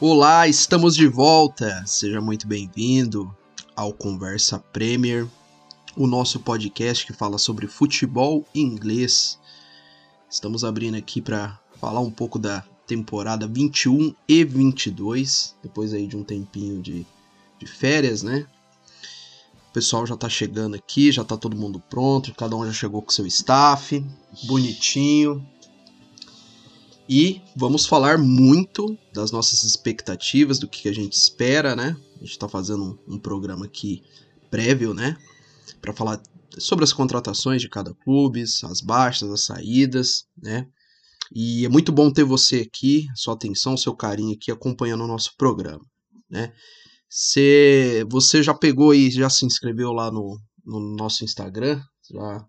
Olá, estamos de volta. Seja muito bem-vindo ao Conversa Premier, o nosso podcast que fala sobre futebol inglês. Estamos abrindo aqui para falar um pouco da temporada 21 e 22, depois aí de um tempinho de, de férias, né? O pessoal já tá chegando aqui, já tá todo mundo pronto, cada um já chegou com seu staff, bonitinho. E vamos falar muito das nossas expectativas, do que a gente espera, né? A gente está fazendo um, um, programa aqui prévio, né? Para falar sobre as contratações de cada clube, as baixas, as saídas, né? E é muito bom ter você aqui, sua atenção, seu carinho aqui acompanhando o nosso programa, né? Se você já pegou e já se inscreveu lá no, no nosso Instagram, já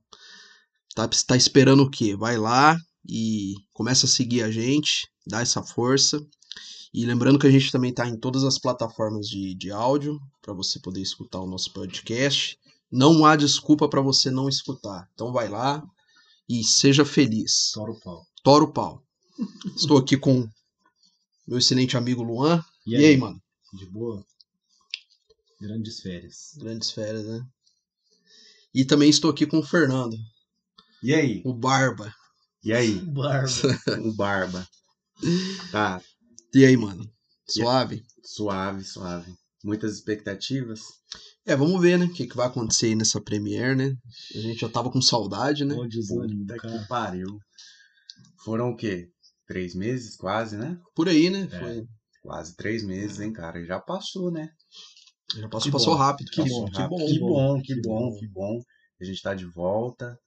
tá, tá esperando o quê? Vai lá, e começa a seguir a gente, dá essa força. E lembrando que a gente também está em todas as plataformas de, de áudio para você poder escutar o nosso podcast. Não há desculpa para você não escutar. Então vai lá e seja feliz. Tora o pau. Tora o pau. Estou aqui com meu excelente amigo Luan. E aí, e aí, mano? De boa? Grandes férias. Grandes férias, né? E também estou aqui com o Fernando. E aí? O Barba. E aí? O Barba. o Barba. Tá. E aí, mano? Suave? Suave, suave. Muitas expectativas. É, vamos ver, né? O que, que vai acontecer aí nessa Premiere, né? A gente já tava com saudade, né? Pô, desânimo, que pariu. Foram o quê? Três meses, quase, né? Por aí, né? É, Foi. Quase três meses, hein, cara? Já passou, né? Já passou, que passou bom. rápido. Que, bom, que, bom, que bom, que bom, que bom. A gente tá de volta,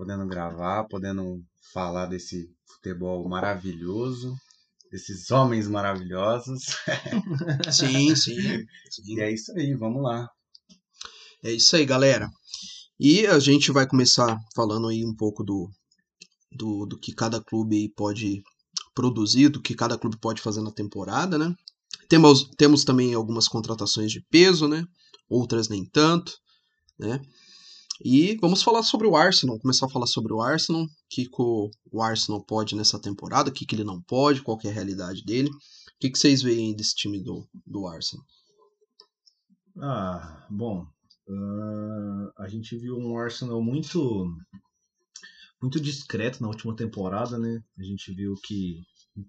podendo gravar, podendo falar desse futebol maravilhoso, desses homens maravilhosos. sim, sim, sim. E é isso aí, vamos lá. É isso aí, galera. E a gente vai começar falando aí um pouco do, do, do que cada clube pode produzir, do que cada clube pode fazer na temporada, né? Temos, temos também algumas contratações de peso, né? Outras nem tanto, né? E vamos falar sobre o Arsenal, começar a falar sobre o Arsenal, o que, que o Arsenal pode nessa temporada, o que, que ele não pode, qual é a realidade dele. O que, que vocês veem desse time do, do Arsenal? Ah, bom, uh, a gente viu um Arsenal muito muito discreto na última temporada, né? A gente viu que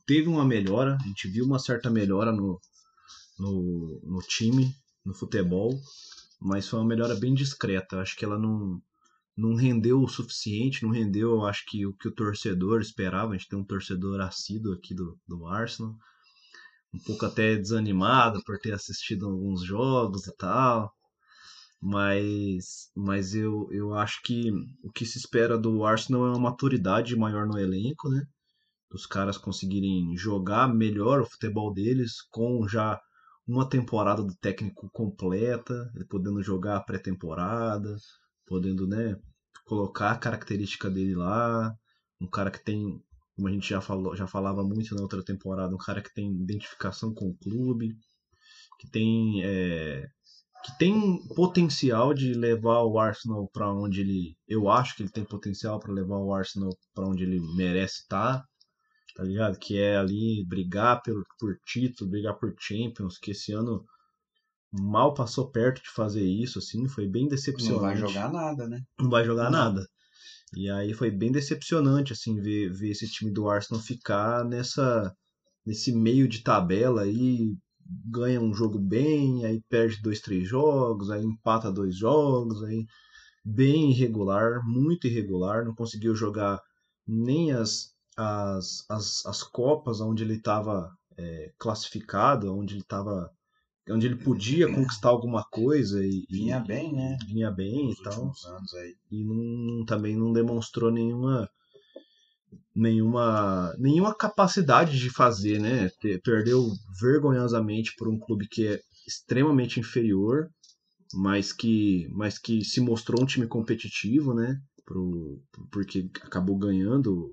teve uma melhora, a gente viu uma certa melhora no, no, no time, no futebol, mas foi uma melhora bem discreta. Acho que ela não, não rendeu o suficiente, não rendeu, eu acho que o que o torcedor esperava. A gente tem um torcedor assíduo aqui do, do Arsenal, um pouco até desanimado por ter assistido alguns jogos e tal. Mas, mas eu, eu acho que o que se espera do Arsenal é uma maturidade maior no elenco, né? Os caras conseguirem jogar melhor o futebol deles com já uma temporada do técnico completa, podendo jogar a pré-temporada, podendo, né, colocar a característica dele lá, um cara que tem, como a gente já falou, já falava muito na outra temporada, um cara que tem identificação com o clube, que tem é, que tem potencial de levar o Arsenal para onde ele, eu acho que ele tem potencial para levar o Arsenal para onde ele merece estar. Tá ligado? Que é ali brigar por, por título, brigar por Champions, que esse ano mal passou perto de fazer isso, assim, foi bem decepcionante. Não vai jogar nada, né? Não vai jogar Não. nada. E aí foi bem decepcionante, assim, ver, ver esse time do Arsenal ficar nessa nesse meio de tabela aí, ganha um jogo bem, aí perde dois, três jogos, aí empata dois jogos, aí bem irregular, muito irregular, não conseguiu jogar nem as as, as, as Copas onde ele estava é, classificado, onde ele estava onde ele podia conquistar alguma coisa e vinha bem, né? Vinha bem e tal. E não, também não demonstrou nenhuma nenhuma nenhuma capacidade de fazer, né? Perdeu vergonhosamente por um clube que é extremamente inferior, mas que mas que se mostrou um time competitivo, né? Pro, porque acabou ganhando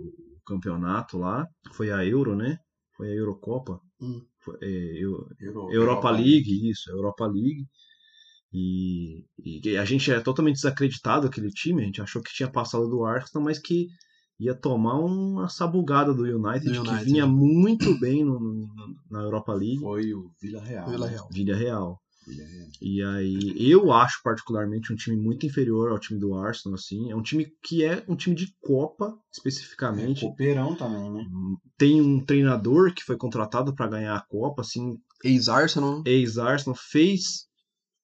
campeonato lá. Foi a Euro, né? Foi a Eurocopa. Hum. Foi, é, eu, Euro, Europa, Europa League, isso, Europa League. E, e, a gente é totalmente desacreditado aquele time, a gente achou que tinha passado do Arsenal, mas que ia tomar uma sabugada do United, Do United, que vinha né? muito bem no- no- na Europa League. Foi o Vila Real. Vila? Real. Vila Real. E aí, eu acho particularmente um time muito inferior ao time do Arsenal, assim. É um time que é um time de Copa, É, especificamente. Copeirão também, né? Tem um treinador que foi contratado para ganhar a Copa, assim, Ex-Arsenal. ex-Arsenal, fez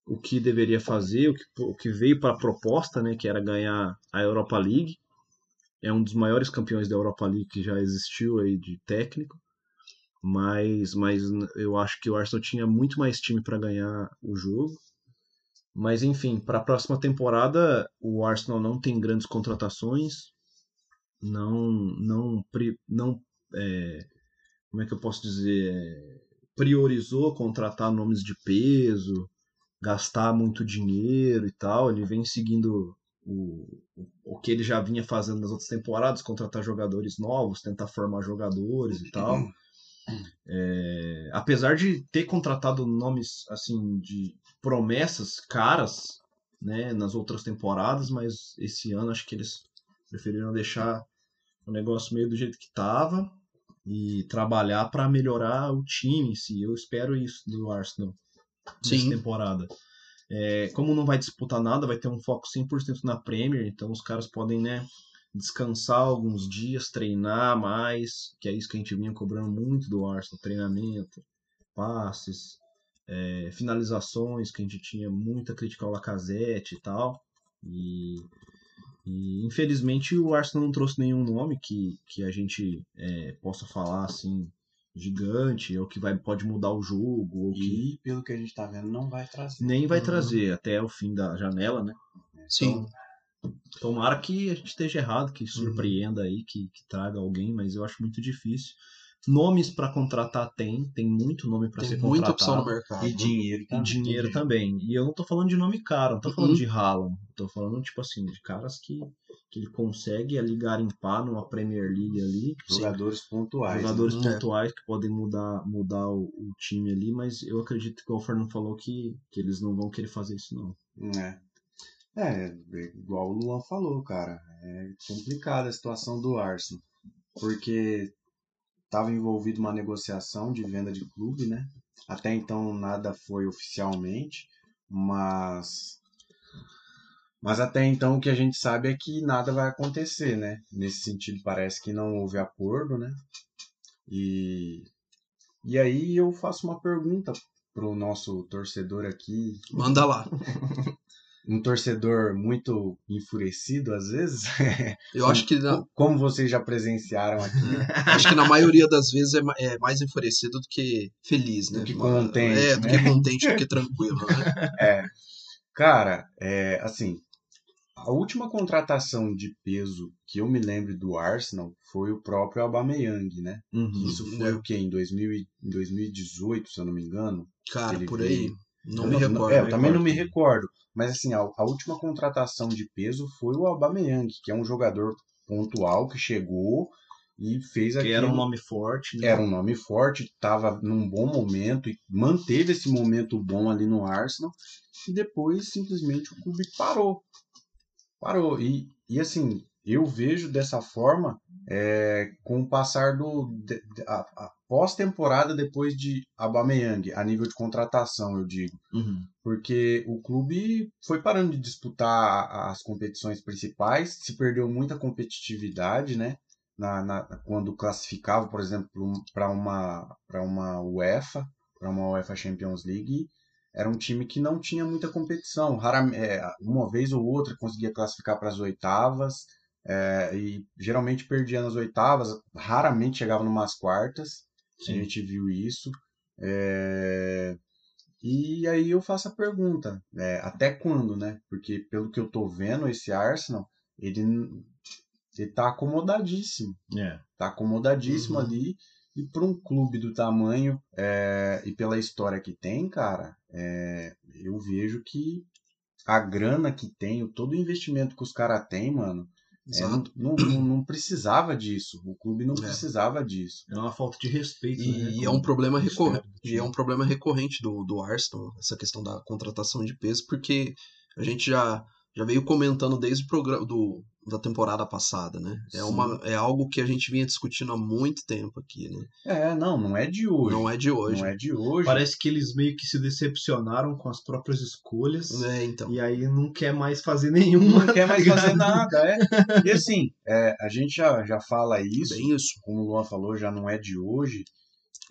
o que deveria fazer, o que, o que veio para a proposta, né, que era ganhar a Europa League. É um dos maiores campeões da Europa League que já existiu aí de técnico. Mas, mas eu acho que o Arsenal tinha muito mais time para ganhar o jogo. Mas enfim, para a próxima temporada o Arsenal não tem grandes contratações, não não não é, como é que eu posso dizer É, priorizou contratar nomes de peso, gastar muito dinheiro e tal. Ele vem seguindo o, o, o que ele já vinha fazendo nas outras temporadas, contratar jogadores novos, tentar formar jogadores e tal. É, apesar de ter contratado nomes assim de promessas caras, né, nas outras temporadas, mas esse ano acho que eles preferiram deixar o negócio meio do jeito que estava e trabalhar para melhorar o time em si. Eu espero isso do Arsenal nessa Sim. temporada. É, como não vai disputar nada, vai ter um foco 100% na Premier, então os caras podem, né, descansar alguns dias, treinar mais, que é isso que a gente vinha cobrando muito do Arsenal, treinamento, passes, é, finalizações, que a gente tinha muita crítica ao Lacazette e tal. E, e, infelizmente o Arsenal não trouxe nenhum nome que, que a gente é, possa falar assim gigante, ou que vai, pode mudar o jogo, que E pelo que a gente tá vendo, não vai trazer. nem vai Uhum. trazer até o fim da janela, né? Sim. Tomara que a gente esteja errado, que surpreenda aí, que, que traga alguém, mas eu acho muito difícil. Nomes para contratar tem, tem muito nome para ser Tem muita opção contratado. no mercado. E dinheiro E também. dinheiro também. E eu não tô falando de nome caro, não tô falando Uhum. de Haaland. Tô falando, tipo assim, de caras que, que ele consegue ali garimpar numa Premier League ali. Jogadores pontuais. jogadores né? pontuais que podem mudar, mudar o, o time ali, mas eu acredito que o Fernando falou que, que eles não vão querer fazer isso, não. né? É. é, igual o Luan falou, cara. É complicada a situação do Arsenal. Porque estava envolvido uma negociação de venda de clube, né? Até então nada foi oficialmente, mas mas até então o que a gente sabe é que nada vai acontecer, né? Nesse sentido parece que não houve acordo, né? E e aí eu faço uma pergunta pro nosso torcedor aqui, Manda lá. um torcedor muito enfurecido às vezes, Eu acho que na, como vocês já presenciaram aqui. acho que na maioria das vezes é, é mais enfurecido do que feliz, né? Do que contente, É, do né? que contente do que tranquilo, né? É, cara, é, assim, a última contratação de peso que eu me lembro do Arsenal foi o próprio Aubameyang, né? Uhum. Isso foi É. o quê? Em, 2000, e- em 2018, se eu não me engano. Cara, por aí. veio. Não Eu me recordo. É, eu também não me recordo. Mas assim, a, a última contratação de peso foi o Aubameyang, que é um jogador pontual que chegou e fez aquilo. era um nome forte, né? era um nome forte, estava num bom momento e manteve esse momento bom ali no Arsenal e depois simplesmente o clube parou. Parou. E, e assim, eu vejo dessa forma é, com o passar do. de- a, a pós-temporada depois de Aubameyang, a nível de contratação, eu digo. Uhum. Porque o clube foi parando de disputar as competições principais, se perdeu muita competitividade, né? Na, na- quando classificava, por exemplo, para uma, pra uma UEFA, para uma UEFA Champions League, era um time que não tinha muita competição. Raram- é, uma vez ou outra conseguia classificar para as oitavas, é, e geralmente perdia nas oitavas, raramente chegava numas quartas. A Sim. gente viu isso. É, E aí eu faço a pergunta, é, até quando, né? Porque pelo que eu tô vendo, esse Arsenal, ele, ele tá acomodadíssimo. É. Tá acomodadíssimo Uhum. ali. E para um clube do tamanho é, e pela história que tem, cara, é, eu vejo que a grana que tem, todo o investimento que os caras têm, mano, é, não, não, não- precisava disso. O clube não É. precisava disso. É uma falta de respeito, né? E é um problema recorrente. E é um problema recorrente do, do Arsenal, essa questão da contratação de peso, porque a gente já, já veio comentando desde o programa do, da temporada passada, né? É, uma, é algo que a gente vinha discutindo há muito tempo aqui, né? É, não, não é de hoje. Não é de hoje. Não é de hoje. Parece que eles meio que se decepcionaram com as próprias escolhas. É, então. E aí não quer mais fazer nenhuma. Não quer mais tá fazer nada, é. E assim, é, a gente já, já fala isso, Bem isso. como o Luan falou, já não é de hoje.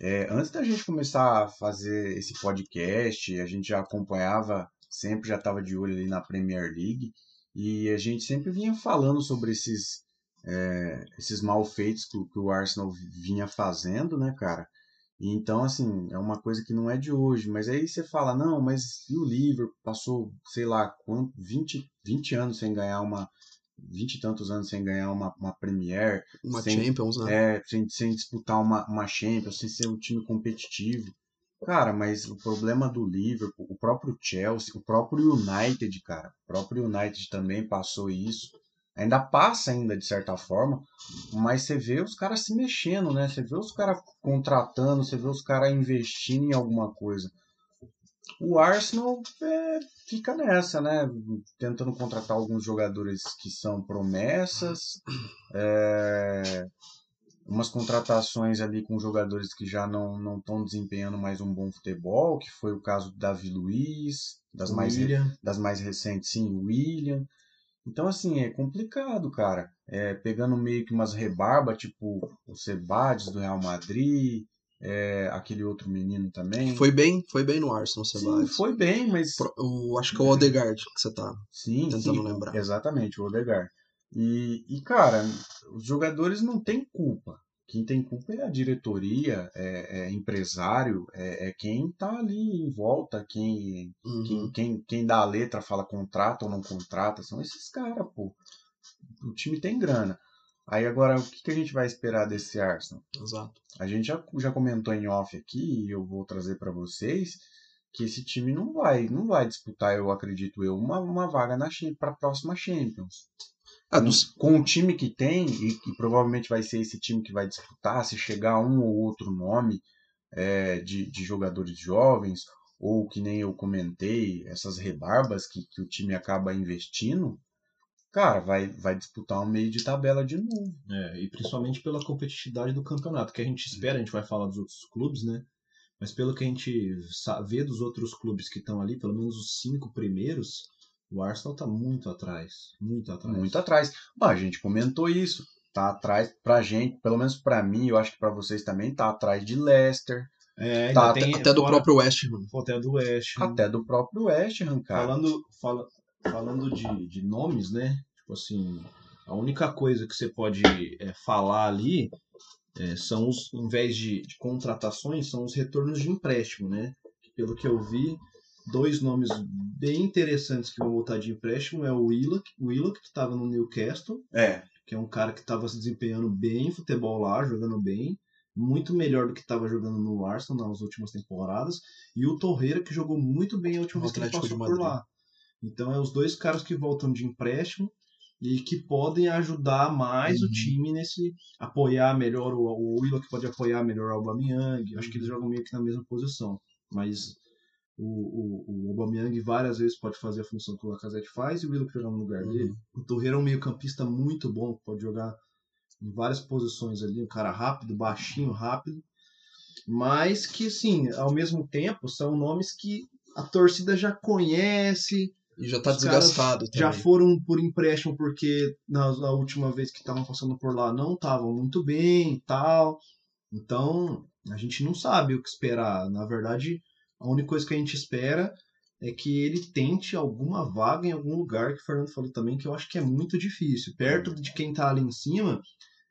É, antes da gente começar a fazer esse podcast, a gente já acompanhava, sempre já estava de olho ali na Premier League, e a gente sempre vinha falando sobre esses, é, esses malfeitos que, o- que o Arsenal vinha fazendo, né, cara? E Então, assim, é uma coisa que não é de hoje, mas aí você fala, não, mas e o Liverpool passou, sei lá, quanto, 20, 20 anos sem ganhar uma, 20 e tantos anos sem ganhar uma, uma Premier, Uma Sem- Champions, né? é, sem, sem disputar uma, uma Champions, sem ser um time competitivo. Cara, mas o problema do Liverpool, o próprio Chelsea, o próprio United, cara, o próprio United também passou isso. Ainda passa ainda de certa forma, mas você vê os caras se mexendo, né? Você vê os caras contratando, você vê os caras investindo em alguma coisa. O Arsenal é, fica nessa, né? Tentando contratar alguns jogadores que são promessas, é, umas contratações ali com jogadores que já não estão desempenhando mais um bom futebol, que foi o caso do Davi Luiz, das mais, das mais recentes, sim, o William. Então, assim, é complicado, cara. É, pegando meio que umas rebarbas, tipo o Sebades do Real Madrid, é, aquele outro menino também. Foi bem, foi bem no Arsenal, Sim, Sebades. foi bem, mas. Pro- O, acho que é o Odegaard que você tá. Sim, Tentando sim, lembrar. Exatamente, o Odegaard. E, e, cara, os jogadores não têm culpa. Quem tem culpa é a diretoria, é, é empresário, é, é quem tá ali em volta, quem, Uhum. quem, quem, quem dá a letra fala contrata ou não contrata, são esses caras, pô. O time tem grana. Aí agora, o que, que a gente vai esperar desse Arsenal? Exato. A gente já, já comentou em off aqui, e eu vou trazer para vocês, que esse time não vai, não vai disputar, eu acredito eu, uma, uma vaga na para a próxima Champions. Ah, Com, dos- com o time que tem, e que provavelmente vai ser esse time que vai disputar, se chegar um ou outro nome é, de, de jogadores jovens, ou que nem eu comentei, essas rebarbas que, que o time acaba investindo, cara, vai, vai disputar um meio de tabela de novo. É, e principalmente pela competitividade do campeonato, que a gente espera, a gente vai falar dos outros clubes, né? Mas pelo que a gente vê dos outros clubes que estão ali, pelo menos os cinco primeiros, o Arsenal tá muito atrás. Muito atrás. Muito atrás. Bom, a gente comentou isso. Tá atrás pra gente, pelo menos pra mim, eu acho que pra vocês também, tá atrás de Leicester, É, ainda Tá, tem Até do fora- próprio West Ham. Até do West. Ham. até do próprio West Ham, cara. Falando, fala, falando de, de nomes, né? Tipo assim, a única coisa que você pode é, falar ali é, são os, em vez de, de contratações, são os retornos de empréstimo, né? Pelo que eu vi, dois nomes bem interessantes que vão voltar de empréstimo é o Willock, o Willock que estava no Newcastle, É, que é um cara que estava se desempenhando bem em futebol lá, jogando bem, muito melhor do que estava jogando no Arsenal nas últimas temporadas, e o Torreira que jogou muito bem a última vez que ele passou por lá. Então é os dois caras que voltam de empréstimo e que podem ajudar mais o Uhum. time nesse apoiar melhor o, o Willock que pode apoiar melhor o Aubameyang. Acho que eles jogam meio que na mesma posição, mas o, o, o Aubameyang várias vezes pode fazer a função que o Lacazette faz e o Willock jogar no lugar Uhum. dele. O Torreira é um meio-campista muito bom, pode jogar em várias posições ali, um cara rápido, baixinho, rápido, mas que, assim, ao mesmo tempo, são nomes que a torcida já conhece, E já tá desgastado já também. foram por empréstimo porque na, na última vez que estavam passando por lá não estavam muito bem e tal. Então, a gente não sabe o que esperar. Na verdade, a única coisa que a gente espera é que ele tente alguma vaga em algum lugar, que o Fernando falou também, que eu acho que é muito difícil. Perto de quem tá ali em cima,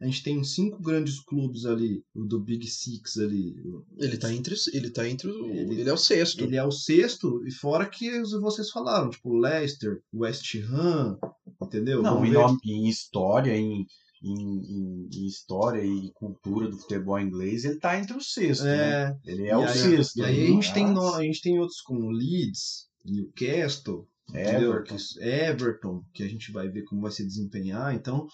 a gente tem cinco grandes clubes ali, o do Big Six ali. Ele tá entre, ele tá entre o, Ele- ele, é o sexto. Ele é o sexto, e fora que vocês falaram, tipo, Leicester, West Ham, entendeu? não, ver- nome- em história, em, em, em- história e cultura do futebol inglês, ele tá entre os sextos, né? É, Ele é o aí, sexto. E aí a né? gente, tem no- a gente tem outros como Leeds, Newcastle? Everton. Que- Everton, que a gente vai ver como vai se desempenhar. Então,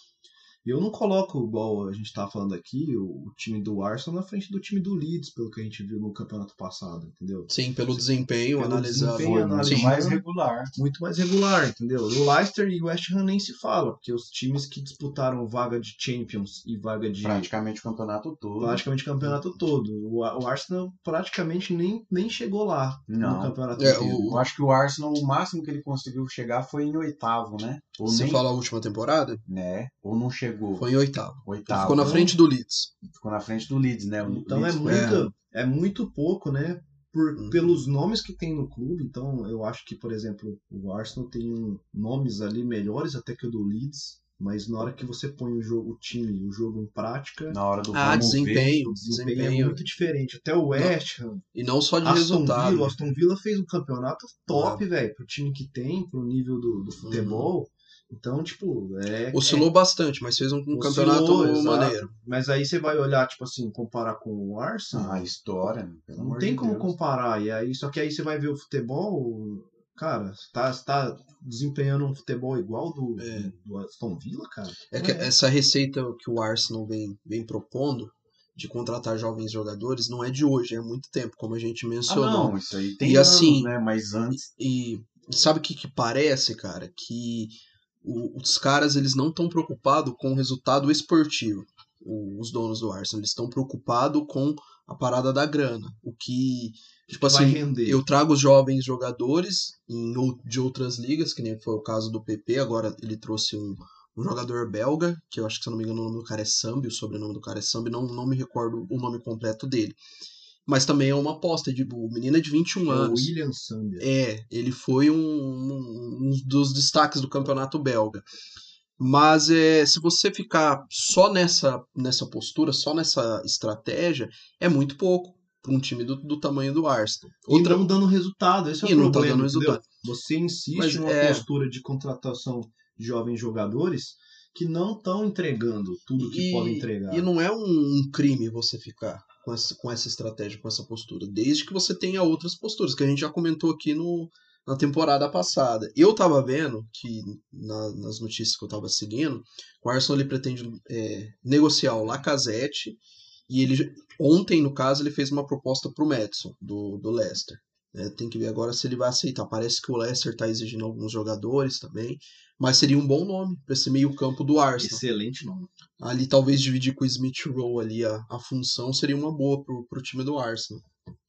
Eu não coloco, igual a gente tava falando aqui, o, o time do Arsenal na frente do time do Leeds, pelo que a gente viu no campeonato passado, entendeu? Sim, pelo desempenho Pelo analisado. desempenho muito analisado. mais regular. Muito mais regular, entendeu? O Leicester e o West Ham nem se fala, porque os times que disputaram vaga de Champions e vaga de Praticamente o campeonato todo. praticamente o campeonato todo. O, o Arsenal praticamente nem, nem chegou lá Não. no campeonato É, inteiro. Eu acho que o Arsenal, o máximo que ele conseguiu chegar foi em oitavo, né? Ou Você nem, fala a última temporada? né? Ou não chegou. Foi em oitavo. Ele Oitavo. ficou na Então, frente do Leeds. Ficou na frente do Leeds, né? O Então é Leeds foi- muito, é muito pouco, né? Por, Uhum. Pelos nomes que tem no clube, então eu acho que, por exemplo, o Arsenal tem nomes ali melhores até que o do Leeds, mas na hora que você põe o jogo, o time, o jogo em prática, na hora do Ah, vamos ver. desempenho. o desempenho, é Desempenho. muito diferente. Até o West Ham, E não só de Aston resultado. Villa, o né? Aston Villa fez um campeonato top, velho, pro time que tem, pro nível do, do futebol. Então, tipo, é. Oscilou bastante, mas fez um, um Oscilou, campeonato exato. maneiro. Mas aí você vai olhar, tipo assim, comparar com o Arsenal. Ah, a história, né? pelo Não amor tem de como Deus. comparar. E aí, só que aí você vai ver o futebol, cara, você tá, tá desempenhando um futebol igual do, É. do Aston Villa, cara. É que É. essa receita que o Arsenal vem, vem propondo de contratar jovens jogadores não é de hoje, é há muito tempo, como a gente Ah, mencionou. não, isso aí tem E anos, assim- né? Mas antes. E sabe o que, que parece, cara? Que o- os caras eles não estão preocupados com o resultado esportivo. O- os donos do Arsenal eles estão preocupados com a parada da grana. O que, tipo vai assim, render. eu trago os jovens jogadores em, de outras ligas, que nem foi o caso do PP, agora ele trouxe um, um jogador belga, que eu acho que se eu não me engano o nome do cara é Sambi, o sobrenome do cara é Sambi, não, não me recordo o nome completo dele. Mas também é uma aposta, de, o menino é de 21 É o anos. William Sambia. É, ele foi um, um- um dos destaques do campeonato belga. Mas é, se você ficar só nessa, nessa postura, só nessa estratégia, é muito pouco para um time do, do tamanho do Arsenal. E não dando resultado, esse é E o não tá problema. dando entendeu? resultado. Você insiste Mas numa é- postura de contratação de jovens jogadores que não estão entregando tudo que E- podem entregar. E não é um crime você ficar com essa, com essa estratégia, com essa postura, desde que você tenha outras posturas, que a gente já comentou aqui no, na temporada passada. Eu tava vendo que na- nas notícias que eu tava seguindo, o Arsenal ele pretende é, negociar o Lacazette e ele ontem, no caso, ele fez uma proposta pro Madison, do, do Leicester. É, tem que ver agora se ele vai aceitar. Parece que o Leicester tá exigindo alguns jogadores também, mas seria um bom nome para esse meio campo do Arsenal Excelente nome. ali talvez dividir com o Smith Rowe ali a, a função seria uma boa pro, pro time do Arsenal.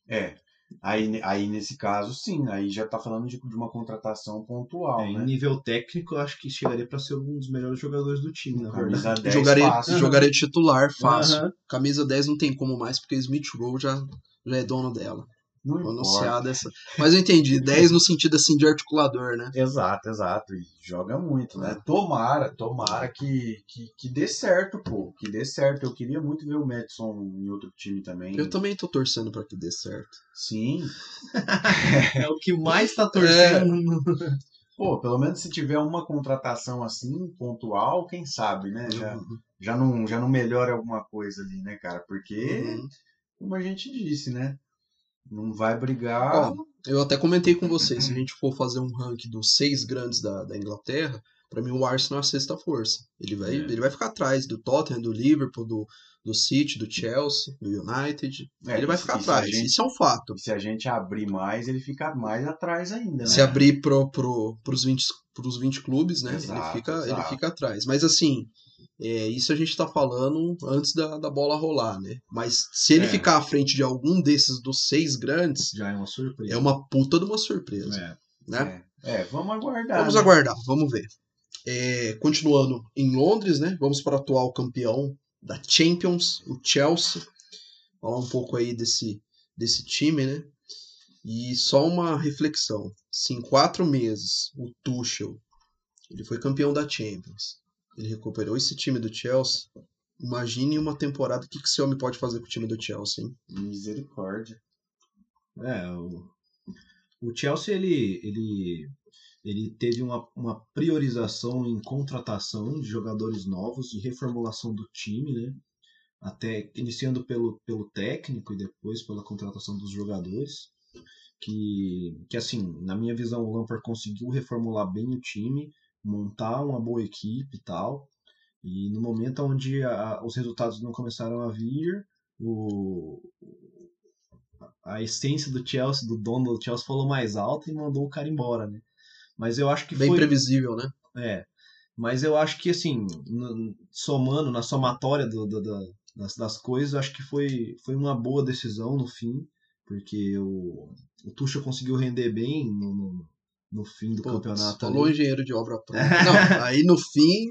É. Aí, aí nesse caso, sim. Aí já tá falando de, de uma contratação pontual, É, em né? nível técnico, eu acho que chegaria para ser um dos melhores jogadores do time, na verdade. Camisa 10 jogaria, fácil. jogaria titular fácil. Aham. Camisa 10 não tem como mais, porque o Smith Rowe já, já é dono dela. Não anunciar dessa. Mas eu entendi, 10 no sentido assim de articulador, né? Exato, exato. E joga muito, né? Tomara, tomara que, que, que dê certo, pô. Que dê certo. Eu queria muito ver o Madison em outro time também. Eu também tô torcendo pra que dê certo. Sim. É o que mais tá torcendo. Pô, pelo menos se tiver uma contratação assim, pontual, quem sabe, né? Já, Uhum. já, não, já não melhora alguma coisa ali, né, cara? Porque, Uhum. como a gente disse, né? Não vai brigar. Ó, eu até comentei com vocês, se a gente for fazer um ranking dos seis grandes da, da Inglaterra, pra mim o Arsenal é a sexta força. Ele vai, É. ele vai ficar atrás do Tottenham, do Liverpool, do, do City, do Chelsea, do United. É, ele vai ficar atrás. gente- Isso é um fato. se a gente abrir mais, ele fica mais atrás ainda, né? Se abrir pro, pro, pros, 20, pros 20 clubes, né? ele, Exato, fica, ele fica atrás. Mas assim, é, isso a gente tá falando antes da, da bola rolar, né? Mas se ele É. ficar à frente de algum desses dos seis grandes, Já é uma surpresa. é uma puta de uma surpresa. É. Né? É, é, vamos aguardar. Vamos né? aguardar, vamos ver. É, continuando em Londres, né? Vamos para o atual campeão da Champions, o Chelsea. Falar um pouco aí desse, desse time, né? E só uma reflexão. Se em quatro meses o Tuchel ele foi campeão da Champions, ele recuperou esse time do Chelsea. Imagine uma temporada o que, que esse homem pode fazer com o time do Chelsea, hein? Misericórdia. É, o, o Chelsea ele, ele, ele teve uma, uma priorização em contratação de jogadores novos, de reformulação do time, né? Até iniciando pelo, pelo técnico e depois pela contratação dos jogadores. Que, que assim, na minha visão, o Lampard conseguiu reformular bem o time, montar uma boa equipe e tal. E no momento onde a- os resultados não começaram a vir, o, a essência do Chelsea, do dono do Chelsea, falou mais alto e mandou o cara embora, né? Mas eu acho que Bem foi. previsível, né? É. Mas eu acho que, assim, somando na somatória do, do- da- das, das coisas, eu acho que foi, foi uma boa decisão no fim, porque o, o Tuchel conseguiu render bem no, no, no fim do Putz, campeonato. falou ali. engenheiro de obra pronta. Não, aí no fim,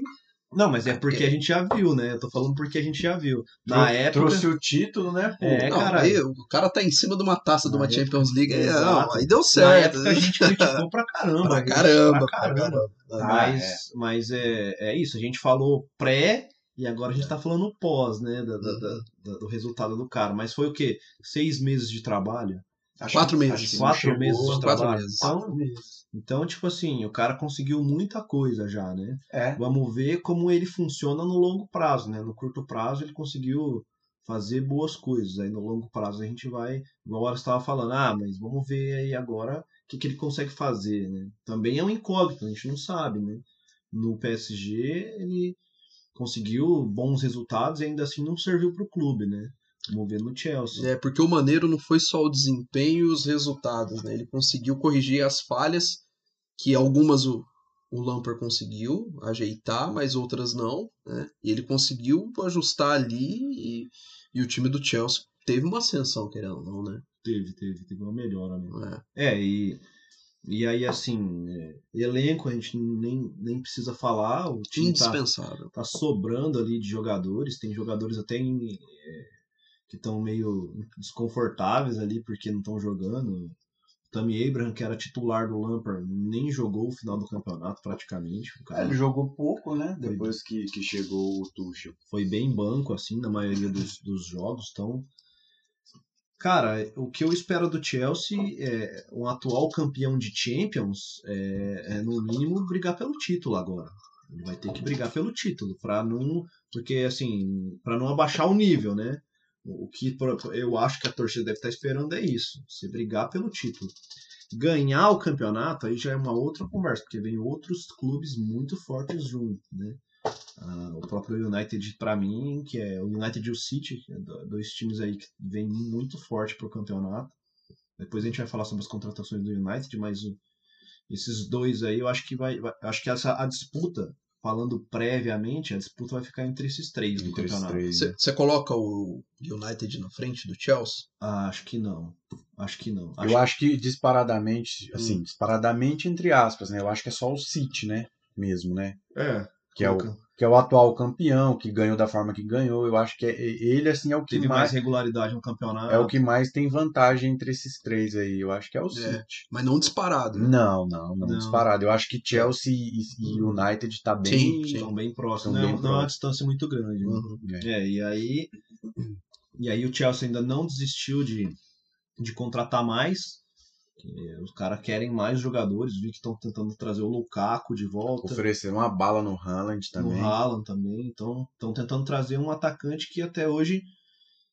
Não, mas é É, porque a gente já viu, né? Eu tô falando porque a gente já viu. Na Trou- época. Trouxe o título, né, pô? É, não, caralho. aí o cara tá em cima de uma taça de uma Na Champions League, aí, Exato. não, aí deu Na certo. época a gente criticou pra caramba. Pra caramba, pra pra caramba. caramba. Ah, Mas, é. mas é, é isso, a gente falou pré e agora a gente tá falando pós, né? da- da- Uhum. da- da- do resultado do cara. Mas foi o quê? Seis meses de trabalho? Acho Quatro que- meses. Quatro meses de quatro trabalho. meses. Então, Quatro meses. então, tipo assim, o cara conseguiu muita coisa já, né? É. Vamos ver como ele funciona no longo prazo, né? No curto prazo ele conseguiu fazer boas coisas. Aí no longo prazo a gente vai, igual hora estava falando, ah, mas vamos ver aí agora o que, que ele consegue fazer, né? Também é um incógnito, a gente não sabe, né? No PSG ele conseguiu bons resultados e ainda assim não serviu para o clube, né? Vamos ver no Chelsea. É, porque o maneiro não foi só o desempenho e os resultados, né? Ele conseguiu corrigir as falhas, que algumas o, o Lampard conseguiu ajeitar, mas outras não, né? E ele conseguiu ajustar ali e, e o time do Chelsea teve uma ascensão, querendo ou não, né? Teve, teve, teve uma melhora, né? É. É, e, e aí, assim, é, elenco a gente nem, nem precisa falar, o time tá, Indispensável. tá sobrando ali de jogadores, tem jogadores até em, é, que estão meio desconfortáveis ali porque não estão jogando. O Tammy Abraham, que era titular do Lampard, nem jogou o final do campeonato praticamente. O É, Ele jogou pouco, né? Depois que, que chegou o Tuchel. foi bem banco, assim, na maioria dos, dos jogos. Então, cara, o que eu espero do Chelsea é um atual campeão de Champions, é, é, no mínimo brigar pelo título agora. Ele vai ter que brigar pelo título, para não, porque assim, para não abaixar o nível, né? O que eu acho que a torcida deve estar esperando é isso, se brigar pelo título. Ganhar o campeonato aí já é uma outra conversa, porque vem outros clubes muito fortes junto, né? Ah, o próprio United, para mim, que é o United e o City, é do- dois times aí que vêm muito forte pro campeonato. Depois a gente vai falar sobre as contratações do United, mas esses dois aí eu acho que vai, vai- acho que essa a disputa, falando previamente, a disputa vai ficar entre esses três do Entre os campeonato. três. né? Você coloca o United na frente do Chelsea? Ah, acho que não. Acho que não. Eu acho que disparadamente, assim, disparadamente entre aspas, né? Eu acho que é só o City, né? Mesmo, né? É. Que é, o, que é o atual campeão, que ganhou da forma que ganhou. Eu acho que é, ele, assim, é o que Teve mais mais, regularidade no campeonato. é o que mais tem vantagem entre esses três aí. Eu acho que é o City. Mas não disparado. né? Não, não, não, Não. disparado. Eu acho que Chelsea e, e United tá bem. Sim. Estão bem próximos. Tão Não, bem não é uma próximos. distância muito grande. né? Uhum. né? É, e aí. E aí o Chelsea ainda não desistiu de, de contratar mais. Que Os caras querem mais jogadores. Vi que estão tentando trazer o Lukaku de volta. Ofereceram uma bala no Haaland No também. Haaland também. Então, estão tentando trazer um atacante que até hoje.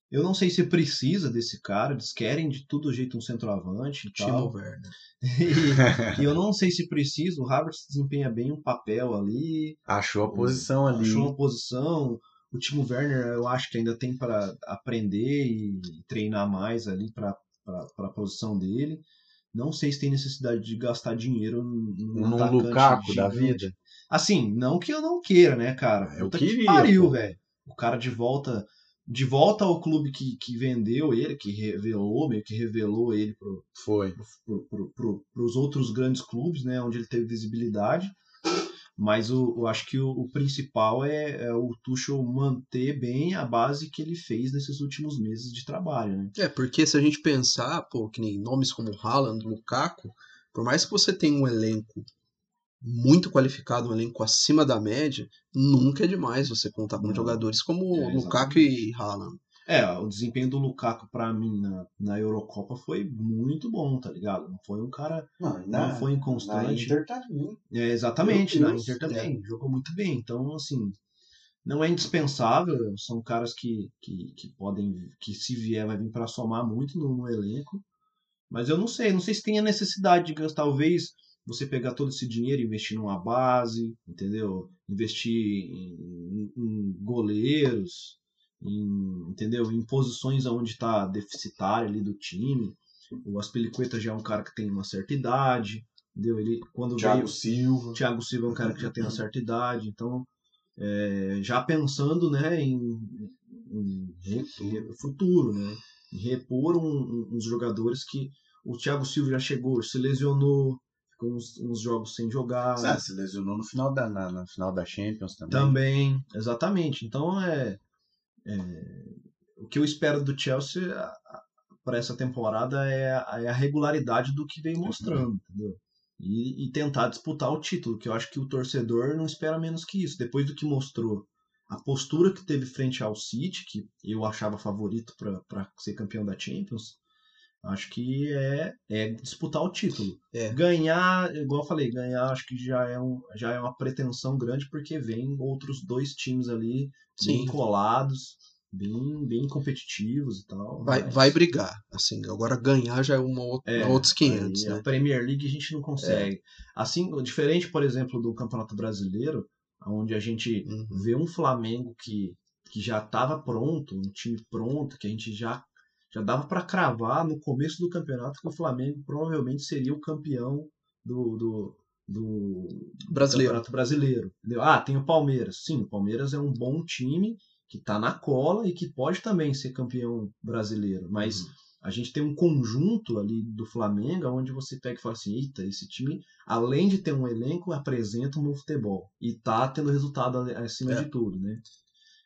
Eu não sei se precisa desse cara. Eles querem de todo jeito um centroavante e Timo tal. Werner. E, e eu não sei se precisa. O Havertz desempenha bem um papel ali. Achou a posição ali. Achou uma posição. O Timo Werner, eu acho que ainda tem para aprender e treinar mais ali para a posição dele. Não sei se tem necessidade de gastar dinheiro num Num atacante Lukaku da vida. Assim, não que eu não queira, né, cara? Eu Puta que queria, pariu, pô. velho. O cara de volta, de volta ao clube que, que vendeu ele, que revelou, meio que revelou ele pro, Foi. pro, pro, pro, pros outros grandes clubes, né, onde ele teve visibilidade. Mas o, eu acho que o, o principal é, é o Tuchel manter bem a base que ele fez nesses últimos meses de trabalho, né? É, porque se a gente pensar, pô, que nem nomes como Haaland, Lukaku, por mais que você tenha um elenco muito qualificado, um elenco acima da média, nunca é demais você contar com Não. jogadores como É, Lukaku e Haaland. É, o desempenho do Lukaku pra mim na, na Eurocopa foi muito bom, tá ligado? Não foi um cara. Não, Não foi inconstante. Na Inter tá bem. É, exatamente, na Inter também. Jogou muito bem. Então, assim, não é indispensável. São caras que, que, que podem. que se vier, vai vir pra somar muito no, no elenco. Mas eu não sei, não sei se tem a necessidade de gastar. Talvez você pegar todo esse dinheiro e investir numa base, entendeu? Investir em, em goleiros, em, entendeu? Em posições onde está deficitário ali do time. O Aspelicueta já é um cara que tem uma certa idade, entendeu? Ele quando Thiago veio, Silva. Thiago Silva é um cara que já tem uma certa idade, então é, já pensando, né, em, em re- futuro, né, em repor um- um- uns jogadores que o Thiago Silva já chegou, se lesionou, ficou uns, uns jogos sem jogar. Ah, se lesionou no final da, na, na final da Champions também. Também, exatamente. Então é, é, o que eu espero do Chelsea para essa temporada é, a- é a regularidade do que vem mostrando, entendeu? E, e tentar disputar o título, que eu acho que o torcedor não espera menos que isso. Depois do que mostrou a postura que teve frente ao City, que eu achava favorito para ser campeão da Champions, acho que é, é disputar o título. É. Ganhar, igual eu falei, ganhar acho que já é, um, já é uma pretensão grande, porque vem outros dois times ali bem Sim. colados, bem, bem competitivos e tal. Vai, mas- vai brigar, assim. Agora ganhar já é uma outra, é, outros 500, aí né? A Premier League a gente não consegue. Assim, diferente, por exemplo, do Campeonato Brasileiro, onde a gente Uhum. vê um Flamengo que, que já estava pronto, um time pronto, que a gente já, já dava para cravar no começo do campeonato que o Flamengo provavelmente seria o campeão do, do, do Brasileiro. Campeonato Brasileiro. Entendeu? Ah, tem o Palmeiras. Sim, o Palmeiras é um bom time que está na cola e que pode também ser campeão brasileiro, mas Uhum. a gente tem um conjunto ali do Flamengo onde você pega e fala assim, eita, esse time, além de ter um elenco, apresenta um bom futebol. E tá tendo resultado acima É. de tudo, né?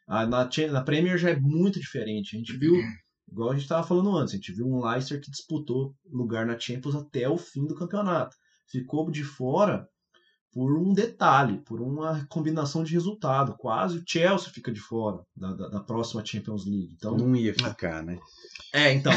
Ah, Na, na Premier já é muito diferente. A gente viu, igual a gente estava falando antes, a gente viu um Leicester que disputou lugar na Champions até o fim do campeonato. Ficou de fora por um detalhe, por uma combinação de resultado. Quase o Chelsea fica de fora da, da- da próxima Champions League. Então, Não ia ficar, né? é, então,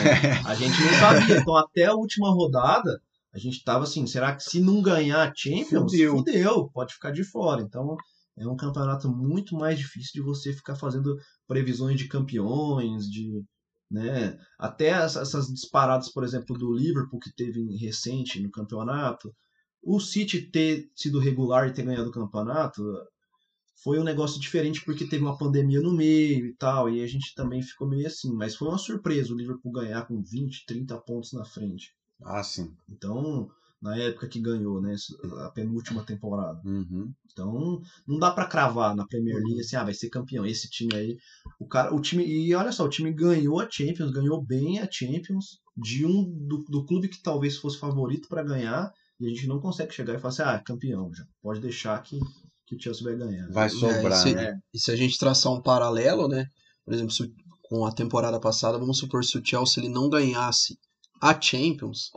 a gente não sabia. Então, até a última rodada, a gente tava assim, será que se não ganhar a Champions, Fudeu. fudeu, pode ficar de fora. Então, é um campeonato muito mais difícil de você ficar fazendo previsões de campeões, de, né, até as- essas disparadas, por exemplo, do Liverpool que teve recente no campeonato, o City ter sido regular e ter ganhado o campeonato foi um negócio diferente porque teve uma pandemia no meio e tal, e a gente também ficou meio assim, mas foi uma surpresa o Liverpool ganhar com 20, 30 pontos na frente. Ah, sim. Então, na época que ganhou, né, a penúltima temporada. Uhum. Então, não dá pra cravar na Premier League assim, ah, vai ser campeão. Esse time aí, o cara, o time, e olha só, o time ganhou a Champions, ganhou bem a Champions de um do, do clube que talvez fosse favorito pra ganhar, e a gente não consegue chegar e falar assim, ah, é campeão já. Pode deixar que, que o Chelsea vai ganhar. Vai sobrar, se- né? E se a gente traçar um paralelo, né? Por exemplo, se com a temporada passada, vamos supor se o Chelsea ele não ganhasse a Champions,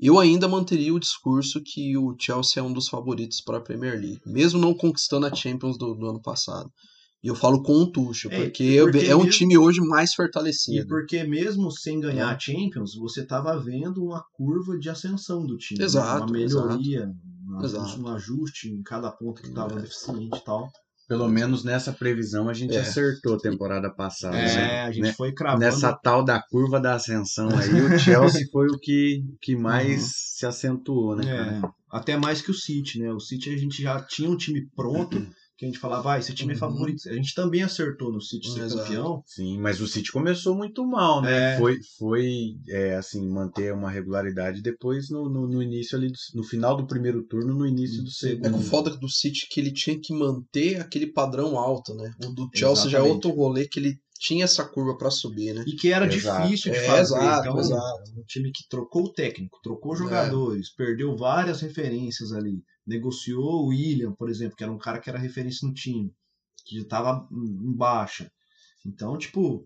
eu ainda manteria o discurso que o Chelsea é um dos favoritos para a Premier League, mesmo não conquistando a Champions do, do ano passado. E eu falo com o Tuchel, É, porque, porque é um mesmo- time hoje mais E fortalecido. porque mesmo sem ganhar É. a Champions, você estava vendo uma curva de ascensão do time. né? Exato, Uma melhoria, um Exato. ajuste- um ajuste em cada ponto que estava É. deficiente e tal. Pelo menos nessa previsão a gente É. acertou a temporada passada. É, né? a gente Né? foi cravando. Nessa tal da curva da ascensão aí, o Chelsea foi o que, que mais se acentuou, né, cara? É, até mais que o City, né? O City a gente já tinha um time pronto, que a gente falava, ah, esse time é Uhum. favorito. A gente também acertou no City ser Exato. campeão. Sim, mas o City começou muito mal, né? É. Foi, foi é, assim, manter uma regularidade depois no, no, no início ali, do- no final do primeiro turno, no início do segundo. É com foda do City que ele tinha que manter aquele padrão alto, né? O do Chelsea já é Exatamente. outro rolê que ele tinha essa curva para subir, né? E que era Exato. difícil de É, fazer. exato, então, exato. um time que trocou o técnico, trocou É. jogadores, perdeu várias referências ali. Negociou o William, por exemplo, que era um cara que era referência no time, que já estava em baixa. Então, tipo,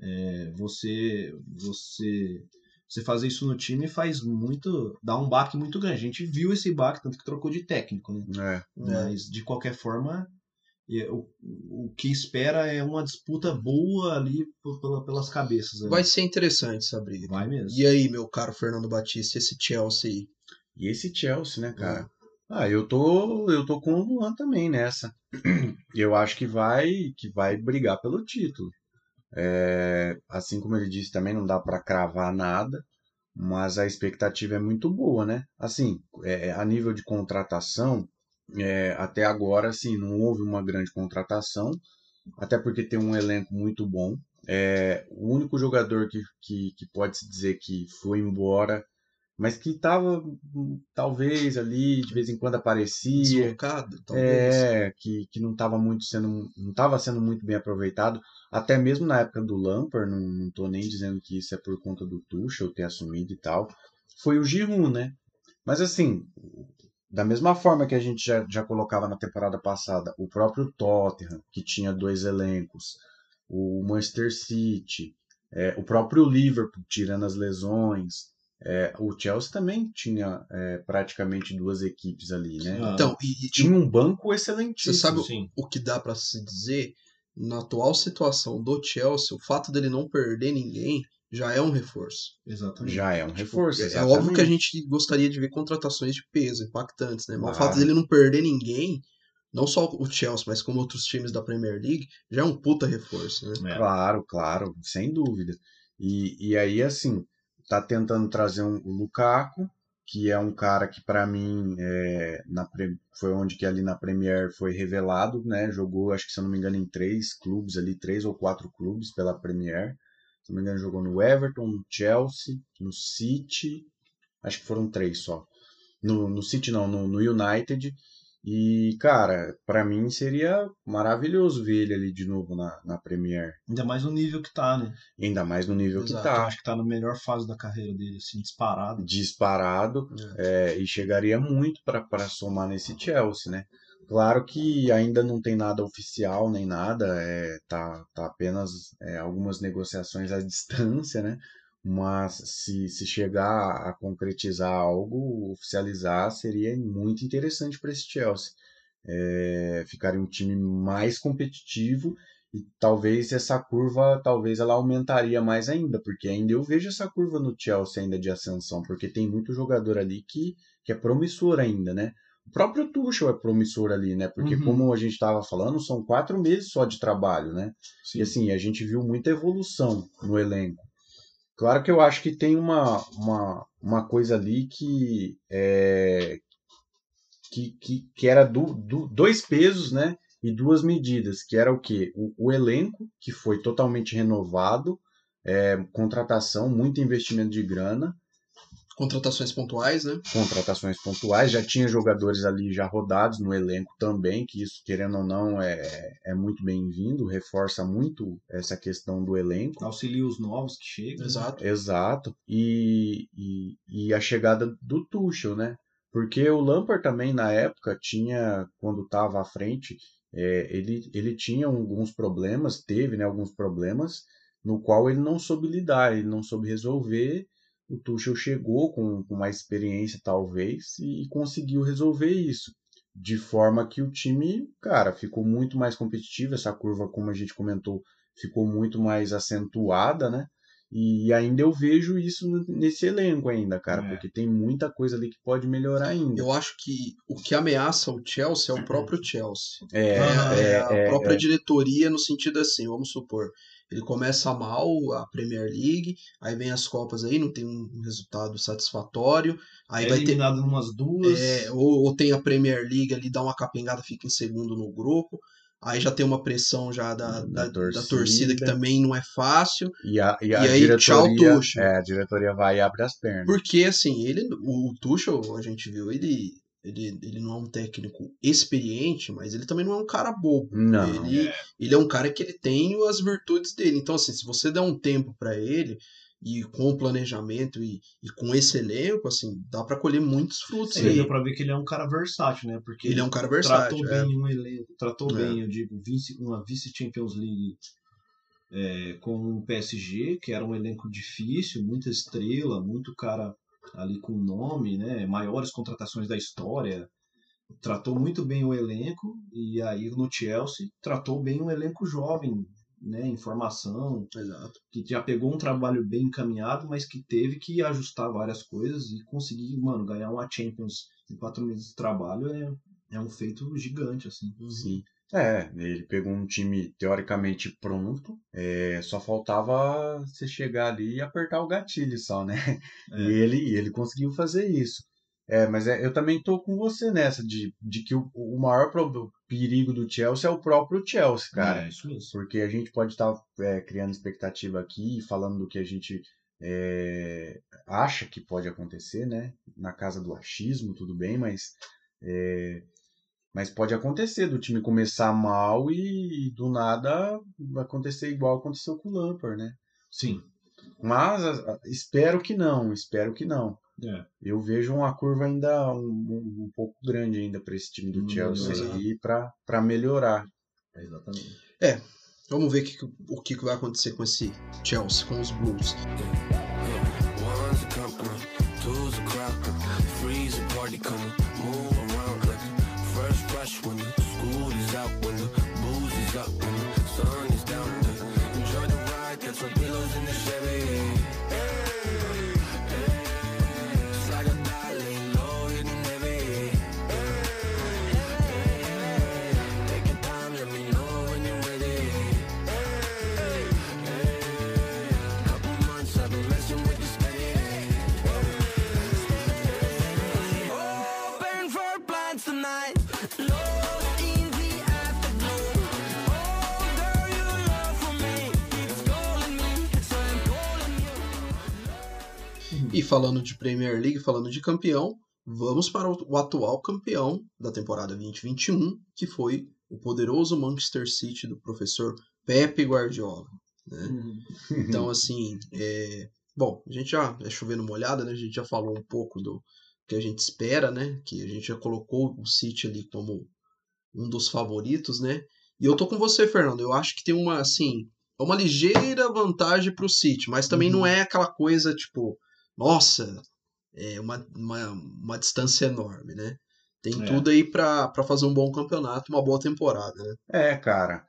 é, você, você, você fazer isso no time faz muito, dá um baque muito grande. A gente viu esse baque, tanto que trocou de técnico, né? É. Mas de qualquer forma, é, o, o que espera é uma disputa boa ali pela- pelas cabeças. ali. Vai ser interessante essa briga. Vai mesmo. E aí, meu caro Fernando Batista, esse Chelsea aí? E esse Chelsea, né, cara? É. Ah, eu tô, eu tô com o Luan também nessa. Eu acho que vai, que vai brigar pelo título. É, assim como ele disse, também não dá pra cravar nada, mas a expectativa é muito boa, né? Assim, é, a nível de contratação, é, até agora, assim, não houve uma grande contratação, até porque tem um elenco muito bom. É, o único jogador que, que, que pode se dizer que foi embora, mas que estava talvez ali, de vez em quando aparecia. Deslocado, talvez. É, que, que não estava muito sendo, não estava sendo muito bem aproveitado, até mesmo na época do Lampard, não, não tô nem dizendo que isso é por conta do Tuchel ter assumido e tal, foi o Giroud, né? Mas assim, da mesma forma que a gente já, já colocava na temporada passada, o próprio Tottenham, que tinha dois elencos, o Manchester City, é, o próprio Liverpool, tirando as lesões, é, o Chelsea também tinha é, praticamente duas equipes ali, né? Ah. Então, e, e Tinha um banco excelentíssimo. Você sabe sim. o que dá pra se dizer? Na atual situação do Chelsea, o fato dele não perder ninguém já é um reforço. Exatamente. Já é um reforço. É exatamente. óbvio que a gente gostaria de ver contratações de peso, impactantes, né? Mas o fato dele não perder ninguém, não só o Chelsea, mas como outros times da Premier League, já é um puta reforço, né? É. Claro, claro, sem dúvida. E, e aí, assim, tá tentando trazer um, o Lukaku, que é um cara que para mim é, na, foi onde que ali na Premier foi revelado, né? Jogou, acho que se eu não me engano, em três clubes ali, três ou quatro clubes pela Premier. Se não me engano, jogou no Everton, no Chelsea, no City, acho que foram três só. No, no City não, no, no United. E, cara, pra mim seria maravilhoso ver ele ali de novo na, na Premier. Ainda mais no nível que tá, né? Ainda mais no nível Exato. que Eu tá. acho que tá na melhor fase da carreira dele, assim, disparado. Disparado é, e chegaria muito para somar nesse Chelsea, né? Claro que ainda não tem nada oficial nem nada, é, tá, tá apenas é, algumas negociações à distância, né? Mas se, se chegar a concretizar algo, oficializar, seria muito interessante para esse Chelsea. É, ficaria um time mais competitivo e talvez essa curva, talvez ela aumentaria mais ainda, porque ainda eu vejo essa curva no Chelsea ainda de ascensão, porque tem muito jogador ali que, que é promissor ainda, né? O próprio Tuchel é promissor ali, né? Porque Uhum. como a gente estava falando, são quatro meses só de trabalho, né? E assim, a gente viu muita evolução no elenco. Claro que eu acho que tem uma, uma, uma coisa ali que é que, que, que era do, do- dois pesos, né? E duas medidas, que era o quê? O, o elenco, que foi totalmente renovado, é, contratação, muito investimento de grana, Contratações pontuais, né? contratações pontuais, já tinha jogadores ali já rodados no elenco também, que isso, querendo ou não, é, é muito bem-vindo, reforça muito essa questão do elenco. Auxilia os novos que chegam. Exato. Exato. E, e, e a chegada do Tuchel, né? Porque o Lampard também, na época, tinha, quando estava à frente, é, ele, ele tinha alguns problemas, teve né, alguns problemas, no qual ele não soube lidar, ele não soube resolver. O Tuchel chegou com, com mais experiência, talvez, e conseguiu resolver isso. De forma que o time, cara, ficou muito mais competitivo. Essa curva, como a gente comentou, ficou muito mais acentuada, né? E ainda eu vejo isso nesse elenco ainda, cara, É. porque tem muita coisa ali que pode melhorar ainda. Eu acho que o que ameaça o Chelsea é o próprio Chelsea. É, É, é, a é, própria diretoria no sentido assim, vamos supor, ele começa mal a Premier League, aí vem as Copas aí, não tem um resultado satisfatório, aí é vai ter eliminado numas duas. é, ou, ou tem a Premier League ali, dá uma capengada, fica em segundo no grupo. Aí já tem uma pressão já da, da, Da da torcida. torcida que também não é fácil. e a, e a E aí, tchau, diretoria, Tuchel. é, a diretoria vai e abre as pernas. Porque assim, ele, o Tuchel, a gente viu, ele, ele, ele não é um técnico experiente, mas ele também não é um cara bobo. Não, ele, ele é um cara que ele tem as virtudes dele. Então, assim, se você der um tempo pra ele e com planejamento e, e com esse elenco, assim, dá pra colher muitos frutos Sim, aí. deu pra ver que ele é um cara versátil, né? Porque Ele é um cara versátil. tratou é. bem um elenco, tratou É. bem, eu digo, vice- uma vice-Champions League é, com o PSG, que era um elenco difícil, muita estrela, muito cara ali com nome, né? Maiores contratações da história. Tratou muito bem o elenco e aí no Chelsea tratou bem um elenco jovem, né? Em formação, Exato. que já pegou um trabalho bem encaminhado, mas que teve que ajustar várias coisas e conseguir, mano, ganhar uma Champions em quatro meses de trabalho é, é um feito gigante, assim. Sim. É, ele pegou um time teoricamente pronto, é, só faltava você chegar ali e apertar o gatilho só, né? É. E ele, ele conseguiu fazer isso. É, mas é, eu também tô com você nessa, de, de que o, o maior perigo do Chelsea é o próprio Chelsea, cara. É, isso mesmo. Porque a gente pode estar criando expectativa aqui, falando do que a gente é, acha que pode acontecer, né? Na casa do achismo, tudo bem, mas, é, mas pode acontecer do time começar mal e do nada acontecer igual aconteceu com o Lampard, né? Sim. Mas espero que não, espero que não. É. Eu vejo uma curva ainda um, um- um pouco grande ainda para esse time do Hum, Chelsea aí para melhorar. Exatamente. Vamos ver que- o que que vai acontecer com esse Chelsea, com os Blues. One's crash when school falando de Premier League, falando de campeão, vamos para o atual campeão da temporada 2021, que foi o poderoso Manchester City do professor Pepe Guardiola. né? Então, assim, é... bom, a gente já é chovendo molhada, né? A gente já falou um pouco do que a gente espera, né? Que a gente já colocou o City ali como um dos favoritos, né? E eu tô com você, Fernando. Eu acho que tem uma, assim, é uma ligeira vantagem pro City, mas também não é aquela coisa, tipo, nossa, é uma, uma, uma distância enorme, né? Tem É. tudo aí pra, pra fazer um bom campeonato, uma boa temporada, né? É, cara.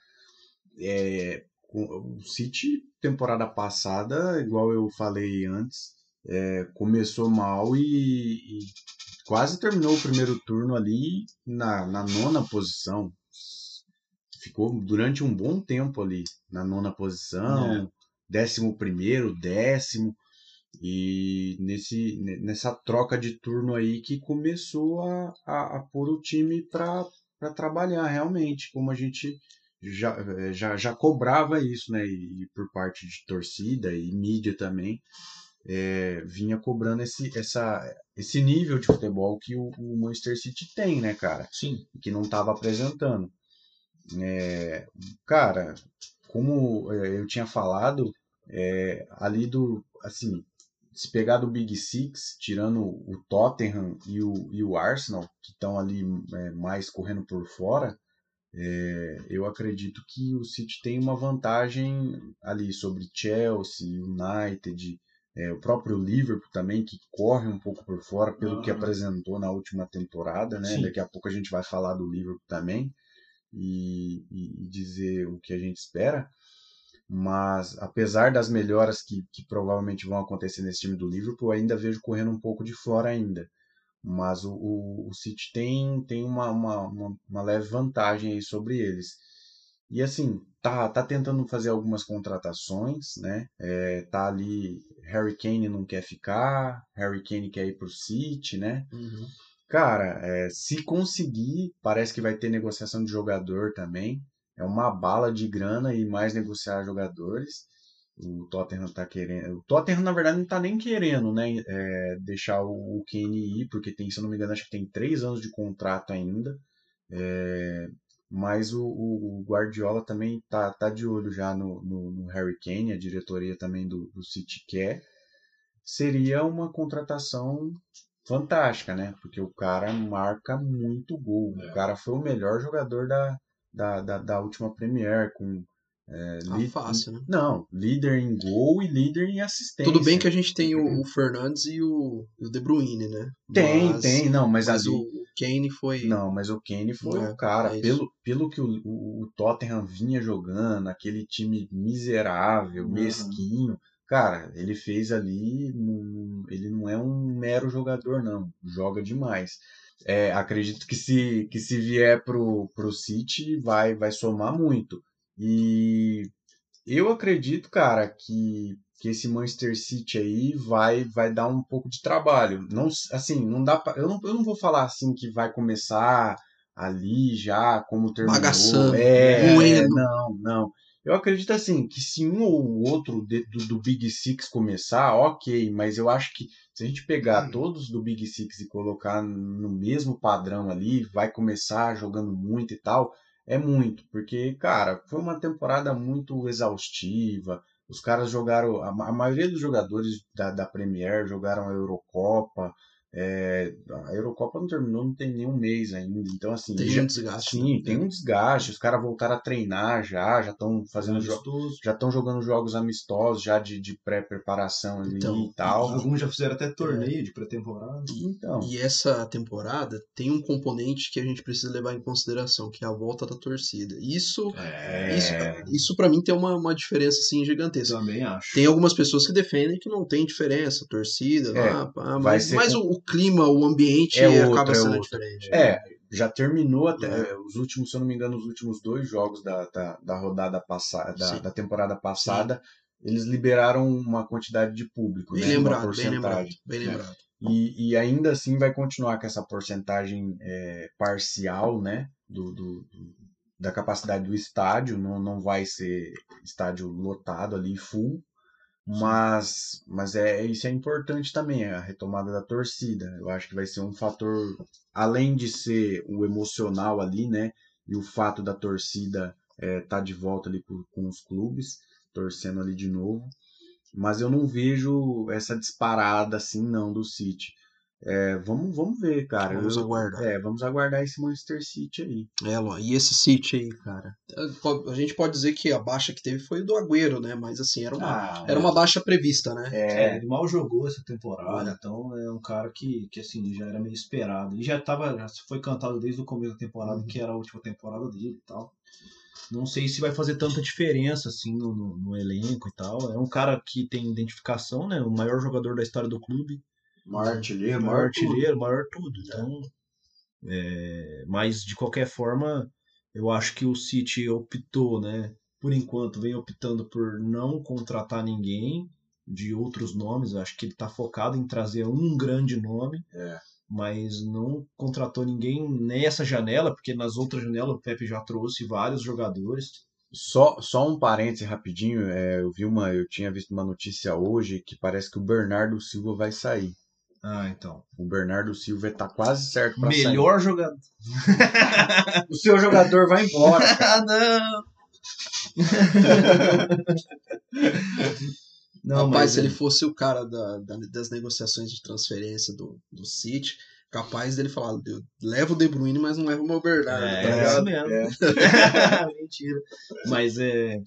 É, o City, temporada passada, igual eu falei antes, é, começou mal e, e quase terminou o primeiro turno ali na, na nona posição. Ficou durante um bom tempo ali na nona posição, décimo primeiro, décimo. E nesse, ne- nessa troca de turno aí que começou a, a, a pôr o time para trabalhar realmente, como a gente já, eh, já, já cobrava isso, né? E, e por parte de torcida e mídia também, eh, vinha cobrando esse, essa, esse nível de futebol que o, o Manchester City tem, né, cara? Sim. que não estava apresentando. É, cara, como é, eu tinha falado, é, ali do, assim, se pegar do Big Six, tirando o Tottenham e o, e o Arsenal, que estão ali é, mais correndo por fora, é, eu acredito que o City tem uma vantagem ali sobre Chelsea, United, é, o próprio Liverpool também, que corre um pouco por fora, pelo que Ah. apresentou na última temporada, né? Sim. Daqui a pouco a gente vai falar do Liverpool também e, e- e dizer o que a gente espera. Mas apesar das melhoras que, que provavelmente vão acontecer nesse time do Liverpool, eu ainda vejo correndo um pouco de fora ainda. Mas o, o, o City tem, tem uma, uma, uma, leve vantagem aí sobre eles. E assim, tá, tá tentando fazer algumas contratações, né? É, tá ali, Harry Kane não quer ficar, Harry Kane quer ir pro City, né? Cara, é, se conseguir, parece que vai ter negociação de jogador também. É uma bala de grana e mais negociar jogadores. O Tottenham tá querendo. O Tottenham, na verdade, não tá nem querendo, né? é, deixar o, o Kane ir, porque tem, se eu não me engano, acho que tem três anos de contrato ainda. É, mas o, o- Guardiola também tá, tá de olho já no, no, no Harry Kane, a diretoria também do, do City quer. Seria uma contratação fantástica, né? Porque o cara marca muito gol. É. O cara foi o melhor jogador da, da, da, da última Premier, com. É, Tá li- fácil, né? Não, líder em gol e líder em assistência. Tudo bem que a gente tem o, o Fernandes e o, o De Bruyne, né? Tem, Mas- tem, não, mas, Mas ali. o, Kane foi. Não, mas o Kane foi É, o cara. é pelo, pelo que o, o, Tottenham vinha jogando, aquele time miserável, Uhum. mesquinho. Cara, ele fez ali. Ele não é um mero jogador, não. Joga demais. É, acredito que se, que se vier pro, pro City vai, vai somar muito. E eu acredito, cara, que, que esse Manchester City aí vai, vai dar um pouco de trabalho. Não, assim, não dá pra, eu, não, eu não vou falar assim que vai começar ali já, como terminou. Bagaçando, é, moendo. não, não. Eu acredito assim que se um ou outro de- do, do Big Six começar, ok, mas eu acho que se a gente pegar todos do Big Six e colocar no mesmo padrão ali, vai começar jogando muito e tal, é muito, porque, cara, foi uma temporada muito exaustiva. Os caras jogaram, a, a maioria dos jogadores da, da Premier jogaram a Eurocopa. É, a Eurocopa não terminou, não tem nenhum mês ainda. Então, assim, Tem já- um desgaste. Sim, né? tem um desgaste. Os caras voltaram a treinar já, já estão fazendo jo- Amistoso. já estão jogando jogos amistosos já de, de pré-preparação Então, e tal. Alguns já fizeram até torneio de pré-temporada. Então, E essa temporada tem um componente que a gente precisa levar em consideração, que é a volta da torcida. Isso, é, isso, isso para mim tem uma, uma diferença assim gigantesca. Também acho. Tem algumas pessoas que defendem que não tem diferença, torcida, É, lá, pá, mas, mas o, o clima, o ambiente É outro, acaba é sendo outro. diferente. é, já terminou até É. é, os últimos, se eu não me engano, os últimos dois jogos da, da, da rodada passada, da, Sim. da temporada passada, eles liberaram uma quantidade de público, Bem né, uma lembrado, bem porcentagem. lembrado, bem É. lembrado. E, e ainda assim vai continuar com essa porcentagem é, parcial, né? Do, do- do- da capacidade do estádio, não, não vai ser estádio lotado ali, full. Mas, mas é isso é importante também, a retomada da torcida. Eu acho que vai ser um fator, além de ser o emocional ali, né? E o fato da torcida estar de volta ali com, com os clubes, torcendo ali de novo mas eu não vejo essa disparada assim não do City. É, vamos, vamos ver, cara. Vamos Eu- aguardar. É, vamos aguardar esse Manchester City aí. É, e esse City aí, cara? A gente pode dizer que a baixa que teve foi do Agüero, né? Mas assim, era uma, Ah, era uma baixa prevista, né? É, É, ele mal jogou essa temporada, É. então é um cara que, que assim, já era meio esperado. E já tava, já foi cantado desde o começo da temporada, Uhum. que era a última temporada dele e tal. Não sei se vai fazer tanta diferença assim no, no, no elenco e tal. É um cara que tem identificação, né? O maior jogador da história do clube, maior artilheiro, maior maior artilheiro, maior tudo. Então, é, mas de qualquer forma, eu acho que o City optou, né? Por enquanto, vem optando por não contratar ninguém de outros nomes. Eu acho que ele está focado em trazer um grande nome, É. mas não contratou ninguém nessa janela, porque nas outras janelas o Pepe já trouxe vários jogadores. Só, só um parêntese rapidinho, é, eu vi uma, eu tinha visto uma notícia hoje que parece que o Bernardo Silva vai sair. Ah, então. O Bernardo Silva tá quase certo para sair. Melhor jogador. O seu jogador vai embora. ah, não! não, Rapaz, mas se ele fosse o cara da, da- das negociações de transferência do, do City, capaz dele falar, eu levo o De Bruyne, mas não levo o meu Bernardo, É, tá é isso mesmo. Mentira. Mas é.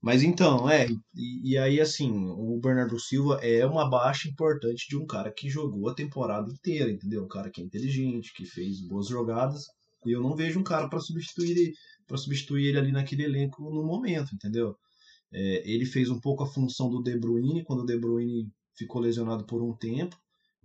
Mas então, é. E, e aí, assim, o Bernardo Silva é uma baixa importante de um cara que jogou a temporada inteira, entendeu? Um cara que é inteligente, que fez boas jogadas. E eu não vejo um cara para substituir para substituir ele ali naquele elenco no momento, entendeu? É, ele fez um pouco a função do De Bruyne quando o De Bruyne ficou lesionado por um tempo,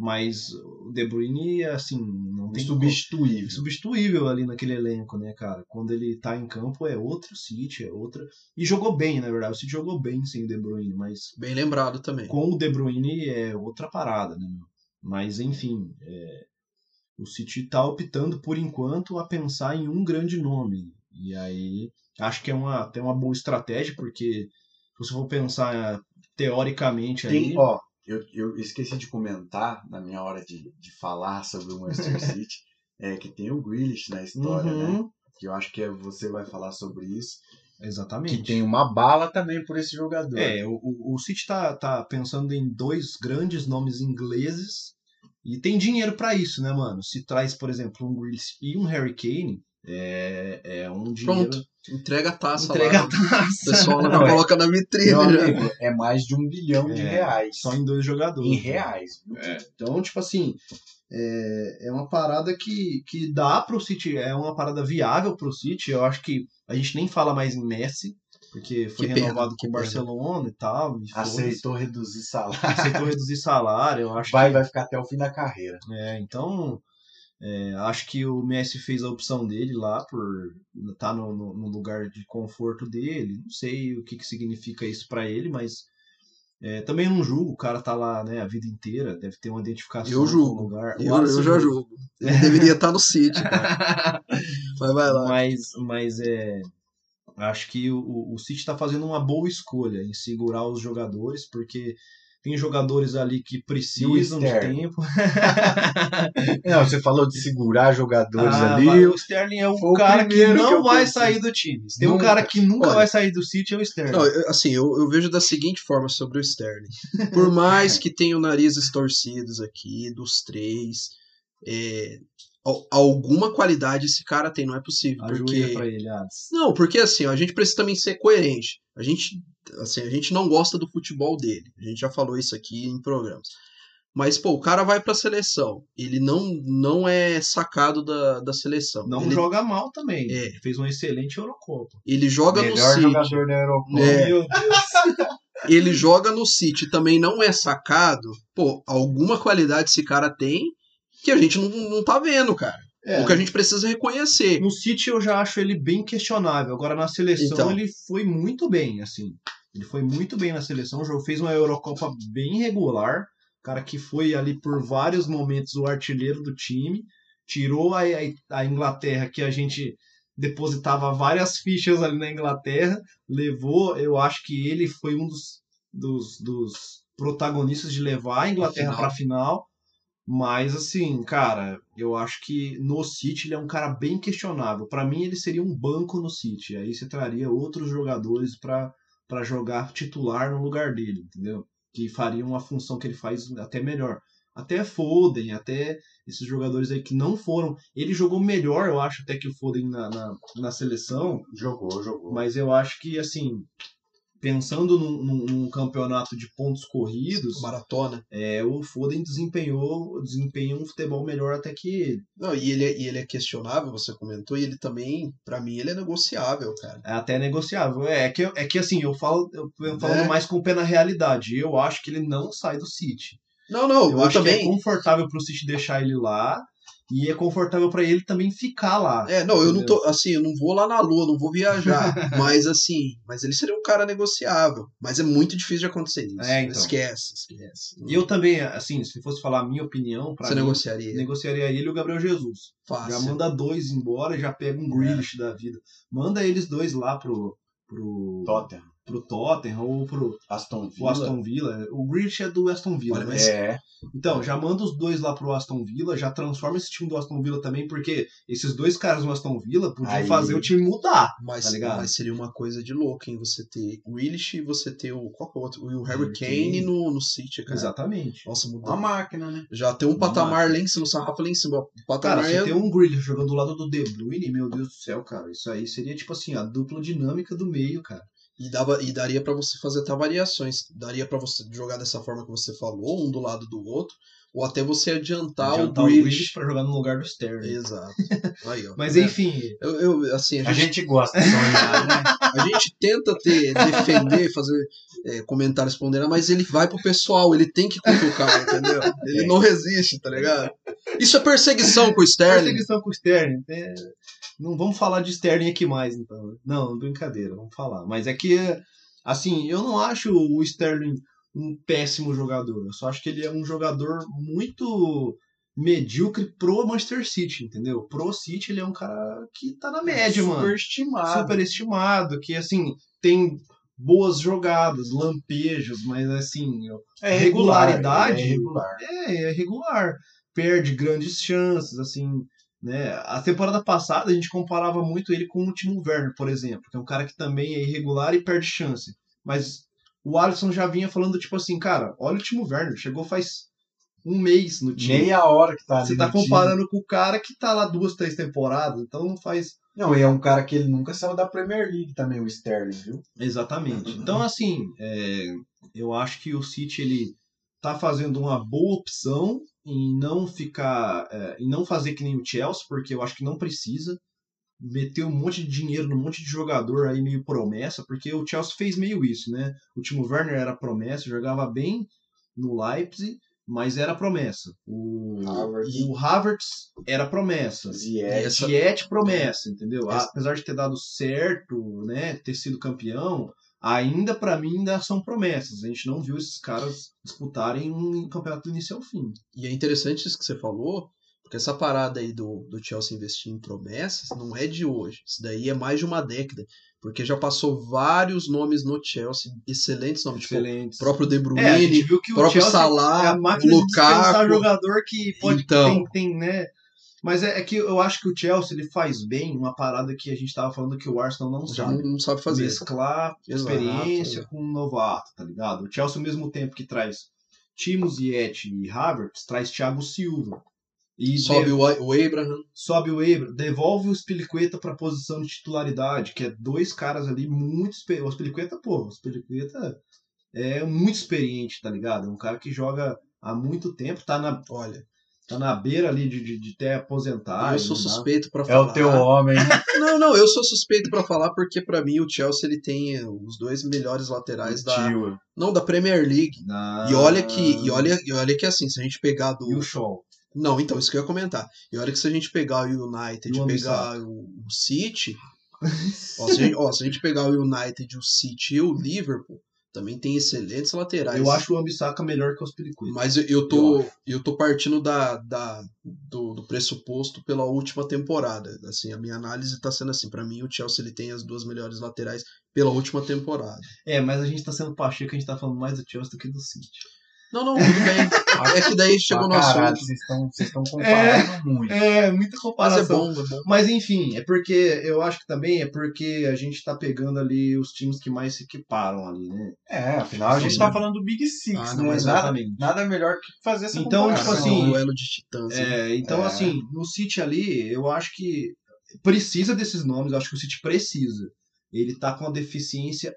mas o De Bruyne, assim, não tem como- Insubstituível. substituível ali naquele elenco, né, cara? Quando ele tá em campo é outro City, é outra. E jogou bem, na verdade. O City jogou bem sem o De Bruyne, mas Bem lembrado também. com o De Bruyne é outra parada, né, meu? Mas enfim, é, o City tá optando por enquanto a pensar em um grande nome. E aí acho que é uma, até uma boa estratégia, porque se você for pensar teoricamente Tem, ali. ó, eu, eu esqueci de comentar na minha hora de, de falar sobre o Manchester City, é que tem o Grealish na história, né? Uhum, Que eu acho que é- você vai falar sobre isso. Exatamente. Que tem uma bala também por esse jogador. É, o, o, City tá, tá pensando em dois grandes nomes ingleses e tem dinheiro pra isso, né, mano? Se traz, por exemplo, um Grealish e um Harry Kane, é, é um dinheiro... Pronto, entrega a taça Entrega lá. a taça. O pessoal Não, é- coloca na vitrine Meu já. amigo, é mais de um bilhão de É, reais. Só em dois jogadores. Em reais. viu? Então, tipo assim, é, é uma parada que, que dá pro City, é uma parada viável pro City. Eu acho que a gente nem fala mais em Messi, porque foi Que renovado com o pena. Barcelona e tal. e foda-se. Aceitou reduzir salário. Aceitou reduzir salário. Eu acho Vai, que vai ficar até o fim da carreira. É, então, É, acho que o Messi fez a opção dele lá por estar no, no, no lugar de conforto dele. Não sei o que, que significa isso para ele, mas é, também não julgo. O cara tá lá né, a vida inteira, deve ter uma identificação Eu com julgo. o lugar. Eu, eu já julgo. Ele deveria estar no City, cara. Mas vai lá. Mas, mas é, acho que o, o City está fazendo uma boa escolha em segurar os jogadores, porque tem jogadores ali que precisam de tempo. Não, você falou de segurar jogadores Ah, ali. o Sterling é o cara que que não eu vai sair do time. Se tem um Nunca. cara que nunca Olha. vai sair do City, é o Sterling. Não, eu- assim, eu, eu vejo da seguinte forma sobre o Sterling. Por mais que tenha o narizes torcidos aqui, dos três, é, al- alguma qualidade esse cara tem, não é possível. Porque... pra ele, Ades. Não, porque assim, ó, a gente precisa também ser coerente. A gente, assim, a gente não gosta do futebol dele. A gente já falou isso aqui em programas. Mas, pô, o cara vai pra seleção. Ele não, não é sacado da, da seleção. Não ele, joga mal também. É. Ele fez uma excelente Eurocopa. ele joga Melhor no City. jogador da Europa. É. Meu Deus. ele joga no City também não é sacado, pô, alguma qualidade esse cara tem que a gente não, não tá vendo, cara. É, O que a gente precisa reconhecer. No City eu já acho ele bem questionável. Agora na seleção Então. ele foi muito bem, assim. Ele foi muito bem na seleção. O jogo fez uma Eurocopa bem regular. Cara que foi ali por vários momentos o artilheiro do time. Tirou a, a- a Inglaterra, que a gente depositava várias fichas ali na Inglaterra. Levou, eu acho que ele foi um dos, dos, dos protagonistas de levar a Inglaterra para a final. Mas assim, cara, eu acho que no City ele é um cara bem questionável. Pra mim ele seria um banco no City. Aí você traria outros jogadores pra para jogar titular no lugar dele, entendeu? Que fariam a função que ele faz até melhor. Até Foden, até esses jogadores aí que não foram. Ele jogou melhor, eu acho, até que o Foden na, na, na seleção. Jogou, jogou. Mas eu acho que, assim, pensando num, num- num campeonato de pontos corridos, Maratona. é, o Foden desempenhou, desempenha um futebol melhor até que ele. Não, e ele, é- e ele é questionável, você comentou, e ele também, pra mim, ele é negociável, cara. É até negociável. É, é que, é que assim, eu falo eu, eu falando É. mais com o pé na realidade. Eu acho que ele não sai do City. Não, não, Eu, eu, acho também. que é confortável pro City deixar ele lá. E é confortável pra ele também ficar lá. É, não, eu não entendeu? tô, assim, eu não vou lá na lua, não vou viajar, mas assim, mas ele seria um cara negociável, mas é muito difícil de acontecer isso. É, então. Esquece, esquece. Eu também, assim, se fosse falar a minha opinião, pra Você mim, negociaria. negociaria ele e o Gabriel Jesus. Fácil. Já manda dois embora e já pega um Grealish da vida. Manda eles dois lá pro, pro, Tottenham. Pro Tottenham ou pro, Aston Villa. Aston Villa. O Grealish é do Aston Villa, Olha, né? mas- É. Então, já manda os dois lá pro Aston Villa, já transforma esse time do Aston Villa também, porque esses dois caras no Aston Villa podiam Aí- fazer o time mudar. Mas, Tá ligado? mas seria uma coisa de louco, hein? Você ter o Grealish e você ter o. Qual que é o outro? O Harry Harry Kane Kane. no, no City, cara. Exatamente. Nossa, Uma mudou. máquina, né? Já tem um Uma patamar lá em cima, o sarrafo lá em cima. O Cara, patamar você é. tem um Grealish jogando do lado do De Bruyne, meu Deus do céu, cara. Isso aí seria tipo assim, a dupla dinâmica do meio, cara. E, dava, e daria pra você fazer até variações. Daria pra você jogar dessa forma que você falou, um do lado do outro. Ou até você adiantar, Adiantar o Grealish. pra jogar no lugar do Sterling. Exato. Aí, ó. Mas É. enfim, Eu, eu, assim, a A gente, gente gosta de sonhar, né? a gente tenta ter, defender, fazer é, comentários ponderar, mas ele vai pro pessoal, ele tem que cutucar, entendeu? Ele É. não resiste, tá ligado? Isso é perseguição com o Sterling. perseguição com o Sterling. é, Não vamos falar de Sterling aqui mais, então. Não, brincadeira, vamos falar. Mas é que, assim, eu não acho o Sterling um péssimo jogador. Eu só acho que ele é um jogador muito medíocre pro Manchester City, entendeu? Pro City ele é um cara que tá na média, mano. Superestimado. Superestimado, que, assim, tem boas jogadas, lampejos, mas, assim, É regularidade. É regular. é, é regular. Perde grandes chances, assim, né? A temporada passada a gente comparava muito ele com o Timo Werner, por exemplo, que é um cara que também é irregular e perde chance. Mas o Alisson já vinha falando, tipo assim, cara, olha o Timo Werner, chegou faz um mês no time. Meia hora que tá ali Você tá no time. comparando com o cara que tá lá duas, três temporadas, então não faz Não, e é um cara que ele nunca saiu da Premier League também, o Sterling, viu? Exatamente. Então, assim, é, eu acho que o City ele tá fazendo uma boa opção em não ficar, é, em não fazer que nem o Chelsea, porque eu acho que não precisa meter um monte de dinheiro num monte de jogador aí meio promessa, porque o Chelsea fez meio isso, né? O Timo Werner era promessa, jogava bem no Leipzig, mas era promessa. O Havertz. o Havertz era promessa. Ziyech promessa, entendeu? Essa- Apesar de ter dado certo, né, ter sido campeão, ainda pra mim ainda são promessas. A gente não viu esses caras disputarem um campeonato do início ao fim. E é interessante isso que você falou, porque essa parada aí do, do Chelsea investir em promessas não é de hoje. Isso daí é mais de uma década. Porque já passou vários nomes no Chelsea, excelentes nomes, tipo Excelentes. o próprio De Bruyne, É, que o próprio Chelsea é Salah, a o de Lukaku. jogador que pode Então. tem, tem, né? Mas é, é que eu acho que o Chelsea ele faz bem uma parada que a gente tava falando que o Arsenal não sabe. não, sabe fazer. mesclar Exato, experiência exato. com um novato, tá ligado? O Chelsea, ao mesmo tempo que traz Timo Ziyech e Havertz, traz Thiago Silva. E Sobe o, o Abraham. sobe o Ebra, devolve o Spilicueta pra posição de titularidade, que é dois caras ali muito experientes. O Spilicueta, pô, o Spilicueta é muito experiente, tá ligado? É um cara que joga há muito tempo, tá na, Olha, tá na beira ali de, de, de até aposentar. eu sou dá. suspeito pra É falar. o teu homem. Não, não, eu sou suspeito pra falar porque pra mim o Chelsea ele tem os dois melhores laterais da Tio. não da Premier League. Na- E olha que e olha, e olha que assim, se a gente pegar do E o Shaw. Não, então, isso que eu ia comentar. E olha que se a gente pegar o United E o e pegar o, o City, ó, se a gente, ó, se a gente pegar o United, o City e o Liverpool, também tem excelentes laterais. Eu acho o Ambissaca melhor que o Spilicueta. Mas eu, eu tô, eu tô partindo da, da, do, do pressuposto pela última temporada. Assim, a minha análise tá sendo assim. Pra mim, o Chelsea ele tem as duas melhores laterais pela última temporada. É, mas a gente tá sendo pacheco, a gente tá falando mais do Chelsea do que do City. Não, não, tudo bem. É que daí chegou no Ah, caralho, assunto. Vocês estão, vocês estão comparando muito. É, muita Mas comparação. é bom, é bom. Mas enfim, é porque eu acho que também é porque a gente tá pegando ali os times que mais se equiparam ali, né? É, afinal a gente Sim. tá falando do Big Six, Ah, não, né? mas Nada, exatamente. nada melhor que fazer essa Então, tipo comparação. assim, um duelo de titãs. É, então, É. assim, no City ali, eu acho que precisa desses nomes, eu acho que o City precisa. Ele tá com uma deficiência,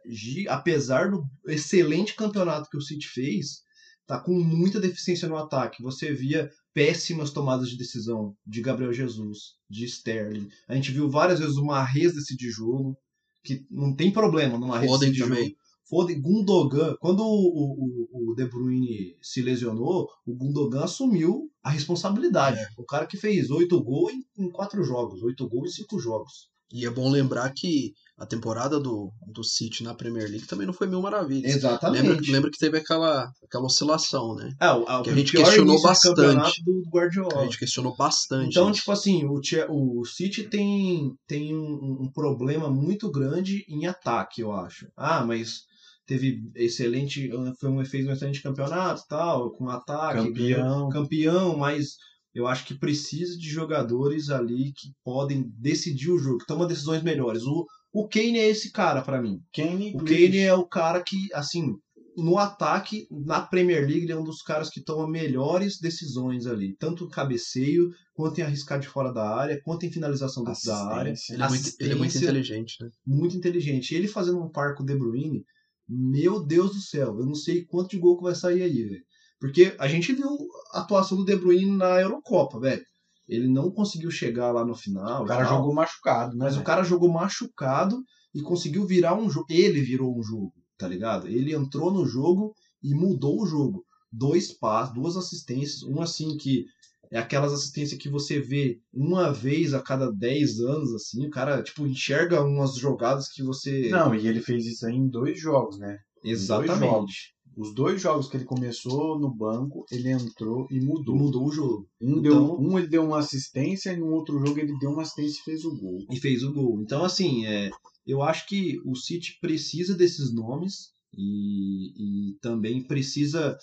apesar do excelente campeonato que o City fez, tá com muita deficiência no ataque. Você via péssimas tomadas de decisão de Gabriel Jesus, de Sterling. A gente viu várias vezes o Mahrez decidir jogo, que não tem problema no Foden decidir também. jogo. Foden, Gundogan, quando o, o, o De Bruyne se lesionou, o Gundogan assumiu a responsabilidade. O cara que fez oito gols em, em quatro jogos, oito gols em cinco jogos. E é bom lembrar que a temporada do, do City na Premier League também não foi mil maravilhas. Exatamente. Lembra, lembra que teve aquela, aquela oscilação, né? É, o, a, que a gente pior questionou bastante. do A Guardiola. gente questionou bastante. Então, isso. tipo assim, o, o City tem, tem um, um problema muito grande em ataque, eu acho. Ah, mas teve excelente. Foi um, fez um excelente campeonato tal, com ataque, Campeão. campeão, mas eu acho que precisa de jogadores ali que podem decidir o jogo, que tomam decisões melhores. O, o Kane é esse cara pra mim. Kane, O Kane é o cara que, assim, no ataque, na Premier League, ele é um dos caras que toma melhores decisões ali. Tanto em cabeceio, quanto em arriscar de fora da área, quanto em finalização da área. Ele, é muito, ele é muito inteligente, né? Muito inteligente. Ele fazendo um par com o De Bruyne, meu Deus do céu, eu não sei quanto de gol que vai sair aí, velho. Porque a gente viu a atuação do De Bruyne na Eurocopa, velho. Ele não conseguiu chegar lá no final. O cara tal. jogou machucado, né? Mas o cara jogou machucado e conseguiu virar um jogo. Ele virou um jogo, tá ligado? Ele entrou no jogo e mudou o jogo. Dois passos, duas assistências, um assim que é aquelas assistências que você vê uma vez a cada 10 anos, assim, o cara, tipo, enxerga umas jogadas que você. Não, e ele fez isso aí em dois jogos, né? Dois jogos. Os dois jogos que ele começou no banco, ele entrou e mudou. Mudou o jogo. Um, Então- deu, um ele deu uma assistência e no outro jogo ele deu uma assistência e fez o gol. e fez o gol. Então, assim, é, eu acho que o City precisa desses nomes e, e também precisa,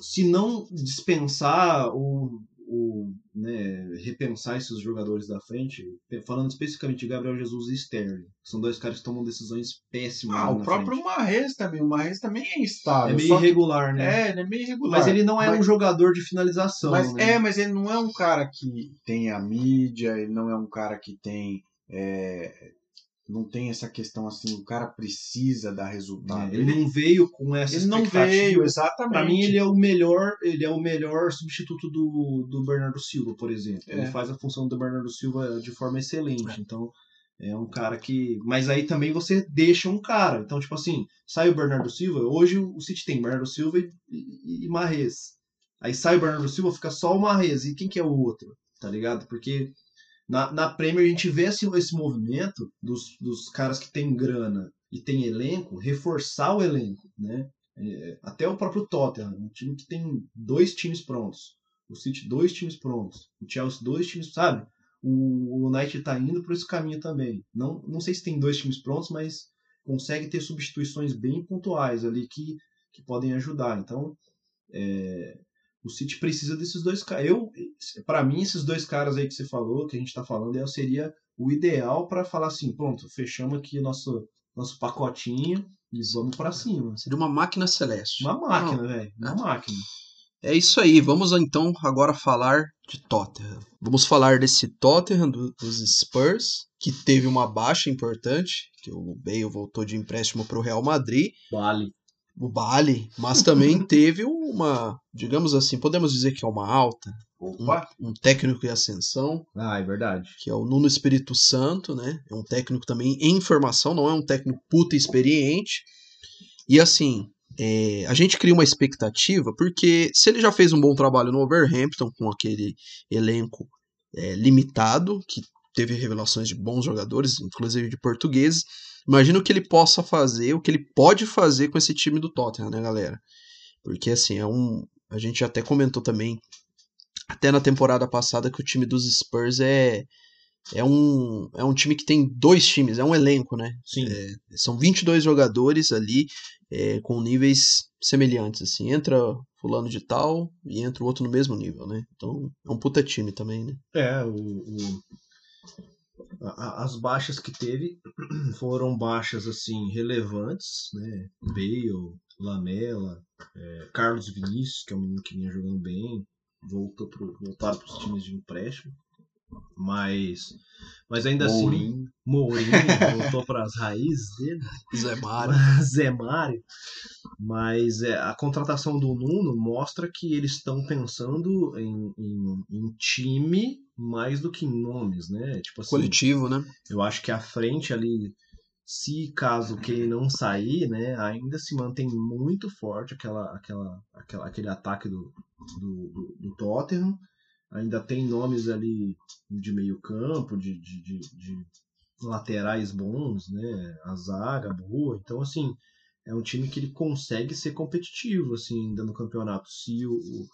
se não dispensar ou, ou né, repensar esses jogadores da frente, falando especificamente de Gabriel Jesus e Sterling, que são dois caras que tomam decisões péssimas. Ah, o próprio frente. Também. O também é É instável. meio só que- irregular, né? É, ele é meio irregular. Mas ele não é Mas- um jogador de finalização. Mas, né? É, mas ele não é um cara que tem a mídia, ele não é um cara que tem. é, não tem essa questão assim, o cara precisa dar resultado. É, ele não veio com essa ele não expectativa. veio, exatamente. Pra mim ele é o melhor, ele é o melhor substituto do, do Bernardo Silva, por exemplo. Ele É. faz a função do Bernardo Silva de forma excelente. Então é um cara que, mas aí também você deixa um cara. Então tipo assim, sai o Bernardo Silva. Hoje o City tem Bernardo Silva e, e, e Marrez. Aí sai o Bernardo Silva, fica só o Marrez. E quem que é o outro? Tá ligado? Porque na, na Premier a gente vê assim, esse movimento dos, dos caras que tem grana e tem elenco, reforçar o elenco, né? É, até o próprio Tottenham, um time que tem dois times prontos. O City, dois times prontos. O Chelsea, dois times, sabe? O, o United tá indo por esse caminho também. Não, não sei se tem dois times prontos, mas consegue ter substituições bem pontuais ali que, que podem ajudar. Então, é, o City precisa desses dois caras. Eu, para mim, esses dois caras aí que você falou, que a gente tá falando, é, seria o ideal para falar assim, pronto, fechamos aqui nosso nosso pacotinho e vamos para cima. Seria uma máquina celeste. Uma máquina, velho. Uma máquina. É isso aí, vamos então agora falar de Tottenham. Vamos falar desse Tottenham do, dos Spurs, que teve uma baixa importante, que o Bale voltou de empréstimo para o Real Madrid. Vale. O Bale, mas também teve uma, digamos assim, podemos dizer que é uma alta, Opa! um, um técnico em ascensão, Ah, é verdade. que é o Nuno Espírito Santo, né? É um técnico também em formação, não é um técnico puta experiente. E assim, é, a gente cria uma expectativa, porque se ele já fez um bom trabalho no Overhampton, com aquele elenco é, limitado, que teve revelações de bons jogadores, inclusive de portugueses, imagina o que ele possa fazer, o que ele pode fazer com esse time do Tottenham, né, galera? Porque assim, é um. A gente até comentou também até na temporada passada que o time dos Spurs é é um, é um time que tem dois times, é um elenco, né? Sim. É, são 22 jogadores ali é, com níveis semelhantes, assim. Entra fulano de tal e entra o outro no mesmo nível, né? Então é um puta time também, né? É, o, o- a- as baixas que teve foram baixas assim relevantes, né? Bale, Lamela, é, Carlos Vinícius, que é um menino que vinha jogando bem, voltou pro, voltaram para os times de empréstimo, mas mas ainda assim Mourinho. Mourinho voltou para as raízes dele. Zé Mário. Zé Mário. Mas é, a contratação do Nuno mostra que eles estão pensando em, em, em time mais do que em nomes, né? Tipo assim, coletivo, né? eu acho que a frente ali, se caso que ele não sair, né, ainda se mantém muito forte aquela, aquela, aquela, aquele ataque do, do, do, Tottenham. Ainda tem nomes ali de meio campo, de, de, de, de laterais bons, né? A zaga boa. Então, assim, é um time que ele consegue ser competitivo, assim, ainda no campeonato. Se o, o,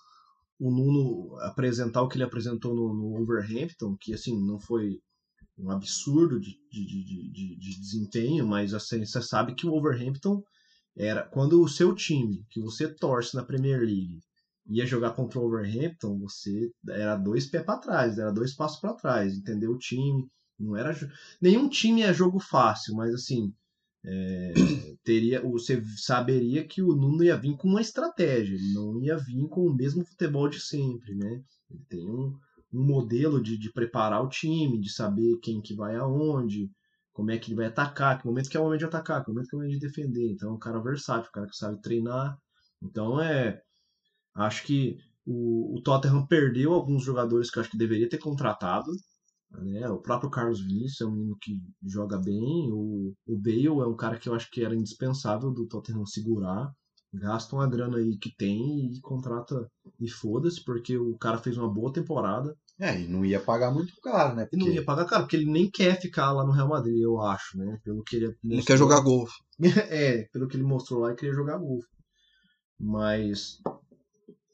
o Nuno apresentar o que ele apresentou no, no Overhampton, que, assim, não foi um absurdo de, de, de, de, de desempenho, mas assim, você sabe que o Overhampton era quando o seu time, que você torce na Premier League, ia jogar contra o Overhampton, você era dois pés para trás, era dois passos para trás, entendeu? O time não era nenhum time é jogo fácil, mas assim é, teria você saberia que o Nuno ia vir com uma estratégia, ele não ia vir com o mesmo futebol de sempre, né? Ele tem um, um modelo de, de preparar o time, de saber quem que vai aonde, como é que ele vai atacar, que momento que é o momento de atacar, que momento que é o momento de defender. Então é um cara versátil, um cara que sabe treinar. Então é. Acho que o, o Tottenham perdeu alguns jogadores que eu acho que deveria ter contratado. Né? O próprio Carlos Vinícius é um menino que joga bem. O, o Bale é um cara que eu acho que era indispensável do Tottenham segurar. Gasta uma grana aí que tem e contrata e foda-se, porque o cara fez uma boa temporada. É, e não ia pagar muito caro, né? E não Porque ia pagar caro, porque ele nem quer ficar lá no Real Madrid, eu acho, né? Pelo que ele Ele mostrou. quer jogar golfe. é, pelo que ele mostrou lá, ele queria jogar golfe. Mas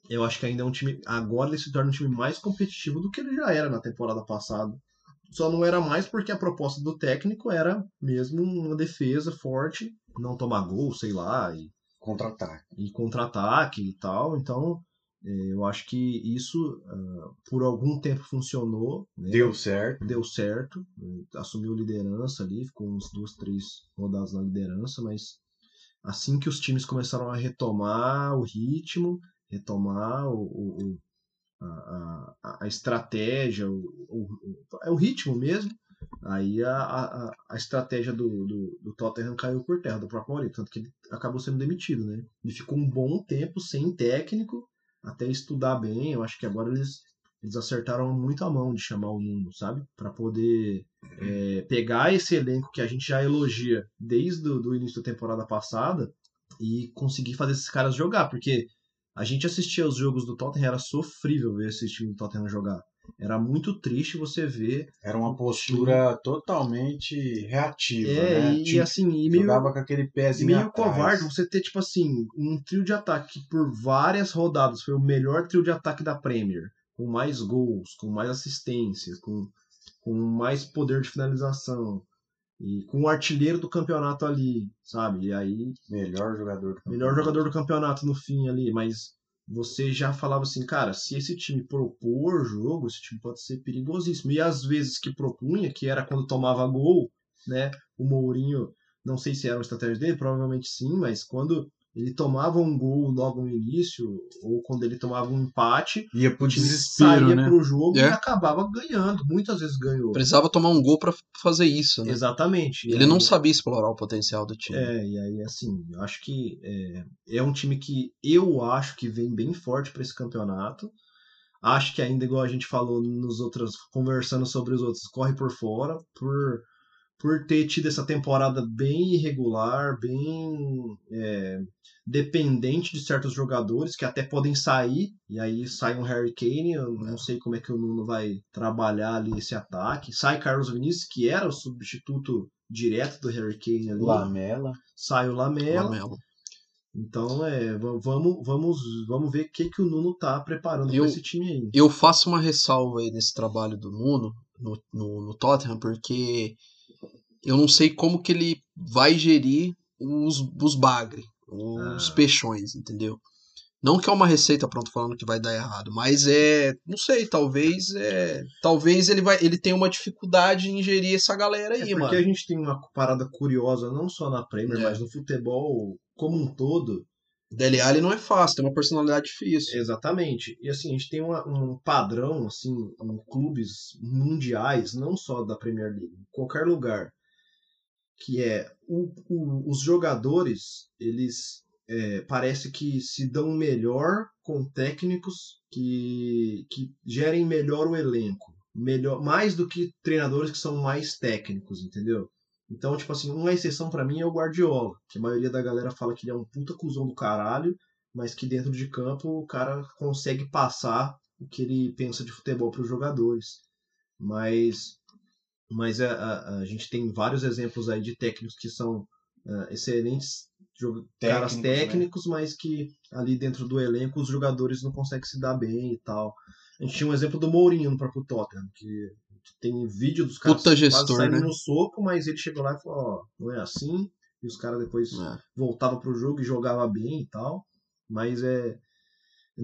eu acho que ainda é um time. Agora ele se torna um time mais competitivo do que ele já era na temporada passada. Só não era mais porque a proposta do técnico era mesmo uma defesa forte, não tomar gol, sei lá, e, contra-ataque. e contra-ataque e tal. Então eh, eu acho que isso ah, por algum tempo funcionou. né? Deu certo. deu certo, eh, assumiu liderança ali, ficou uns duas, três rodadas na liderança, mas assim que os times começaram a retomar o ritmo, retomar o, o- o- a, a- a estratégia, o, o- o- é o ritmo mesmo, aí a, a, a estratégia do, do, do Tottenham caiu por terra, do próprio Mourinho, tanto que ele acabou sendo demitido, né? Ele ficou um bom tempo sem técnico, até estudar bem, eu acho que agora eles eles acertaram muito a mão de chamar o Nuno, sabe? Para poder é, pegar esse elenco que a gente já elogia desde o início da temporada passada e conseguir fazer esses caras jogar, porque A gente assistia os jogos do Tottenham, era sofrível ver esse time do Tottenham jogar. Era muito triste você ver. Era uma postura totalmente reativa, É, né? e, Tipo, assim, e meio, jogava com aquele pezinho meio atrás. covarde você ter, tipo assim, um trio de ataque que por várias rodadas foi o melhor trio de ataque da Premier. Com mais gols, com mais assistências, com, com mais poder de finalização. E com o artilheiro do campeonato ali, sabe? E aí Melhor jogador do melhor campeonato. jogador do campeonato no fim ali, mas você já falava assim, cara, se esse time propor jogo, esse time pode ser perigosíssimo. E às vezes que propunha, que era quando tomava gol, né? O Mourinho, não sei se era uma estratégia dele, provavelmente sim, mas quando ele tomava um gol logo no início, ou quando ele tomava um empate, Ia pro o time desespero, saía né? pro jogo e É. acabava ganhando. Muitas vezes ganhou. Precisava tomar um gol pra fazer isso, né? Exatamente. Ele não aí- sabia explorar o potencial do time. É, e aí, assim, eu acho que é, é um time que eu acho que vem bem forte para esse campeonato. Acho que ainda, igual a gente falou nos outros, conversando sobre os outros, corre por fora, por, por ter tido essa temporada bem irregular, bem é, dependente de certos jogadores que até podem sair, e aí sai um Harry Kane, eu não sei como é que o Nuno vai trabalhar ali esse ataque. Sai Carlos Vinícius, que era o substituto direto do Harry Kane ali Lamela. sai o Lamela. Lamela. Então, é, va- vamos, vamos, vamos ver o que, que o Nuno tá preparando para esse time aí. Eu faço uma ressalva aí nesse trabalho do Nuno no, no, no Tottenham, porque eu não sei como que ele vai gerir os, os bagre, os Ah. peixões, entendeu? Não que é uma receita pronto falando que vai dar errado, mas é, não sei, talvez é, talvez ele vai, ele tenha uma dificuldade em gerir essa galera É aí, porque mano. a gente tem uma parada curiosa, não só na Premier, É. mas no futebol como um todo. Dele Alli não é fácil, tem uma personalidade difícil. Exatamente. E assim, a gente tem uma- um padrão assim, em clubes mundiais, não só da Premier League, em qualquer lugar, que é o- o- os jogadores, eles é, parece que se dão melhor com técnicos que, que gerem melhor o elenco. Melhor, mais do que treinadores que são mais técnicos, entendeu? Então, tipo assim, uma exceção pra mim é o Guardiola, que a maioria da galera fala que ele é um puta cuzão do caralho, mas que dentro de campo o cara consegue passar o que ele pensa de futebol para os jogadores. Mas, mas a, a, a gente tem vários exemplos aí de técnicos que são ah, excelentes jo- caras Técnicos, né? técnicos, mas que ali dentro do elenco os jogadores não conseguem se dar bem e tal. A gente tinha um exemplo do Mourinho no próprio Tottenham, que tem vídeo dos caras Puta quase gestor, saindo né? no soco, mas ele chegou lá e falou, ó, não é assim, e os caras depois É. voltava pro jogo e jogava bem e tal. Mas é,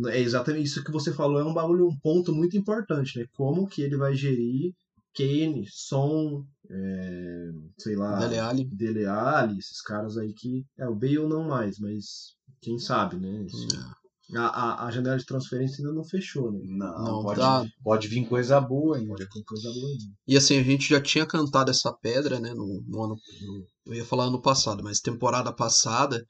é exatamente isso que você falou, é um bagulho, um ponto muito importante, né? Como que ele vai gerir Kane, Son, é, sei lá, Dele Alli. Dele Alli, esses caras aí que. É, o Bale não mais, mas quem sabe, né? Isso- É. A, a, a janela de transferência ainda não fechou, né? Não, Não, pode, tá. pode vir coisa boa ainda. Pode ter coisa boa aí. E assim, a gente já tinha cantado essa pedra, né, no, no ano. no- eu ia falar ano passado, mas temporada passada,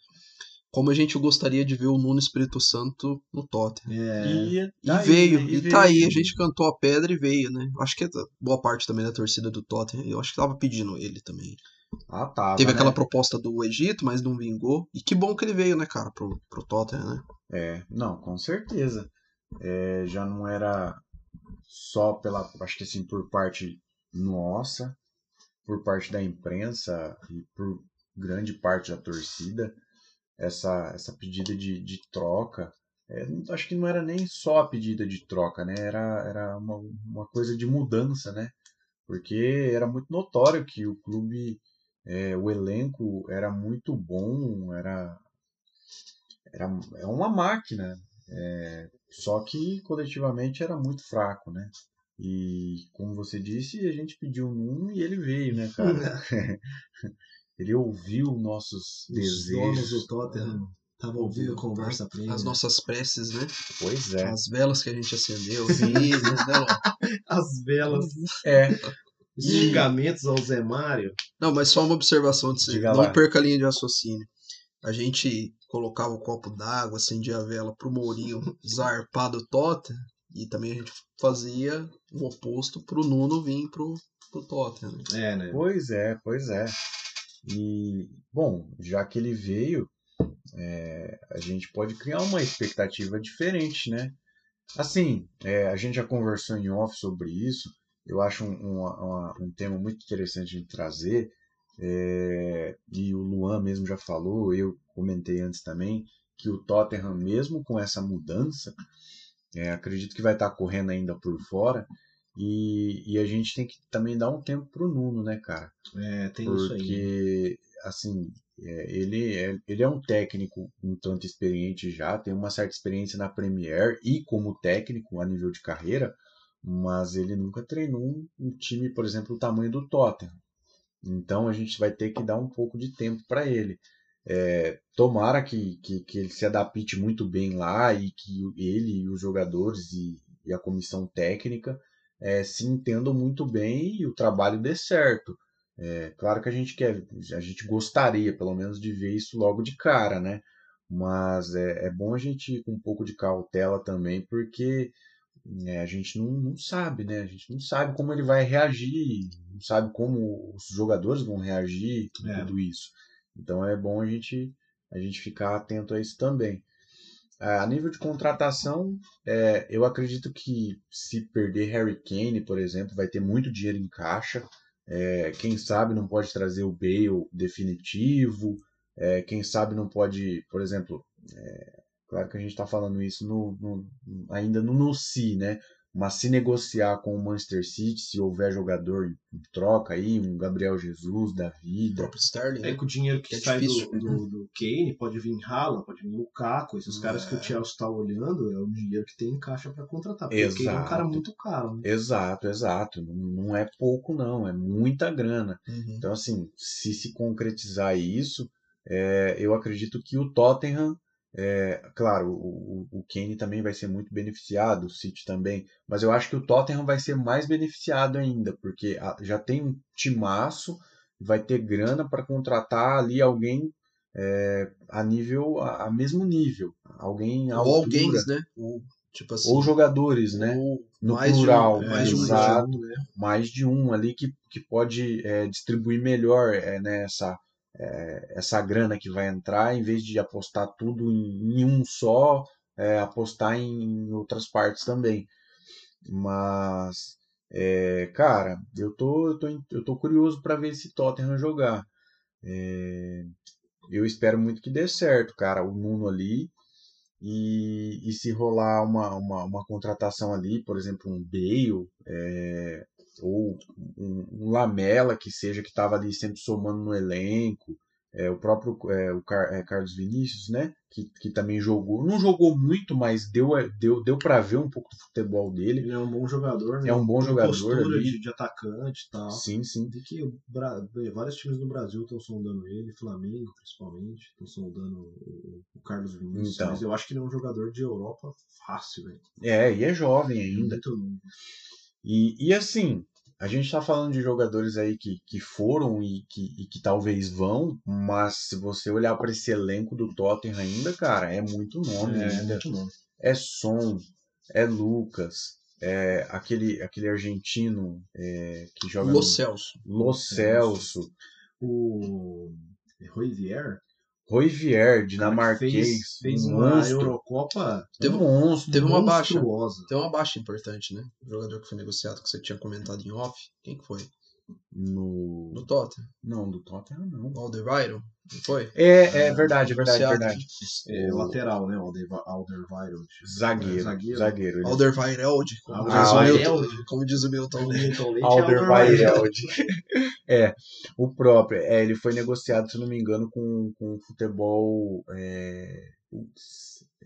como a gente gostaria de ver o Nuno Espírito Santo no Tottenham. É, E, E tá aí, veio, né? e, tá aí, a gente cantou a pedra e veio, né? Acho que boa parte também da torcida do Tottenham, eu acho que tava pedindo ele também. Ah, tá. Teve né? aquela proposta do Egito, mas não vingou. E que bom que ele veio, né, cara, pro, pro Tottenham, né? É, não, com certeza. É, já não era só pela, acho que assim, por parte nossa, por parte da imprensa e por grande parte da torcida, essa, essa pedida de, de troca. é, acho que não era nem só a pedida de troca, né? Era, era uma, uma coisa de mudança, né? Porque era muito notório que o clube, é, o elenco era muito bom, era era é uma máquina, é, só que coletivamente era muito fraco, né? E como você disse, a gente pediu um e ele veio, né, cara? ele ouviu nossos os donos desejos. do Tottenham estavam ouvindo a conversa pra ele. As nossas preces, né? Pois é. As velas que a gente acendeu, né, Ló? As velas, É, os xingamentos ao Zé Mário. Não, mas só uma observação de você. Diga Não lá. perca a linha de raciocínio. A gente colocava o copo d'água, acendia a vela pro Mourinho zarpar do Tottenham. E também a gente fazia o oposto pro Nuno vir pro, pro Tottenham. né? É, né? pois é, pois é. E, bom, já que ele veio, é, a gente pode criar uma expectativa diferente, né? Assim, é, a gente já conversou em off sobre isso. Eu acho um, um, um tema muito interessante de trazer. É, e o Luan mesmo já falou, eu comentei antes também, que o Tottenham, mesmo com essa mudança, é, acredito que vai estar correndo ainda por fora. E, e a gente tem que também dar um tempo pro Nuno, né, cara? É, tem Porque, isso aí. assim, é, ele, é, ele é um técnico um tanto experiente já, tem uma certa experiência na Premier e como técnico a nível de carreira, mas ele nunca treinou um, um time, por exemplo, do tamanho do Tottenham. Então a gente vai ter que dar um pouco de tempo para ele. É, tomara que, que, que, ele se adapte muito bem lá e que ele e os jogadores e, e a comissão técnica é, se entendam muito bem e o trabalho dê certo. É, claro que a gente quer, a gente gostaria pelo menos de ver isso logo de cara, né? Mas é, é bom a gente ir com um pouco de cautela também, porque é, a gente não, não sabe, né? A gente não sabe como ele vai reagir, não sabe como os jogadores vão reagir, É. tudo isso. Então é bom a gente, a gente ficar atento a isso também. A nível de contratação, é, eu acredito que se perder Harry Kane, por exemplo, vai ter muito dinheiro em caixa. É, quem sabe não pode trazer o Bale definitivo. É, quem sabe não pode, por exemplo, é, claro que a gente está falando isso no, no- ainda no no si, né? Mas se negociar com o Manchester City, se houver jogador em, em troca aí, um Gabriel Jesus da O vida, próprio Sterling. É né? que o dinheiro que É sai do, do, do Kane pode vir Haaland, pode vir Lukaku, esses caras que o É. Chelsea está olhando é o dinheiro que tem em caixa para contratar. Porque o Kane é um cara Exato. muito caro, né? Exato, exato. Não, não é pouco, não, é muita grana. Uhum. Então, assim, se se concretizar isso, é, eu acredito que o Tottenham, é, claro, o, o Kane também vai ser muito beneficiado, o City também, mas eu acho que o Tottenham vai ser mais beneficiado ainda, porque a- já tem um timaço, vai ter grana para contratar ali alguém é, a nível, a, a mesmo nível, alguém Ou alguém, né? Ou, tipo assim. ou jogadores, né? ou No mais de um- plural, mais de um exato. né? mais de um ali que, que pode é, distribuir melhor é, né, essa, é, essa grana que vai entrar, em vez de apostar tudo em, em um só, é, apostar em outras partes também. Mas, é, cara, eu tô, eu tô, eu tô curioso para ver esse Tottenham jogar. É, eu espero muito que dê certo, cara, o Nuno ali. E, e se rolar uma, uma, uma contratação ali, por exemplo, um Bale, é, ou um, um Lamela que seja que estava ali sempre somando no elenco, é, o próprio é, o Car- é, Carlos Vinícius, né, que, que também jogou, não jogou muito, mas deu deu, deu para ver um pouco do futebol dele. Ele é um bom jogador, né? É um bom Tem jogador ali. de, de atacante e tal. Sim, sim. De que Bra- vários times no Brasil estão sondando ele, Flamengo principalmente, estão sondando o, o Carlos Vinícius. Então. Mas eu acho que ele é um jogador de Europa fácil, velho. É, e é jovem ainda. Muito. E, e assim, a gente está falando de jogadores aí que, que foram e que, e que talvez vão, mas se você olhar para esse elenco do Tottenham ainda, cara, é muito nome É, ainda. muito novo. É Son, é Lucas, é aquele, aquele argentino é, que joga Lo no Celso. Lo Celso, O Vier Rui Vier, dinamarquês, fez, fez um uma monstro, Eurocopa Teve- um monstro. teve uma baixa. Tem uma baixa importante, né? O jogador que foi negociado, que você tinha comentado em off. Quem que foi? no... No Tottenham. Não, do Tottenham não. O Alderweireld? Não foi? É, é verdade, é verdade, é verdade. É, O- lateral, né? Alder- Alderweireld. Zagueiro, Zagueiro. zagueiro. ele- Alderweireld, como, Ah, diz o Alderweireld. Milton, como diz o Milton. O Milton Leite é Alderweireld. é, o próprio. É, ele foi negociado, se não me engano, com, com futebol. É,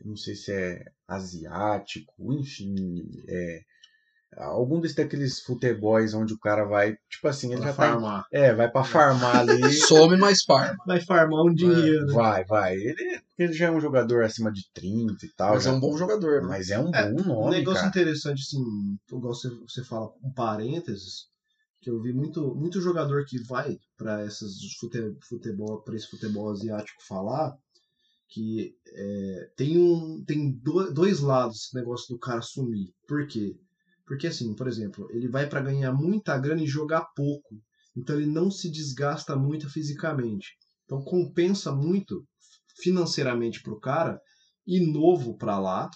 não sei se é asiático, enfim. É, algum desses daqueles futebols onde o cara vai. Tipo assim, ele Pra já tá. farmar. É, vai pra farmar ali. Some mais farma. Vai farmar um dinheiro, né? vai, vai. Ele, ele já é um jogador acima de 30 e tal. Mas é já- um bom jogador, né? mas é um É, bom Um nome, negócio cara. interessante, assim, igual você, você fala, um parênteses, que eu vi muito, muito jogador que vai para fute- futebol, para esse futebol asiático falar, que é, tem um tem do- dois lados esse negócio do cara sumir. Por quê? Porque assim, por exemplo, ele vai para ganhar muita grana e jogar pouco. Então ele não se desgasta muito fisicamente. Então compensa muito financeiramente pro cara e novo pra lá,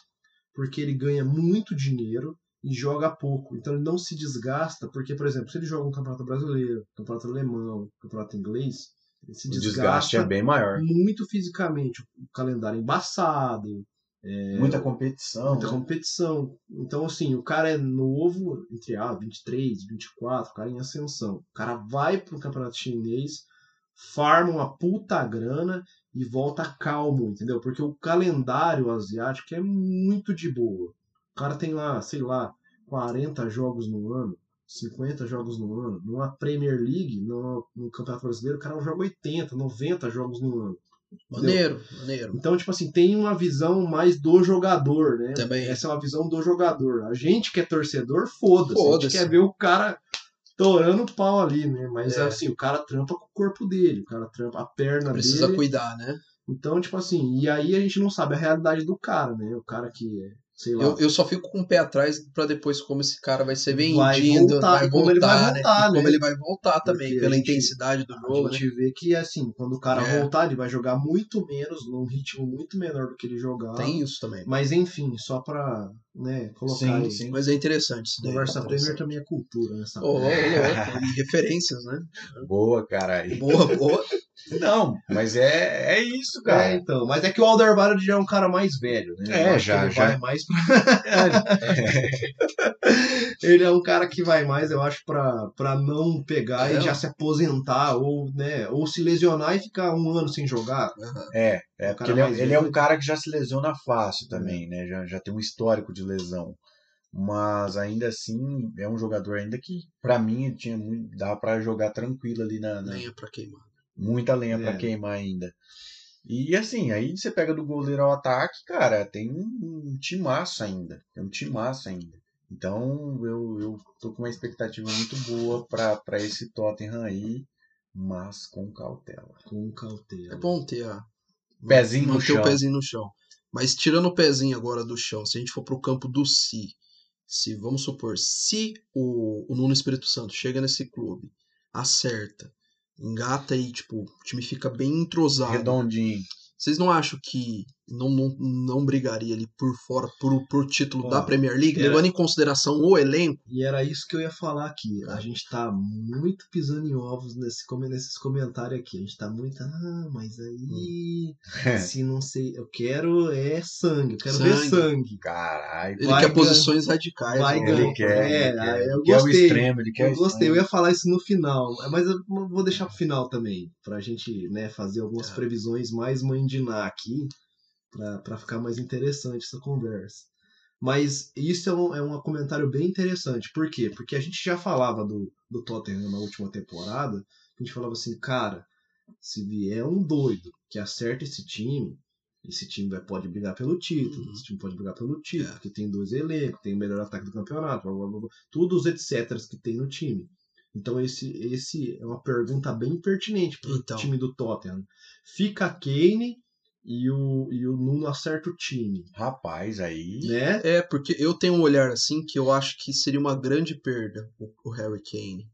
porque ele ganha muito dinheiro e joga pouco. Então ele não se desgasta, porque, por exemplo, se ele joga um campeonato brasileiro, campeonato alemão, campeonato inglês, ele se O desgasta desgaste é bem maior. muito fisicamente. O calendário embaçado, é, Muita competição. muita né? competição. Então, assim, o cara é novo, entre ah, 23, 24, o cara em ascensão. O cara vai pro campeonato chinês, farma uma puta grana e volta calmo, entendeu? Porque o calendário asiático é muito de boa. O cara tem lá, sei lá, 40 jogos no ano, 50 jogos no ano. Numa Premier League, no, no Campeonato Brasileiro, o cara joga 80, 90 jogos no ano. Maneiro, maneiro. Então, tipo assim, tem uma visão mais do jogador, né? Também. Essa é uma visão do jogador. A gente que é torcedor, foda-se. a Foda-se. gente quer ver o cara torando o pau ali, né? Mas É. assim, o cara trampa com o corpo dele, o cara trampa a perna Precisa dele. cuidar, né? Então, tipo assim, e aí a gente não sabe a realidade do cara, né? O cara que é. Eu, eu só fico com o pé atrás pra depois como esse cara vai ser vendido, Vai voltar, vai como ele vai voltar, né? voltar, como né? ele vai voltar também, Porque pela a gente- intensidade do A jogo, né? gente vê que, assim, quando o cara É. voltar, ele vai jogar muito menos, num ritmo muito menor do que ele jogava. Tem isso também. Mas enfim, só pra né, colocar Sim, aí. sim. Mas é interessante isso daí. Conversa Interessante. Premier também é cultura, nessa ô, ô, e referências, né? Boa, caralho. Boa, boa. Não, mas é, é isso, É, cara. então. Mas é que o Alderweireld já é um cara mais velho, né? É, já- ele já. vai mais pra... ele é um cara que vai mais, eu acho, pra, pra não pegar É. e já se aposentar ou, né, ou se lesionar e ficar um ano sem jogar. É, é O porque cara ele é, ele é um cara que já se lesiona fácil também, né? Já, já tem um histórico de lesão. Mas ainda assim, é um jogador ainda que, pra mim, tinha muito, dá pra jogar tranquilo ali na, na- Lenha pra queimar. Muita lenha É. pra queimar ainda. E assim, aí você pega do goleiro ao ataque, cara, tem um, timaço ainda. Tem um timaço ainda. Então eu, eu tô com uma expectativa muito boa pra pra esse Tottenham aí, mas com cautela. Com cautela. É bom ter a. Pezinho no chão. o pezinho no chão. Mas tirando o pezinho agora do chão, se a gente for pro campo do si, se vamos supor, se o, o Nuno Espírito Santo chega nesse clube, acerta, engata e tipo, o time fica bem entrosado. Redondinho. Vocês não acham que não, não, não brigaria ali por fora por, por título Ó, da Premier League, era- levando em consideração o elenco? E era isso que eu ia falar aqui. A gente tá muito pisando em ovos nesse, nesses comentários aqui. A gente tá muito. Ah, mas aí. Se não sei. Eu quero é sangue. Eu quero ver Sangue. sangue. Caralho. Ele Vai quer posições radicais. vai né? ganhar. Ele quer, É, ele quer, eu ele quer o gostei. extremo, ele quer Eu gostei, eu ia falar isso no final, mas eu vou deixar pro final também, pra gente né, fazer algumas É. previsões mais mandiná aqui, pra ficar mais interessante essa conversa. Mas isso é um, é um comentário bem interessante. Por quê? Porque a gente já falava do, do Tottenham na última temporada, a gente falava assim, cara, se vier um doido que acerta esse time, esse time vai, pode brigar pelo título, Uhum. esse time pode brigar pelo título, É. porque tem dois elencos, tem o melhor ataque do campeonato, blá, blá, blá, blá, tudo os etc que tem no time. Então esse, esse é uma pergunta bem pertinente pro Então. time do Tottenham. Fica Kane e o, e o Nuno acerta o time, Rapaz, aí. né? É, porque eu tenho um olhar assim que eu acho que seria uma grande perda o, o Harry Kane.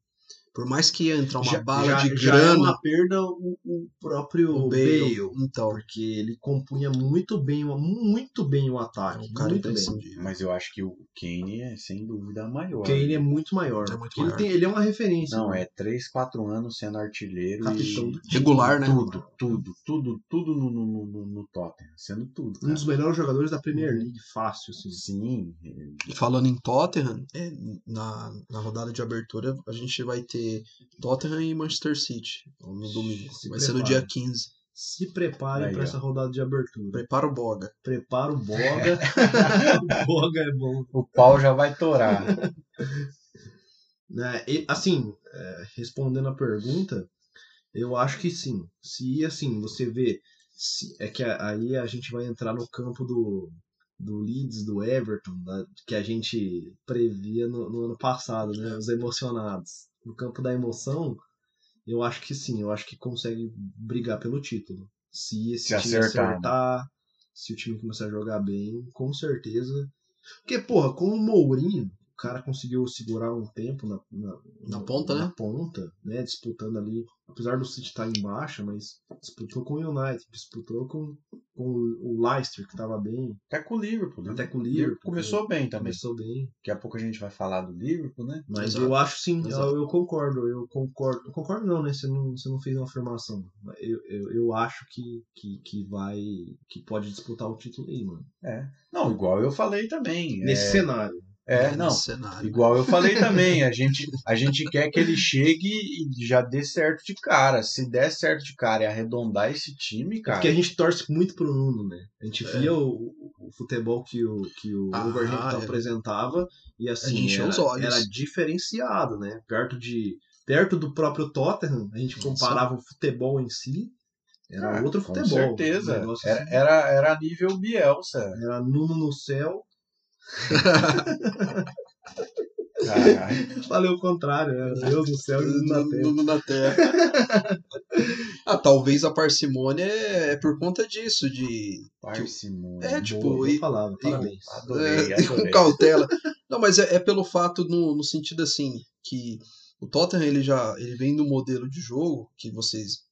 Por mais que ia entrar uma já, bala já, de já é grana, uma perda o, o próprio o Bale, Bale, então, porque ele compunha muito bem, o- muito bem o é ataque, um cara muito bem. imprescindível. Mas eu acho que o Kane é sem dúvida a maior. O Kane é muito maior. É muito ele, maior. tem- ele é uma referência. Não, né? é 3, 4 anos sendo artilheiro Capitão e. Regular, né? tudo, tudo, tudo, tudo no, no, no, no Tottenham, sendo tudo. Um cara. dos melhores jogadores da Premier League, fácil, assim. Sim, E falando em Tottenham, é, na, na rodada de abertura a gente vai ter Tottenham e Manchester City no domingo. Se vai ser no dia 15. Se preparem para essa rodada de abertura. Prepara o Boga. Prepara o Boga. o Boga é bom. o pau já vai torar. Né? E, assim, é, respondendo a pergunta, eu acho que sim. Se assim, você vê. se- é que a- aí a gente vai entrar no campo do, do Leeds, do Everton, da- que a gente previa no, no ano passado, né? Os emocionados. No campo da emoção, eu acho que sim, eu acho que consegue brigar pelo título. Se esse Se time acertar, né? acertar, se o time começar a jogar bem, com certeza. Porque, porra, com o Mourinho, cara conseguiu segurar um tempo na, na, Na ponta, na né? ponta, né? Disputando ali, apesar do City estar em baixa, mas disputou com o United, disputou com, com o Leicester, que estava bem, Até com o Liverpool. né? até com o O Liverpool. Começou bem também. Começou bem. Daqui a pouco a gente vai falar do Liverpool, né? Mas Exato. eu acho sim, eu, eu concordo, eu concordo. Eu concordo não, né? Você não, você não fez uma afirmação. Eu, eu, eu acho que, que, que vai. que pode disputar o título aí, mano. É. Não, igual eu falei também. Nesse cenário. É, nesse não. cenário. Igual eu falei também, a gente, a gente quer que ele chegue e já dê certo de cara. Se der certo de cara e arredondar esse time, cara. Porque a gente torce muito pro Nuno, né? A gente É. via o, o futebol que o, que o Ah, Wolverhampton é. apresentava e assim, A gente encheu era, os olhos. era diferenciado, né? Perto, de, perto do próprio Tottenham, a gente comparava o futebol em si, era Ah, outro com futebol. certeza. Um negócio Era, assim. era, era nível Bielsa. Era Nuno no céu. Caralho. Falei o contrário, era Deus no céu e Nuno na terra. Terra. ah, talvez a parcimônia é, é por conta disso, de. Parcimônia. É, tipo, Boa, e- boa palavra, parabéns. Adorei, é, com adorei. cautela. Não, mas é, é pelo fato, no, no sentido assim, que o Tottenham ele já ele vem do modelo de jogo que vocês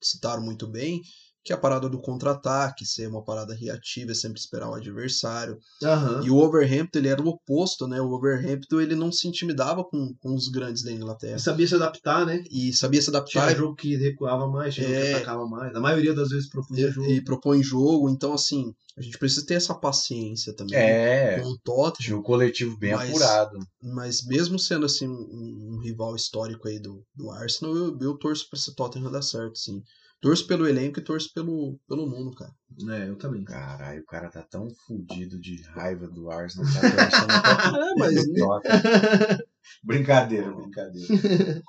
citaram muito bem, que é a parada do contra-ataque, ser uma parada reativa, é sempre esperar o adversário. Aham. E o Overhampton ele era o oposto, né? O Overhampton ele não se intimidava com, com os grandes da Inglaterra. E sabia se adaptar, né? E sabia se adaptar Tinha jogo que recuava mais, tinha jogo que É. atacava mais. A maioria das vezes propunha jogo. e, e propõe jogo. Então, assim, a gente precisa ter essa paciência também É, com o Tottenham. tinha um coletivo bem Mas- apurado. Mas mesmo sendo assim um, um rival histórico aí do, do Arsenal, eu, eu torço pra esse Tottenham dar certo, sim. Torço pelo elenco e torço pelo, pelo Nuno, cara. É, eu também. Caralho, o cara tá tão fudido de raiva do Arsenal. Tá É, mas Tottenham. Brincadeira, brincadeira.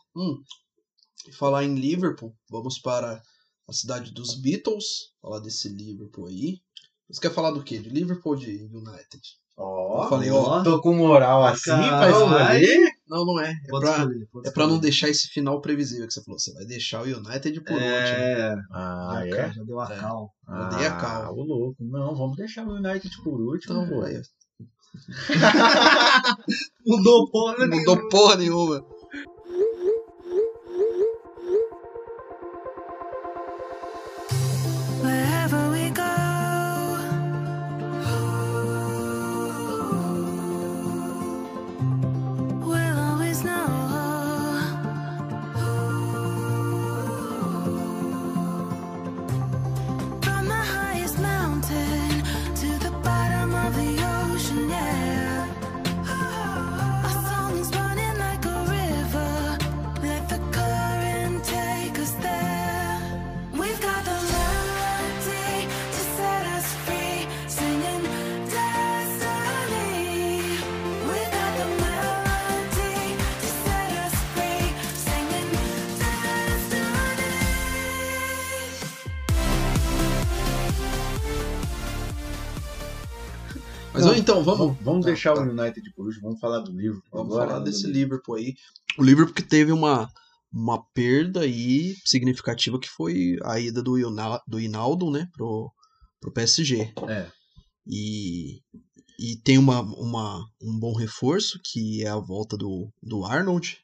e falar em Liverpool, vamos para a cidade dos Beatles, falar desse Liverpool aí. Você quer falar do quê? De Liverpool ou de United? Ó, Eu falei, ó, tô com moral assim pra Caralho. Não, não é. É Pode pra, escolher, é pra não deixar esse final previsível que você falou. Você vai deixar o United por último. É, Ah, já, é? já deu a É. cal. Eu dei a Ah, cal. ô louco. Não, vamos deixar o United por último. Então, aí, Mudou porra não mudou porra nenhuma. Vamos. Vamos, Tá, deixar tá. o United por último, vamos falar do livro. Vamos agora, falar né, desse do- Liverpool aí. O Liverpool que teve uma, uma perda aí significativa que foi a ida do, do Hinaldo, né, pro, pro PSG. É. E, e tem uma, uma, um bom reforço, que é a volta do, do Arnold.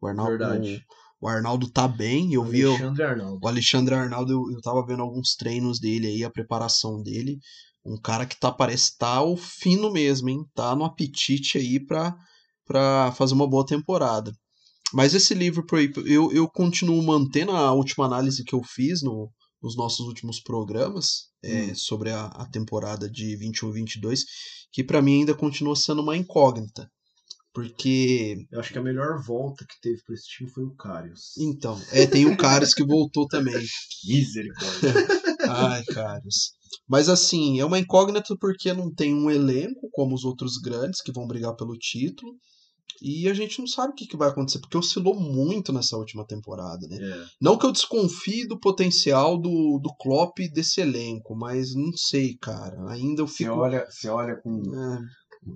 O Arnaldo, Verdade. o, o Arnaldo tá bem, eu vi o, Alexandre Arnaldo. o Alexandre Arnaldo, eu, eu tava vendo alguns treinos dele aí, a preparação dele. Um cara que tá, parece tá o fino mesmo, hein? Tá no apetite aí pra, pra fazer uma boa temporada. Mas esse livro, eu, eu continuo mantendo a última análise que eu fiz no, nos nossos últimos programas é, sobre a, a temporada de 21-22, que pra mim ainda continua sendo uma incógnita. Porque Eu acho que a melhor volta que teve pra esse time foi o Karius. Então, é, tem o Caras que voltou também. Misericórdia. Ai, Caras. Mas assim, é uma incógnita porque não tem um elenco como os outros grandes que vão brigar pelo título. E a gente não sabe o que, que vai acontecer, porque oscilou muito nessa última temporada, né? É. Não que eu desconfie do potencial do, do Klopp desse elenco, mas não sei, cara. Ainda eu Você fico. olha, você olha com, É,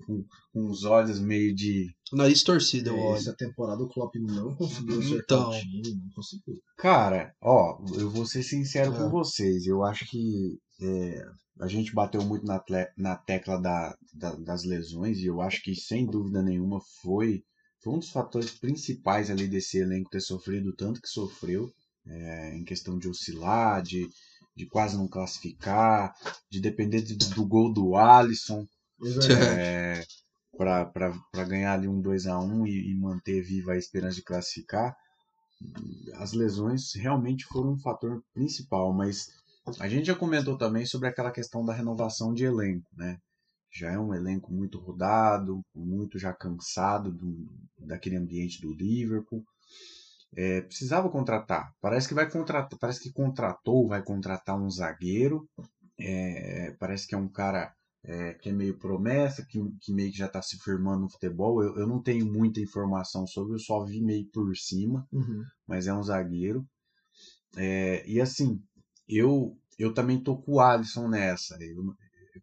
com, com os olhos meio de. nariz torcido, eu É, olho. Essa temporada o Klopp não conseguiu acertar Então. o time, não conseguiu. Cara, ó, eu vou ser sincero É. com vocês. Eu acho que é, a gente bateu muito na, na tecla da, da- das lesões e eu acho que sem dúvida nenhuma foi, foi um dos fatores principais ali desse elenco ter sofrido tanto que sofreu, é, em questão de oscilar, de, de quase não classificar, de depender de- do gol do Alisson é, para ganhar ali um 2 a 1 e, e manter viva a esperança de classificar. As lesões realmente foram um fator principal, mas a gente já comentou também sobre aquela questão da renovação de elenco, né? Já é um elenco muito rodado, muito já cansado do, daquele ambiente do Liverpool. É, precisava contratar. Parece que vai contratar, parece que contratou, vai contratar um zagueiro. É, parece que é um cara é, que é meio promessa, que, que meio que já está se firmando no futebol. Eu, eu não tenho muita informação sobre, eu só vi meio por cima Uhum. mas é um zagueiro. É, e assim, eu eu também tô com o Alisson nessa. Eu-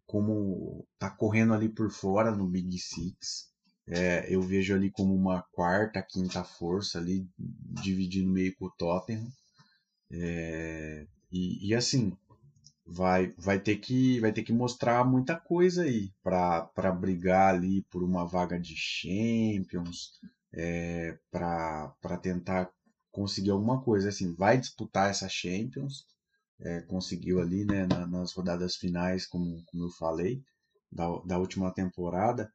como tá correndo ali por fora no Big Six, é, eu vejo ali como uma quarta, quinta força ali, dividindo meio com o Tottenham. É, e, e assim, vai, vai ter que vai ter que mostrar muita coisa aí para brigar ali por uma vaga de Champions, é, para tentar conseguir alguma coisa. Assim, vai disputar essa Champions, é, conseguiu ali né, na- nas rodadas finais, como, como eu falei, da, da última temporada,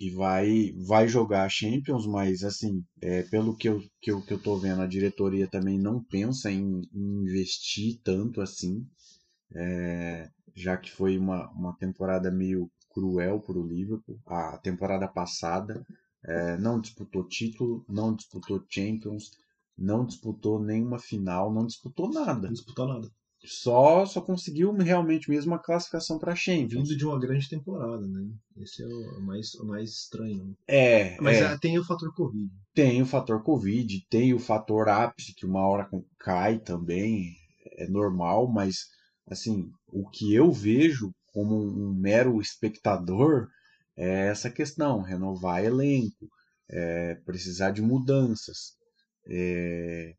e vai, vai jogar a Champions, mas assim, é, pelo que eu, que, eu, que eu tô vendo, a diretoria também não pensa em, em investir tanto assim, é, já que foi uma, uma temporada meio cruel para o Liverpool. A temporada passada é, não disputou título, não disputou Champions, não disputou nenhuma final, não disputou nada. Não disputou nada. Só, só conseguiu realmente mesmo a classificação para Champions. Vindo de uma grande temporada, né? Esse é o mais, o mais estranho. É, Mas é. ah, tem o fator Covid. Tem o fator Covid, tem o fator ápice, que uma hora cai também, é normal, mas assim, o que eu vejo como um mero espectador é essa questão, renovar elenco, é, precisar de mudanças. É,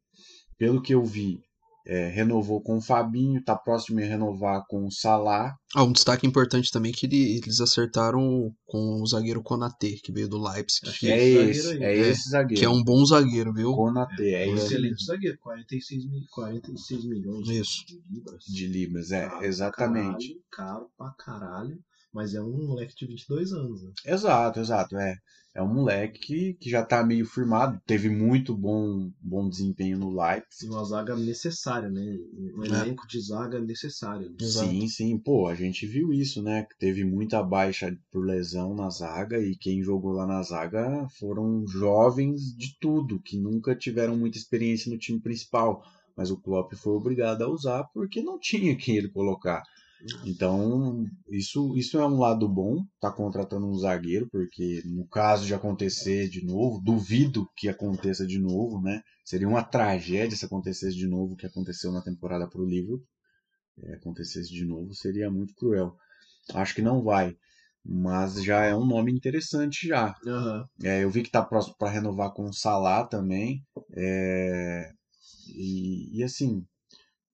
pelo que eu vi, é, renovou com o Fabinho, tá próximo de renovar com o Salah. Ah, um destaque importante também que ele- eles acertaram com o zagueiro Konaté, que veio do Leipzig, Acho que, que É esse esse, zagueiro é aí. esse zagueiro. que é um bom zagueiro, viu? Konaté, é Um esse excelente zagueiro, 46, mil, 46 milhões Isso. de libras. de Libras, é, exatamente. Caralho, caro pra caralho. Mas é um moleque de 22 anos, né? Exato, exato. É, é um moleque que, que já tá meio firmado, teve muito bom, bom desempenho no Leipzig. E uma zaga necessária, né? Um É. elenco de zaga necessário. né? Sim, sim, pô, a gente viu isso, né? Que teve muita baixa por lesão na zaga e quem jogou lá na zaga foram jovens de tudo, que nunca tiveram muita experiência no time principal. Mas o Klopp foi obrigado a usar porque não tinha quem ele colocar. Então, isso, isso é um lado bom, tá contratando um zagueiro, porque no caso de acontecer de novo, duvido que aconteça de novo, né? Seria uma tragédia se acontecesse de novo o que aconteceu na temporada pro Liverpool. É, acontecesse de novo, seria muito cruel. Acho que não vai, mas já é um nome interessante já. Aham. É, eu vi que tá próximo para renovar com o Salah também. É, e, e assim,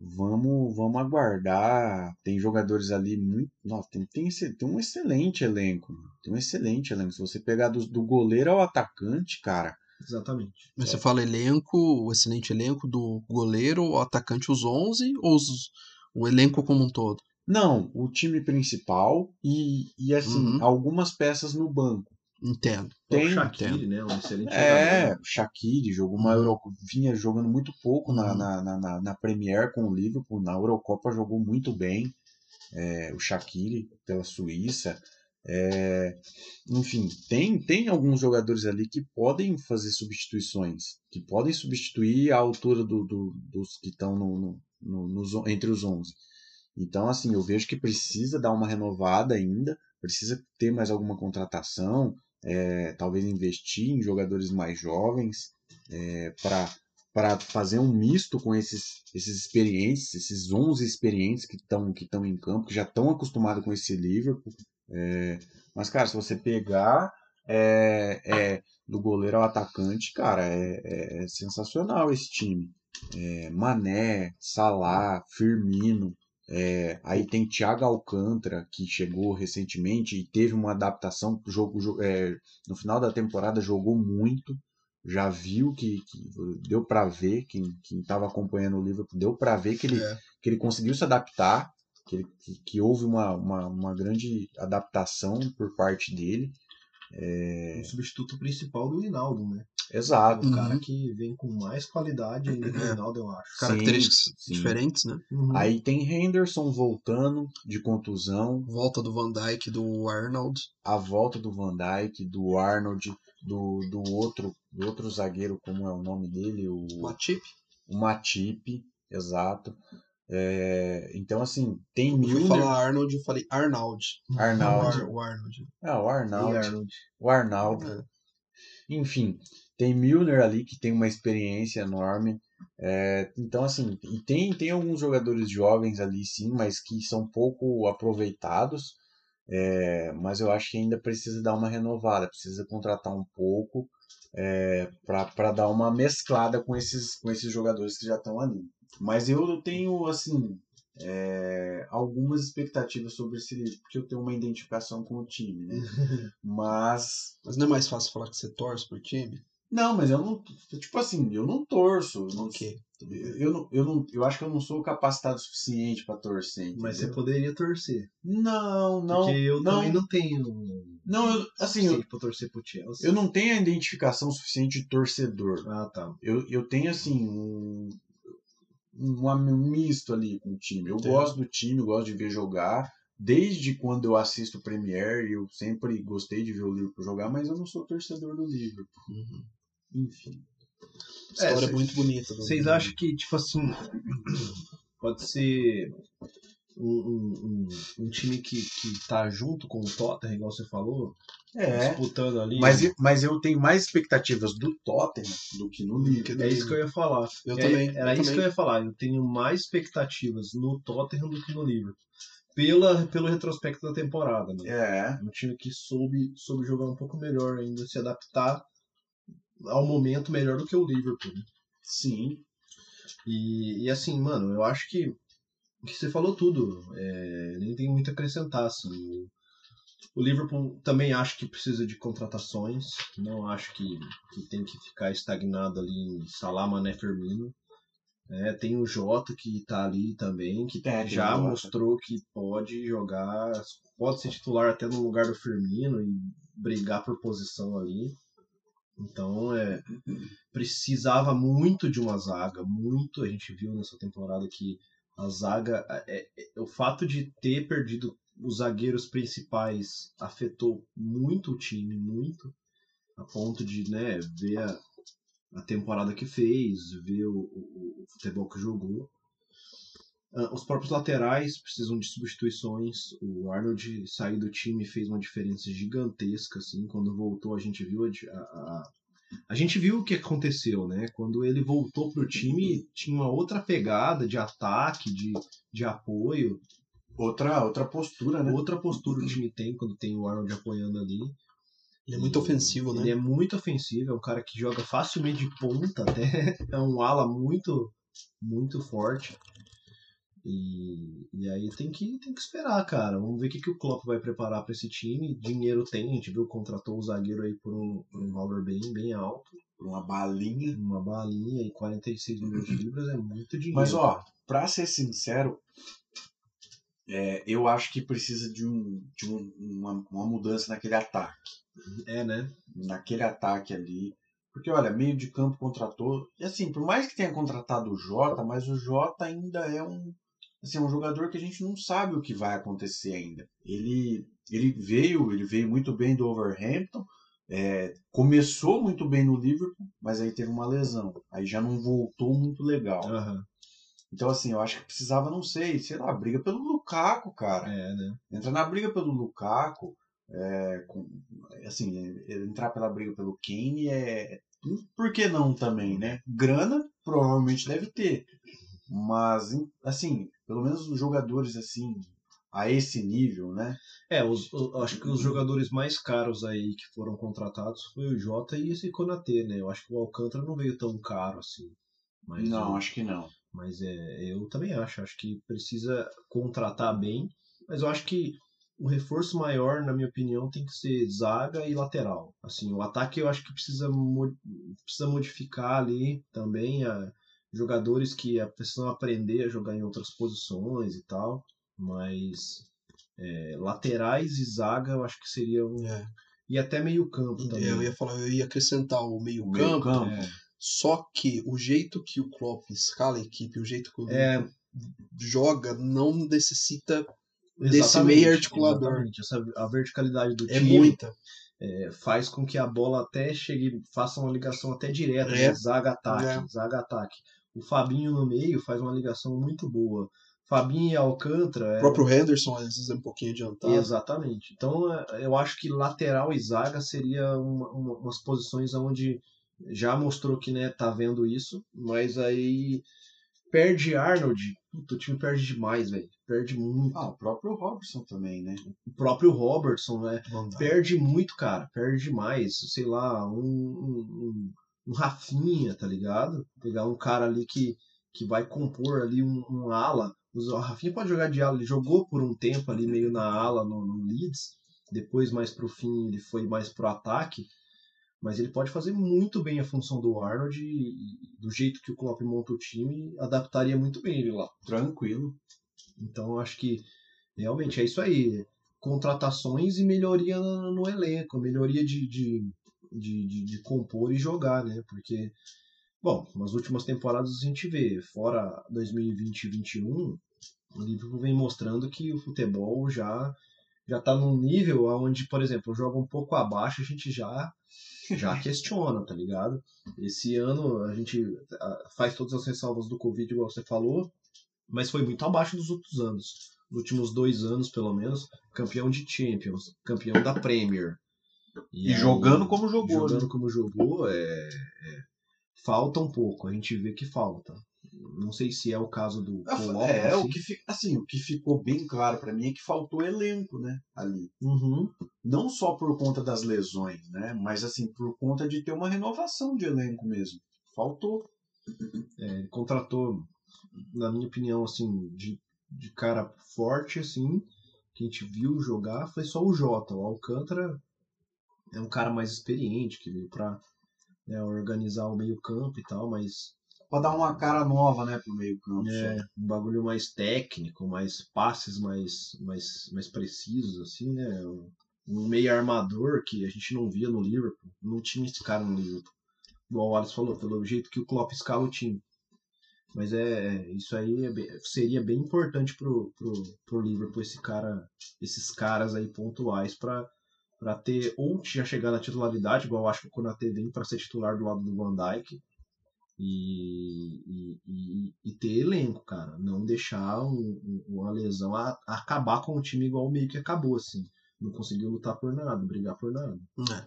vamos, vamos aguardar. Tem jogadores ali muito. Nossa, tem, tem, esse- tem um excelente elenco. mano. Tem um excelente elenco. Se você pegar do, do goleiro ao atacante, cara. Exatamente. Mas você fala elenco, o excelente elenco do goleiro, o atacante, os 11 ou os- o elenco como um todo? Não, o time principal e, e assim, Uhum. algumas peças no banco. Entendo. Tem, o Shaqiri, tem. né? Um excelente É, jogador. o Shaqiri jogou uma. Euro... vinha jogando muito pouco na, Uhum. na, na, na, na Premier com o Liverpool, na Eurocopa jogou muito bem, é, o Shaqiri pela Suíça. É, enfim, tem, tem alguns jogadores ali que podem fazer substituições, que podem substituir a altura do, do- dos que estão no, no, no- entre os 11. Então, assim, eu vejo que precisa dar uma renovada ainda, precisa ter mais alguma contratação, é, talvez investir em jogadores mais jovens é, para fazer um misto com esses, esses experientes, esses 11 experientes que estão que em campo, que já estão acostumados com esse Liverpool. É, mas, cara, se você pegar é, é, do goleiro ao atacante, cara, é, é- é sensacional esse time. É, Mané, Salah, Firmino, É, aí tem Thiago Alcântara, que chegou recentemente e teve uma adaptação. Jogo, jo- é, no final da temporada jogou muito. Já viu que, que deu pra ver, quem estava acompanhando o Liverpool, deu pra ver que ele, É. que ele conseguiu se adaptar, que, ele- que, que houve uma, uma, uma grande adaptação por parte dele. O substituto principal do Hinaldo, né? Exato. O Uhum. cara que vem com mais qualidade ainda que o Hinaldo, eu acho. Características sim. diferentes, né? Uhum. Aí tem Henderson voltando de contusão, Volta do Van Dijk, do Arnold. a volta do Van Dijk, do Arnold, do, do outro do outro zagueiro, como é o nome dele? O, Matip. o Matip, exato. É, então, assim, tem Eu fui Milner, falar Arnold, eu falei Arnold. Arnold. O Ar- O Arnold. Ah, o E Arnold. Arnold. O Arnaldo. É. Enfim, tem Milner ali que tem uma experiência enorme. É, então, assim, e tem, tem alguns jogadores jovens ali, sim, mas que são pouco aproveitados. É, mas eu acho que ainda precisa dar uma renovada, precisa contratar um pouco é, para dar uma mesclada com esses, com esses jogadores que já estão ali. Mas eu tenho, assim, é, algumas expectativas sobre esse livro, porque eu tenho uma identificação com o time, né? Mas Mas não é mais fácil falar que você torce pro time? Não, mas eu não. Tipo assim, eu não torço. eu Não, Ok. eu, não, eu, não, eu acho que eu não sou capacitado o suficiente pra torcer. Mas você entendeu? poderia torcer. Não, não. porque eu não, também não tenho. Não, eu- assim, eu, pra torcer pro Chelsea. eu não tenho a identificação suficiente de torcedor. Ah, tá. Eu, eu tenho, assim, um, um, misto ali com o time. Eu Entendo. gosto do time, eu gosto de ver jogar. Desde quando eu assisto Premier, eu sempre gostei de ver o Liverpool jogar, mas eu não sou torcedor do Liverpool. Uhum. Enfim. História cês- muito bonita. Vocês acham que, tipo assim, pode ser um, um, um, time que, que tá junto com o Tottenham, igual você falou, É. disputando ali? Mas, eu- mas eu tenho mais expectativas do Tottenham do que no Liverpool. É isso que eu ia falar. Eu É- também. Era eu isso que eu ia falar. Eu tenho mais expectativas no Tottenham do que no Liverpool. Pela, pelo retrospecto da temporada, né? É. Um time que soube, soube jogar um pouco melhor ainda, se adaptar ao momento melhor do que o Liverpool. né? Sim. E, e assim, mano, eu acho que, que você falou tudo. É, nem tem muito a acrescentar. Assim. O, Liverpool também acho que precisa de contratações. Não acho que, que tem que ficar estagnado ali em Salah, Mané, Firmino. É, tem o Jota que tá ali também, que É, já mostrou que pode jogar, pode ser titular até no lugar do Firmino e brigar por posição ali. Então, é, precisava muito de uma zaga, muito. A gente viu nessa temporada que a zaga, é, é- o fato de ter perdido os zagueiros principais afetou muito o time, muito, a ponto de né, ver a, a temporada que fez, ver o, o- o futebol que jogou. Ah, Os próprios laterais precisam de substituições. O Arnold sair do time fez uma diferença gigantesca. Assim, quando voltou, a gente viu a, a, a, a gente viu o que aconteceu, né? Quando ele voltou pro time, tinha uma outra pegada de ataque, de, de apoio. Outra, outra postura, né? Outra postura o time tem quando tem o Arnold apoiando ali. Ele é muito ofensivo, né? Ele é muito ofensivo, é um cara que joga facilmente de ponta até. É um ala muito, muito forte. E, e aí tem que, tem que esperar, cara. Vamos ver o que, que o Klopp vai preparar para esse time. Dinheiro tem, a gente viu, contratou o zagueiro aí por um, um valor bem, bem alto. Uma balinha. Uma balinha e 46 milhões de libras é muito dinheiro. Mas, ó, pra ser sincero, é, eu acho que precisa de, um, de um- uma, uma mudança naquele ataque. É, né? Naquele ataque ali. Porque, olha, meio de campo contratou. E assim, por mais que tenha contratado o Jota, mas o Jota ainda é um. Assim, é um jogador que a gente não sabe o que vai acontecer ainda. Ele, ele veio, ele veio muito bem do Overhampton. é, começou muito bem no Liverpool, mas aí teve uma lesão. Aí já não voltou muito legal. Aham. Então, assim, eu acho que precisava, não sei, sei lá, briga pelo Lukaku, cara. É, né? Entra na briga pelo Lukaku, é, com- assim, entrar pela briga pelo Kane é. Por que não também, né? Grana provavelmente deve ter. Mas, assim, pelo menos os jogadores, assim, a esse nível, né? É, os, o- acho que os jogadores mais caros aí que foram contratados foi o Jota e esse Konatê, né? Eu acho que o Alcântara não veio tão caro assim. Mas não, o, acho que não. Mas é, eu também acho. Acho que precisa contratar bem. Mas eu acho que o reforço maior, na minha opinião, tem que ser zaga e lateral. Assim, o ataque eu acho que precisa, precisa modificar ali também a, jogadores que a- precisam aprender a jogar em outras posições e tal. Mas é, laterais e zaga eu acho que seria um. É. E até meio campo também. Eu ia falar, eu ia acrescentar o O meio-campo. meio-campo. É. Só que o jeito que o Klopp escala a equipe, o jeito que o É, joga, não necessita desse exatamente, meio articulador. exatamente. Essa, a verticalidade do É time muita. é, faz com que a bola até chegue, faça uma ligação até direta, É. zaga-ataque, É. zaga-ataque. O Fabinho no meio faz uma ligação muito boa. Fabinho e Alcântara. O é- próprio Henderson, às vezes, é um pouquinho adiantado. Exatamente. Então, é, eu acho que lateral e zaga seria uma, uma- umas posições onde já mostrou que né, tá vendo isso, mas aí perde Arnold. Puta, o time perde demais, velho. Perde muito. Ah, o próprio Robertson também, né? O próprio Robertson, né? Dá. Perde muito, cara. Perde demais. Sei lá, um, um, um, um Rafinha, tá ligado? Pegar um cara ali que, que vai compor ali um, um ala. O Rafinha pode jogar de ala. Ele jogou por um tempo ali meio na ala no, no Leeds. Depois, mais pro fim, ele foi mais pro ataque. Mas ele pode fazer muito bem a função do Arnold e, do jeito que o Klopp monta o time, adaptaria muito bem ele lá. Tranquilo. Então eu acho que realmente é isso aí. Contratações e melhoria no, no elenco, melhoria de, de, de, de- de compor e jogar, né? Porque, bom, nas últimas temporadas a gente vê, fora 2020 e 2021, o Liverpool vem mostrando que o futebol já já tá num nível onde, por exemplo, joga um pouco abaixo, a gente já já questiona, tá ligado? Esse ano a gente faz todas as ressalvas do Covid, igual você falou, mas foi muito abaixo dos outros anos. Nos últimos dois anos, pelo menos, campeão de Champions, campeão da Premier. E jogando como jogou, Jogando né? como jogou, é, é- falta um pouco, a gente vê que falta. Não sei se é o caso do Klopp, É, assim. o que, assim, o que ficou bem claro pra mim é que faltou elenco, né? Ali. Uhum. Não só por conta das lesões, né? Mas assim, por conta de ter uma renovação de elenco mesmo. Faltou. Ele contratou, na minha opinião, assim, de, de cara forte, assim, que a gente viu jogar, foi só o Jota. O Alcântara é um cara mais experiente, que veio pra né, organizar o meio campo e tal, mas Pra dar uma cara nova, né, pro meio campo. é só. um bagulho mais técnico, mais passes mais, mais, mais precisos, assim, né? Um meio armador que a gente não via no Liverpool, não tinha esse cara no Liverpool. Igual o Alisson falou, pelo jeito que o Klopp escala o time. Mas é isso aí é bem- seria bem importante pro, pro, pro Liverpool, esse cara, esses caras aí pontuais pra para ter ou já chegar na titularidade, igual eu acho que o Konaté vem para ser titular do lado do Van Dijk, e, e, e- e ter elenco, cara. Não deixar um- um- uma lesão a- acabar com o time igual meio que acabou, assim. Não conseguiu lutar por nada, brigar por nada. É.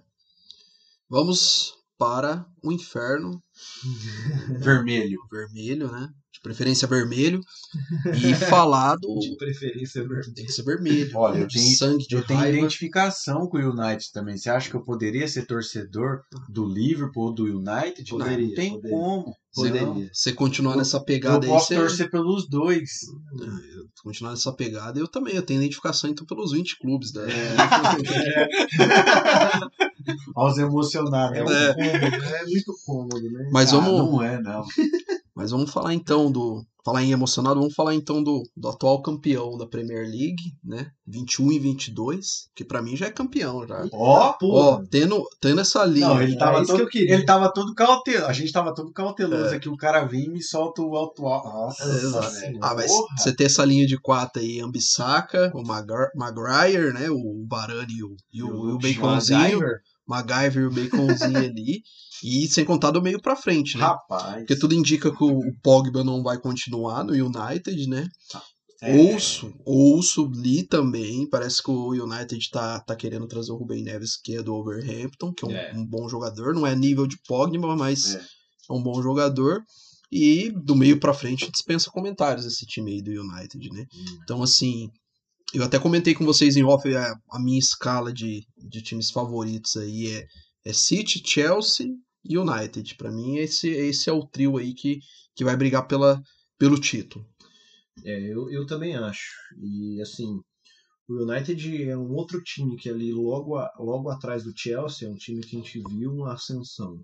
Vamos para o inferno Vermelho. vermelho, né? De preferência vermelho. E falar do. De preferência vermelho. Tem que ser vermelho. Olha, eu de tenho- sangue, de Eu tenho identificação com o United também. Você acha que eu poderia ser torcedor do Liverpool ou do United? Poderia, não tem poderia. como. Poderia. Você continuar nessa Eu pegada aí, posso você. torcer pelos dois. Continuar nessa pegada, eu também. Eu tenho identificação então pelos 20 clubes, né? Aos emocionados. É, um É. cômodo, é muito cômodo, né? Mas Ah, vamos. Não é, não. Mas vamos falar então do. Falar em emocionado, vamos falar então do, do atual campeão da Premier League, né? 21 e 22, que pra mim já é campeão já. Ó, Ó, tendo, tendo essa linha. Não, ele tava, isso todo, que ele tava todo cauteloso. A gente tava todo cauteloso aqui. O cara vem e me solta o alto. Nossa, velho. Ah, mas você ter essa linha de quatro aí, Ambissaca, o Maguire, né? O Varane e o, e o, e o Baconzinho. MacGyver e o Baconzinho ali. E sem contar do meio pra frente, né? Rapaz. Porque tudo indica que o, Pogba não vai continuar no United, né? É. Ouço, ouço, li também. Parece que o United tá, tá querendo trazer o Ruben Neves, que é do Overhampton, que é um, É. um bom jogador. Não é nível de Pogba, mas É. é um bom jogador. E do meio pra frente dispensa comentários esse time aí do United, né? Hum. Então, assim, eu até comentei com vocês em off a, a minha escala de, de times favoritos aí é, é City, Chelsea e United. Pra mim, esse, esse é o trio aí que, que vai brigar pela, pelo título. É, eu, eu também acho. E assim, o United é um outro time que ali logo, a- logo atrás do Chelsea é um time que a gente viu uma ascensão.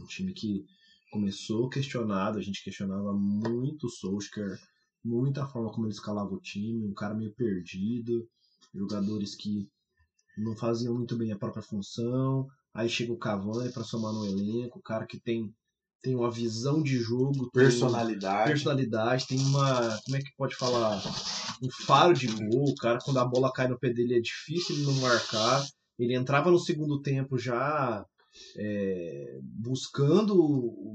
Um time que começou questionado, a gente questionava muito o Solskjaer, muito a forma como ele escalava o time, um cara meio perdido, jogadores que não faziam muito bem a própria função. Aí chega o Cavani para somar no elenco, o cara que tem, tem uma visão de jogo, tem- Personalidade. personalidade, tem uma. Como é que pode falar? Um faro de gol. O cara, quando a bola cai no pé dele, é difícil ele não marcar. Ele entrava no segundo tempo já é, buscando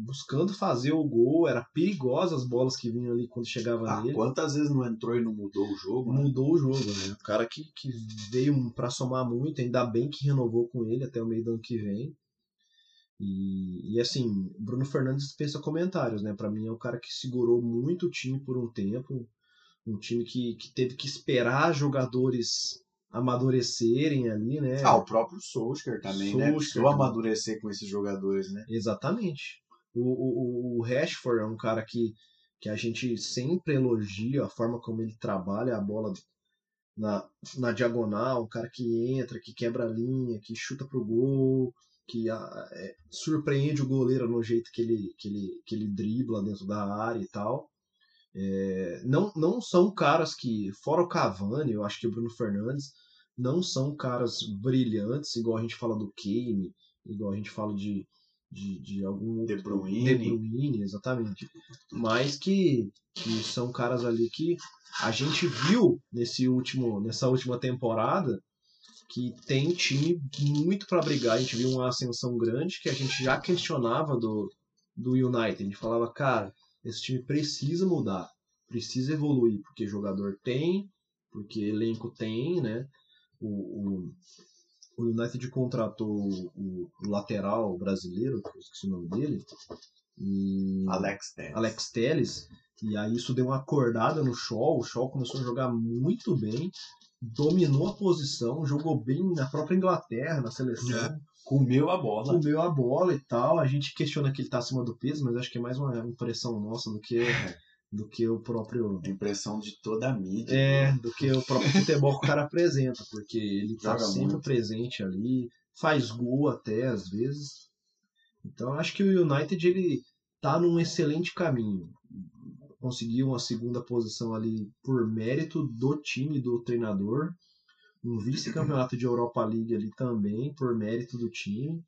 buscando fazer o gol. Era perigosa as bolas que vinham ali quando chegava Ah, nele. quantas vezes não entrou e não mudou o jogo? né? Mudou o jogo, né? O cara que, que veio pra somar muito, ainda bem que renovou com ele até o meio do ano que vem. E, e assim, Bruno Fernandes dispensa comentários, né? Pra mim é um cara que segurou muito o time por um tempo. Um time que, que teve que esperar jogadores amadurecerem ali, né? Ah, o próprio Solskjaer também, né? Solskjaer Precisou também. amadurecer com esses jogadores, né? Exatamente. O, o, o Rashford é um cara que, que a gente sempre elogia a forma como ele trabalha a bola na, na diagonal, um cara que entra, que quebra a linha, que chuta pro gol, que ah, é, surpreende o goleiro no jeito que ele, que ele, que ele dribla dentro da área e tal. É, não, não são caras que, fora o Cavani, eu acho que o Bruno Fernandes, não são caras brilhantes, igual a gente fala do Kane, igual a gente fala de, de, de algum De Bruyne. De Bruyne, exatamente. Mas que, que são caras ali que a gente viu nesse último, nessa última temporada que tem time muito para brigar. A gente viu uma ascensão grande que a gente já questionava do, do United. A gente falava, cara, esse time precisa mudar, precisa evoluir, porque jogador tem, porque elenco tem, né? O, o, o United contratou o, o lateral brasileiro, que eu esqueci o nome dele, e Alex Telles. Alex Telles, e aí isso deu uma acordada no Shaw, o Shaw começou a jogar muito bem, dominou a posição, jogou bem na própria Inglaterra, na seleção, É. Comeu a bola. comeu a bola e tal. A gente questiona que ele tá acima do peso, mas acho que é mais uma impressão nossa do que do que o próprio Impressão de toda a mídia. é, do que o próprio futebol que o cara apresenta, porque ele tá Joga sempre muito. presente ali, faz gol até às vezes. Então acho que o United ele tá num excelente caminho. Conseguiu uma segunda posição ali por mérito do time do treinador. Um vice-campeonato de Europa League ali também, por mérito do time.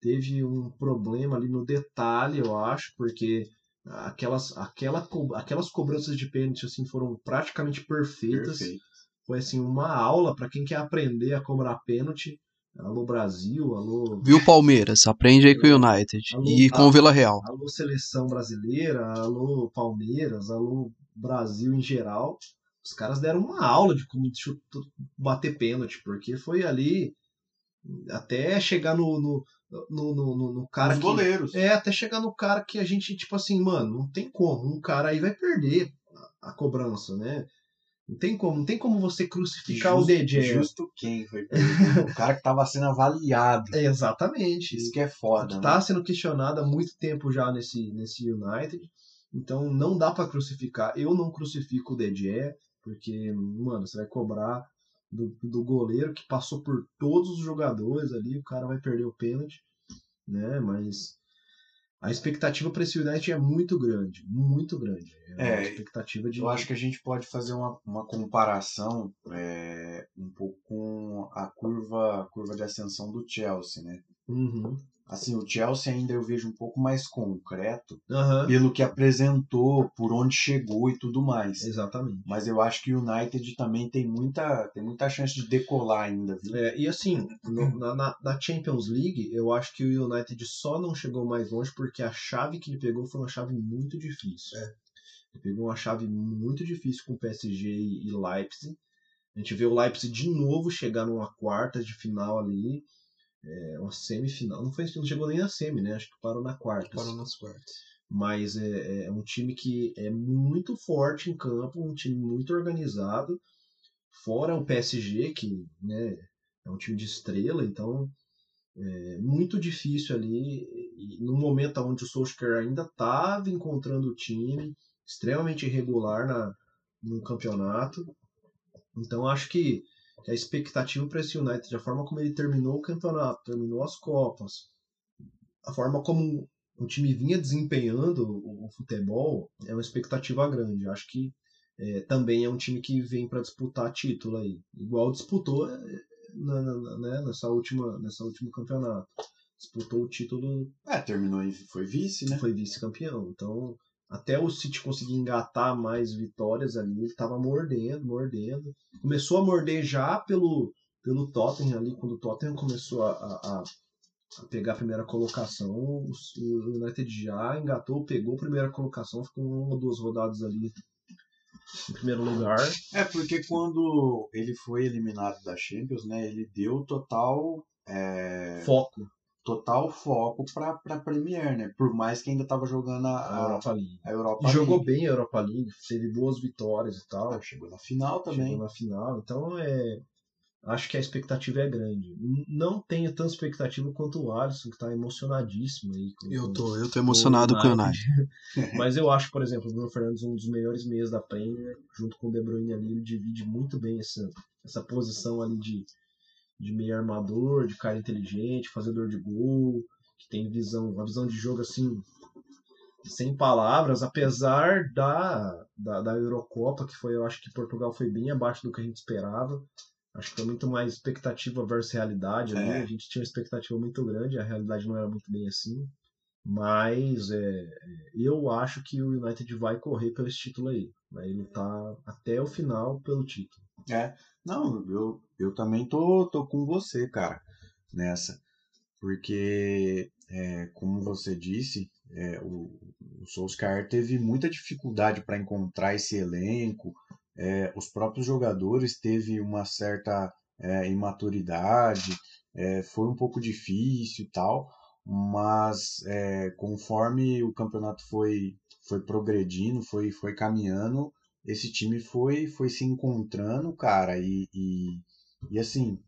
Teve um problema ali no detalhe, eu acho, porque aquelas, aquela, aquelas cobranças de pênalti assim, foram praticamente perfeitas. Perfeito. Foi assim, uma aula para quem quer aprender a cobrar pênalti. Alô Brasil, alô Viu, Palmeiras? Aprende aí com o United. Alô, E com o Vila Real. alô seleção brasileira, alô Palmeiras, alô Brasil em geral. Os caras deram uma aula de como chutar- bater pênalti, porque foi ali até chegar no, no, no, no, no- cara Os que, goleiros. é, até chegar no cara que a gente, tipo assim, mano, não tem como. Um cara aí vai perder a, a cobrança, né? Não tem como, não tem como você crucificar o Justo- DJ. Justo quem foi perdido. o cara que tava sendo avaliado. É, exatamente. Isso que é foda. né? Tá sendo questionado há muito tempo já nesse, nesse United. Então não dá pra crucificar. Eu não crucifico o DG, porque, mano, você vai cobrar do, do goleiro que passou por todos os jogadores ali, o cara vai perder o pênalti, né? Mas a expectativa para esse United é muito grande, muito grande. É, É, expectativa de Eu acho que a gente pode fazer uma, uma comparação é, um pouco com a curva, curva de ascensão do Chelsea, né? Uhum. Assim, o Chelsea ainda eu vejo um pouco mais concreto Aham. pelo que apresentou, por onde chegou e tudo mais. Exatamente. Mas eu acho que o United também tem muita, tem muita chance de decolar ainda, viu? É, e assim, no- na, na- Champions League, eu acho que o United só não chegou mais longe porque a chave que ele pegou foi uma chave muito difícil. Ele pegou uma chave muito difícil com PSG e, e Leipzig. A gente vê o Leipzig de novo chegar numa quarta de final ali. É, uma semifinal. Não, foi, não chegou nem na semi, né? Acho que parou na quarta. nas quartas. Mas é, é um time que é muito forte em campo, um time muito organizado. Fora o PSG, que né, é um time de estrela, então é muito difícil ali. E no momento onde o Solskjaer ainda estava encontrando o time, extremamente irregular na, no campeonato. Então acho que a expectativa para esse United, a forma como ele terminou o campeonato, terminou as Copas, a forma como o time vinha desempenhando o, o futebol, é uma expectativa grande. Acho que é, também é um time que vem para disputar título aí, igual disputou é, na, na- né, nessa última nessa último campeonato. Disputou o título É, terminou e foi vice, né? foi vice-campeão. Então, até o City conseguir engatar mais vitórias ali, ele estava mordendo, mordendo. Começou a morder já pelo, pelo Tottenham ali, quando o Tottenham começou a, a, a- pegar a primeira colocação, o o United já engatou, pegou a primeira colocação, ficou uma ou duas rodadas ali em primeiro lugar. É, porque quando ele foi eliminado da Champions, né, ele deu total, é, Foco total foco pra, pra Premier, né? Por mais que ainda tava jogando a, a, Europa League. a Europa E jogou League. bem a Europa League, teve boas vitórias e tal. Ah, chegou na final também. Chegou na final. Então é. Acho que a expectativa é grande. Não tenho tanta expectativa quanto o Alisson, que tá emocionadíssimo aí. com- Eu tô, eu tô emocionado com o United. Mas eu acho, por exemplo, o Bruno Fernandes um dos melhores meias da Premier, junto com o De Bruyne ali, ele divide muito bem essa, essa posição ali de, de meio armador, de cara inteligente, fazedor de gol, que tem visão, uma visão de jogo assim sem palavras, apesar da, da, da Eurocopa, que foi, eu acho que Portugal foi bem abaixo do que a gente esperava. Acho que foi muito mais expectativa versus realidade ali. É. A gente tinha uma expectativa muito grande, a realidade não era muito bem assim. Mas é, eu acho que o United vai correr pelo título aí. Vai lutar até o final pelo título. É, não, eu, eu também tô, tô com você, cara, nessa. Porque, é, como você disse, é, o, o Solskjaer teve muita dificuldade para encontrar esse elenco. é, os próprios jogadores teve uma certa é, imaturidade, é, foi um pouco difícil e tal, mas é, conforme o campeonato foi, foi progredindo, foi, foi caminhando, esse time foi, foi se encontrando, cara, e, e, e assim,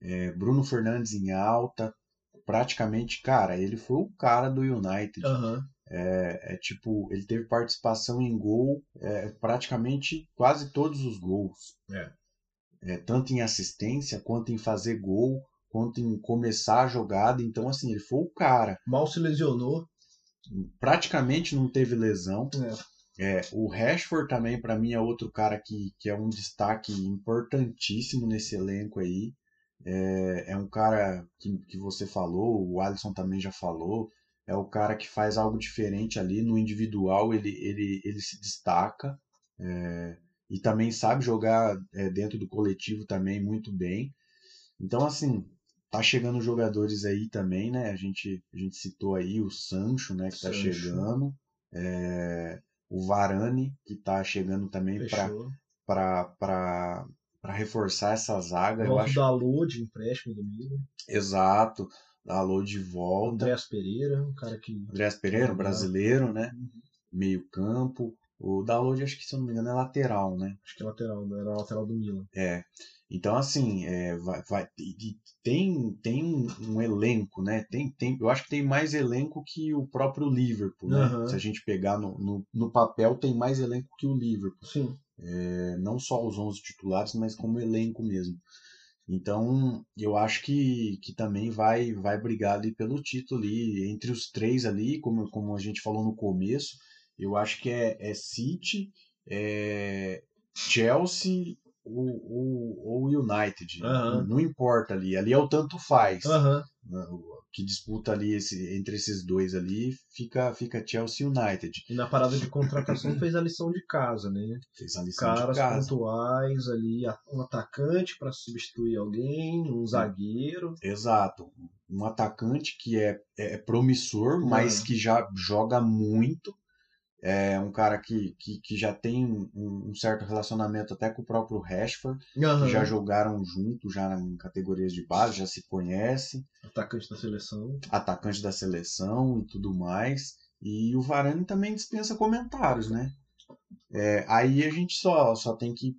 é, Bruno Fernandes em alta, praticamente, cara, ele foi o cara do United. Aham. É, é tipo, ele teve participação em gol, é, praticamente quase todos os gols. É. É, tanto em assistência, quanto em fazer gol, quanto em começar a jogada. Então, assim, ele foi o cara. Mal se lesionou. Praticamente não teve lesão. É. É, o Rashford também, para mim, é outro cara que, que é um destaque importantíssimo nesse elenco aí. É, é um cara que, que você falou, o Alisson também já falou. É o cara que faz algo diferente ali no individual, ele, ele, ele se destaca. é, e também sabe jogar é, dentro do coletivo também muito bem. Então, assim, tá chegando jogadores aí também, né? A gente, a gente citou aí o Sancho, né? Que tá chegando. É, o Varane, que tá chegando também para reforçar essa zaga. Eu Volta acho da de empréstimo do Milan. exato. Alô de volta. Andréas Pereira, um cara que. Andrés Pereira, brasileiro, né? Meio campo. O Dalot, acho que se eu não me engano, é lateral, né? Acho que é lateral, era lateral do Milan. É. Então, assim, é, vai, vai- tem, tem um, um elenco, né? Tem, tem, eu acho que tem mais elenco que o próprio Liverpool, né? Aham. Se a gente pegar no, no, no papel, tem mais elenco que o Liverpool. Sim. É, não só os 11 titulares, mas como elenco mesmo. Então, eu acho que, que também vai, vai brigar ali pelo título ali, entre os três ali, como, como a gente falou no começo, eu acho que é, é City, é Chelsea ou, ou, ou United. Aham. Não, importa ali, ali é o tanto faz. O que disputa ali esse, entre esses dois ali, fica, fica Chelsea United. E na parada de contratação fez a lição de casa, né? Fez a lição de Caras casa. pontuais ali, um atacante para substituir alguém, um zagueiro. Exato. Um atacante que é, é promissor, mas Ah. que já joga muito. É um cara que, que, que já tem um, um certo relacionamento até com o próprio Rashford, que Aham. já jogaram junto, já em categorias de base, já se conhece, Atacante da seleção. atacante da seleção e tudo mais. E o Varane também dispensa comentários, né? É, aí a gente só, só tem que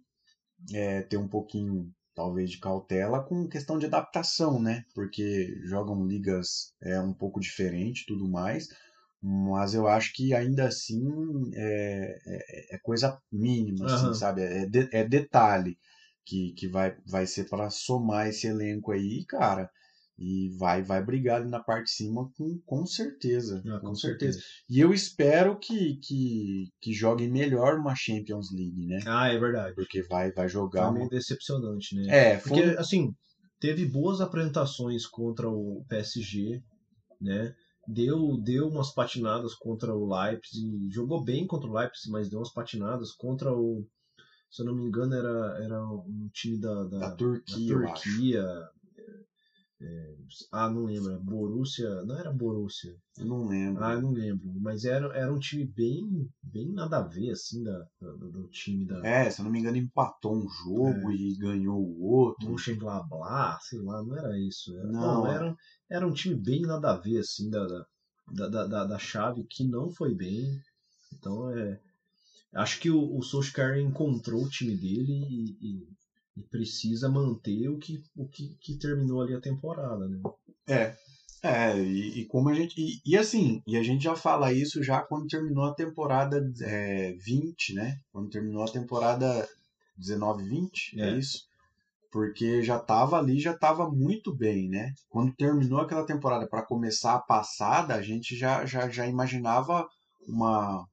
é, ter um pouquinho, talvez, de cautela com questão de adaptação, né? Porque jogam ligas é, um pouco diferente e tudo mais. Mas eu acho que ainda assim é, é, é coisa mínima, assim, Aham. sabe? É, de- é detalhe que, que vai, vai ser para somar esse elenco aí, cara. E vai, vai brigar ali na parte de cima com, com certeza. Ah, com certeza. E eu espero que, que, que joguem melhor uma Champions League, né? Ah, é verdade. Porque vai, vai Foi jogar meio uma. decepcionante, né? É, Porque, foi. assim, teve boas apresentações contra o PSG, né? Deu, deu umas patinadas contra o Leipzig, jogou bem contra o Leipzig, mas deu umas patinadas contra o, se eu não me engano, era, era um time da, da, Da da Turquia, acho. Turquia. é, ah, não lembro, é Borussia, não era Borussia, Eu não lembro. ah, eu não lembro, mas era, era um time bem, bem nada a ver, assim, da, da- do, do time da É, se eu não me engano, empatou um É. jogo e ganhou o outro. Mönchengladbach, sei lá, não era isso. Era, Não, não, é. era, era um time bem nada a ver, assim, da, da, da, da, da chave, que não foi bem. Então, é... Acho que o, o Solskjaer encontrou o time dele e, e- e precisa manter o que, o que, que terminou ali a temporada, né? É. É, e, e como a gente. E, assim, e a gente já fala isso já quando terminou a temporada é, 20, né? Quando terminou a temporada 19-20, é. É. isso? Porque já tava ali, já tava muito bem, né? Quando terminou aquela temporada para começar a passada, a gente já, já, já imaginava uma,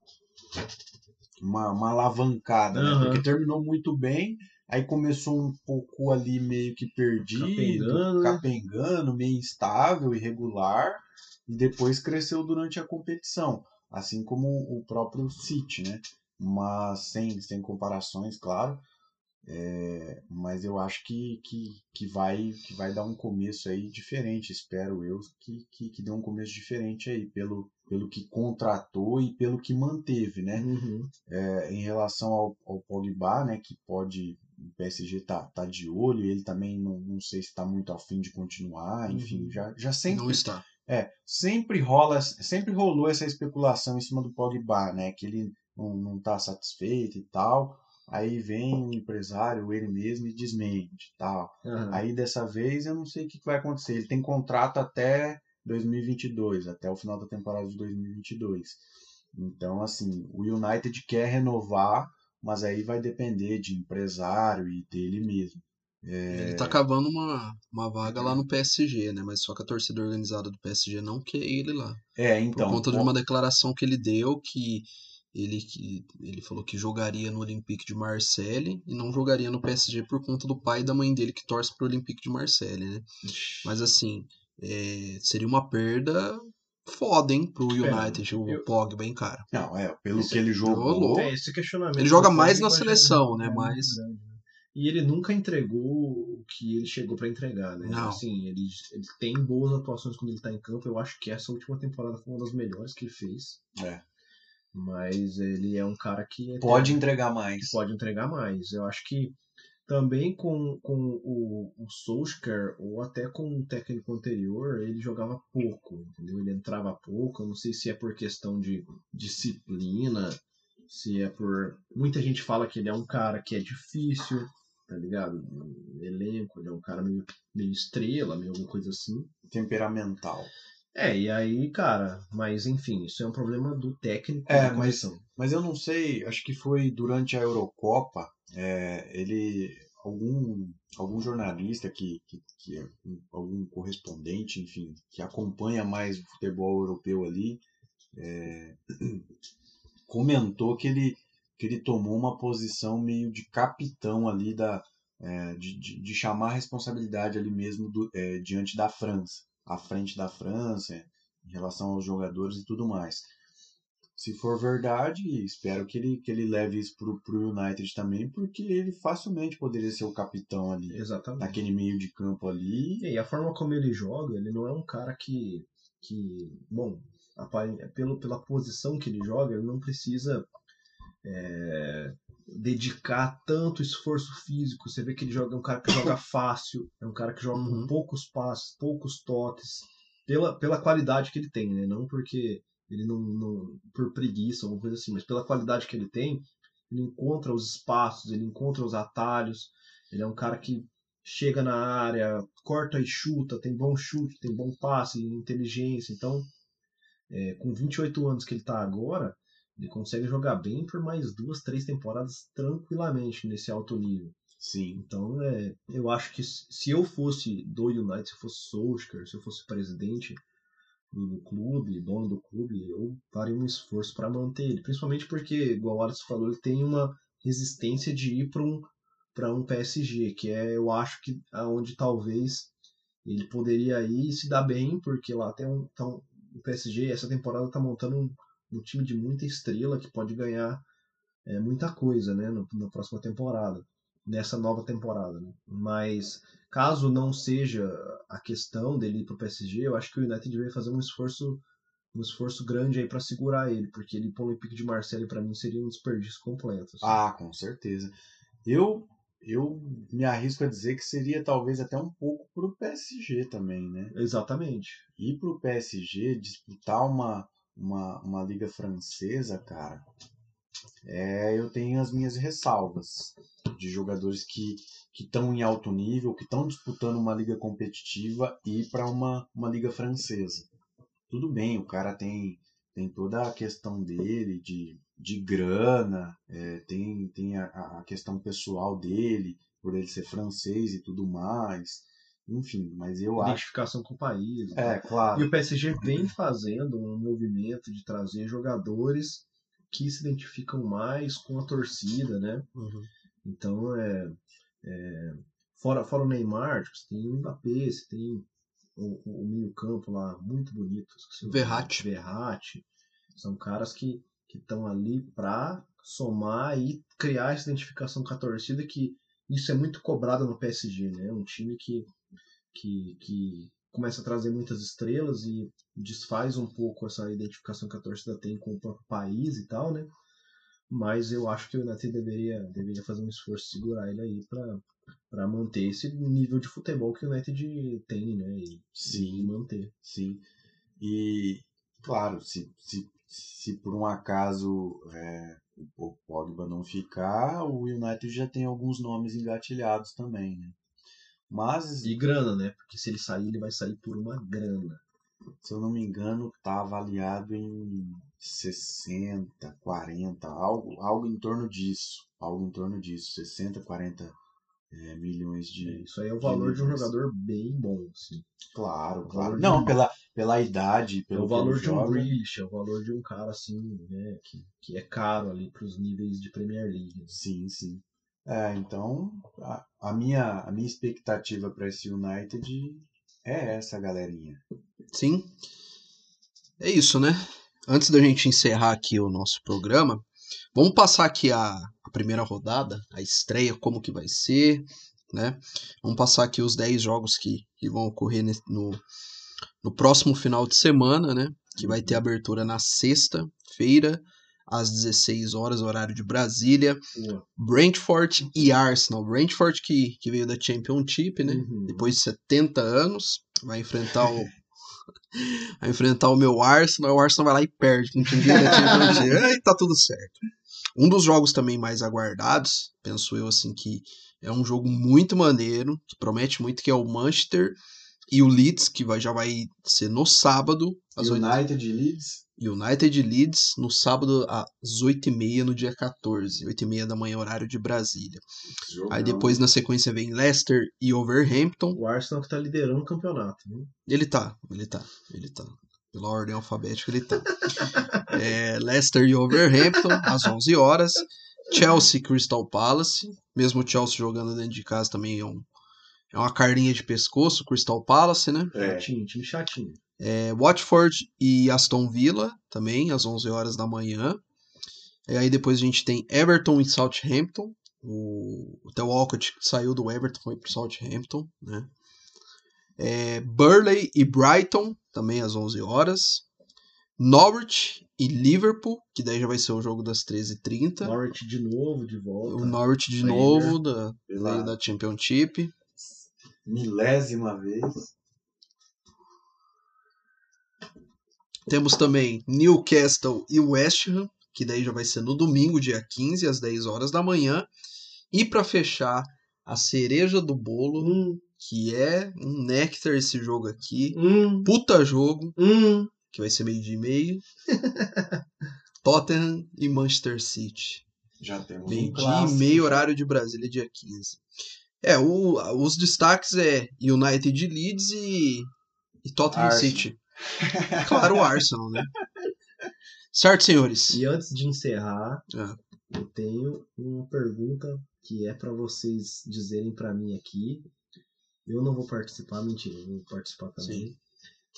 uma, uma alavancada, né? Aham. Porque terminou muito bem, aí começou um pouco ali meio que perdido, Capengando, né? capengando, meio instável, irregular, e depois cresceu durante a competição, assim como o próprio City, né? Mas sem, sem comparações, claro. É, mas eu acho que, que, que, vai, que vai dar um começo aí diferente, espero eu, que, que, que dê um começo diferente aí, pelo, pelo que contratou e pelo que manteve, né? Uhum. É, em relação ao, ao Pogba, né, que pode, o PSG tá, tá de olho, ele também não, não sei se está muito afim de continuar, enfim, Uhum. já, já sempre Não está. é, sempre rola, sempre rolou essa especulação em cima do Pogba, né? Que ele não, não tá satisfeito e tal. Aí vem o empresário, ele mesmo, e desmente tal. Aham. Aí dessa vez eu não sei o que vai acontecer. Ele tem contrato até 2022, até o final da temporada de 2022. Então, assim, o United quer renovar, mas aí vai depender de empresário e dele mesmo. Ele tá cavando uma, uma vaga lá no PSG, né? Mas só que a torcida organizada do PSG não quer ele lá. É, Por então. conta de ó- uma declaração que ele deu que ele, que ele falou que jogaria no Olympique de Marseille e não jogaria no PSG por conta do pai e da mãe dele que torce pro Olympique de Marseille, né? Mas assim, é, seria uma perda foda, hein, pro United, o eu- Pogba, hein, cara. Não, é, pelo Esse- que ele jogou. É, esse questionamento. Ele joga mais na já seleção, né, é mas- né? E ele nunca entregou o que ele chegou pra entregar, né? Não. Assim, ele, ele tem boas atuações quando ele tá em campo. Eu acho que essa última temporada foi uma das melhores que ele fez. É. Mas ele é um cara que Pode tem- entregar mais. pode entregar mais. Eu acho que também com, com o, o Solskjaer, ou até com o técnico anterior, ele jogava pouco, entendeu? Ele entrava pouco. Eu não sei se é por questão de disciplina, se é por. Muita gente fala que ele é um cara que é difícil, tá ligado? No elenco, ele é um cara meio, meio estrela, meio alguma coisa assim. Temperamental. É, e aí, cara, mas enfim, isso é um problema do técnico É, da mas- comissão. Mas eu não sei, acho que foi durante a Eurocopa, é, ele. Algum, algum jornalista que, que, que é um- algum correspondente, enfim, que acompanha mais o futebol europeu ali, é, comentou que ele, que ele tomou uma posição meio de capitão ali da, é, de, de, de chamar a responsabilidade ali mesmo do, é, diante da França, à frente da França, em relação aos jogadores e tudo mais. Se for verdade, espero que ele, que ele leve isso pro, pro United também, porque ele facilmente poderia ser o capitão ali, Exatamente. naquele meio de campo ali. E a forma como ele joga, ele não é um cara que. que bom, pelo, pela posição que ele joga, ele não precisa é, dedicar tanto esforço físico. Você vê que ele joga é um cara que joga fácil, é um cara que joga Uhum. com poucos passos, poucos toques, pela, pela qualidade que ele tem, né? Não porque ele não, não. por preguiça, alguma coisa assim, mas pela qualidade que ele tem, ele encontra os espaços, ele encontra os atalhos. Ele é um cara que chega na área, corta e chuta, tem bom chute, tem bom passe, inteligência. Então, é, com 28 anos que ele tá agora, ele consegue jogar bem por mais duas, três temporadas tranquilamente nesse alto nível. Sim. Então, é, eu acho que se eu fosse do United, se eu fosse Solskjaer, se eu fosse presidente do, do clube, dono do clube, eu faria um esforço para manter ele. Principalmente porque, igual o Alex falou, ele tem uma resistência de ir para um, pra um PSG, que é, eu acho que aonde talvez ele poderia ir e se dar bem, porque lá tem um, então, o PSG, essa temporada tá montando um, um time de muita estrela que pode ganhar é, muita coisa, né, no- na próxima temporada nessa nova temporada. Né? Mas caso não seja a questão dele ir para o PSG, eu acho que o United deveria fazer um esforço um esforço grande aí para segurar ele, porque ele para o Olympique de Marseille para mim seria um desperdício completo. assim. Ah, com certeza. Eu eu me arrisco a dizer que seria talvez até um pouco pro PSG também, né? Exatamente. Ir pro PSG, disputar uma, uma, uma liga francesa, cara, é, eu tenho as minhas ressalvas de jogadores que estão em alto nível, que estão disputando uma liga competitiva e para uma, uma liga francesa. Tudo bem, o cara tem, tem toda a questão dele de, de grana, é, tem, tem a, a questão pessoal dele, por ele ser francês e tudo mais. Enfim, mas eu acho. Identificação com o país. É, né? claro. E o PSG vem fazendo um movimento de trazer jogadores que se identificam mais com a torcida, né? Uhum. Então, é, é, fora, fora o Neymar, tipo, você tem o Mbappé, você tem o, o meio campo lá, muito bonito. Verratti. Verratti. São caras que estão ali para somar e criar essa identificação com a torcida, que isso é muito cobrado no PSG, né? Um time que, que, que começa a trazer muitas estrelas e desfaz um pouco essa identificação que a torcida tem com o próprio país e tal, né? Mas eu acho que o United deveria, deveria fazer um esforço segurar ele aí para para manter esse nível de futebol que o United tem, né? E, Sim. e manter. Sim. E, claro, se, se, se por um acaso é, o Pogba não ficar, o United já tem alguns nomes engatilhados também, né? Mas, E grana, né? Porque se ele sair, ele vai sair por uma grana. se eu não me engano, tá avaliado em 60, 40, algo, algo em torno disso. Algo em torno disso, 60, 40 é, milhões de. Isso aí é o valor de um jogador bem bom, assim. Claro, O claro. Não, um- pela, pela idade, É pelo o que ele valor de um joga. Grealish, é o valor de um cara assim, né? Que, que é caro ali para os níveis de Premier League. Sim, sim. É, então a, a minha, a minha expectativa para esse United é essa, galerinha. Sim. É isso, né? Antes da gente encerrar aqui o nosso programa, vamos passar aqui a, a primeira rodada, a estreia, como que vai ser, né? Vamos passar aqui os 10 jogos que, que vão ocorrer no, no próximo final de semana, né? Que vai ter abertura na sexta-feira, às 16 horas, horário de Brasília. Pô, Brentford e Arsenal. Brentford que, que veio da Championship, né? uhum. depois de 70 anos, vai enfrentar o vai enfrentar o meu Arsenal, o Arsenal vai lá e perde com o time da Championship. Aí tá tudo certo. Um dos jogos também mais aguardados, penso eu assim que é um jogo muito maneiro, que promete muito que é o Manchester e o Leeds, que vai, já vai ser no sábado, às oito- United e Leeds. United Leeds no sábado às 8h30 no dia 14, 8h30 da manhã, horário de Brasília. Jogão. Aí depois na sequência vem Leicester e Overhampton. O Arsenal que tá liderando o campeonato. Né? Ele tá, ele tá, ele tá. Pela ordem alfabética, ele tá. É, Leicester e Overhampton, às 11 horas. Chelsea e Crystal Palace. Mesmo o Chelsea jogando dentro de casa também é, um, é uma carninha de pescoço, Crystal Palace, né? É, Chatinho, time chatinho. É, Watford e Aston Villa também, às 11 horas da manhã. E aí depois a gente tem Everton e Southampton. O, o Theo Walcott saiu do Everton, foi pro Southampton, né? É, Burley e Brighton, também às 11 horas. Norwich e Liverpool, que daí já vai ser o jogo das 13h30. Norwich de novo, de volta. O Norwich de Premier. novo, da, Pela- da Championship. milésima vez. Temos também Newcastle e West Ham, que daí já vai ser no domingo, dia 15, às 10 horas da manhã. E para fechar, a cereja do bolo, Hum, que é um néctar esse jogo aqui. hum, Puta jogo, hum. que vai ser meio de meio. Tottenham e Manchester City. Já temos Meio um dia e clássico. meio horário de Brasília, dia 15. É, o- os destaques é United e Leeds e, e Tottenham Arsenal. City. Claro, o Arsenal, né? Certo, senhores? E antes de encerrar, Ah. eu tenho uma pergunta que é pra vocês dizerem pra mim aqui. Eu não vou participar, mentira, eu vou participar também. Sim.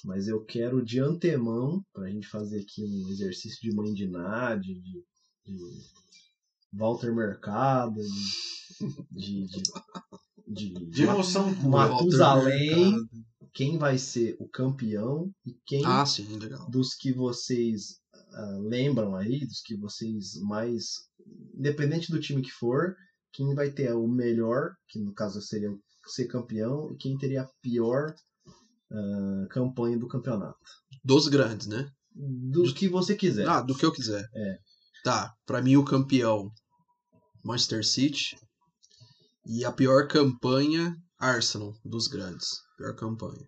Mas eu quero de antemão, pra gente fazer aqui um exercício de mãe de Nádia, de, de Walter Mercado, de, de, de, de, De emoção. Matusalém, quem vai ser o campeão e quem Ah, sim, legal. dos que vocês ah, lembram aí, dos que vocês mais. Independente do time que for, quem vai ter o melhor, que no caso seria ser campeão, e quem teria a pior ah, campanha do campeonato. Dos grandes, né? Do que você quiser. Ah, do que eu quiser. É. Tá, pra mim o campeão Manchester City e a pior campanha Arsenal dos grandes. Pior campanha.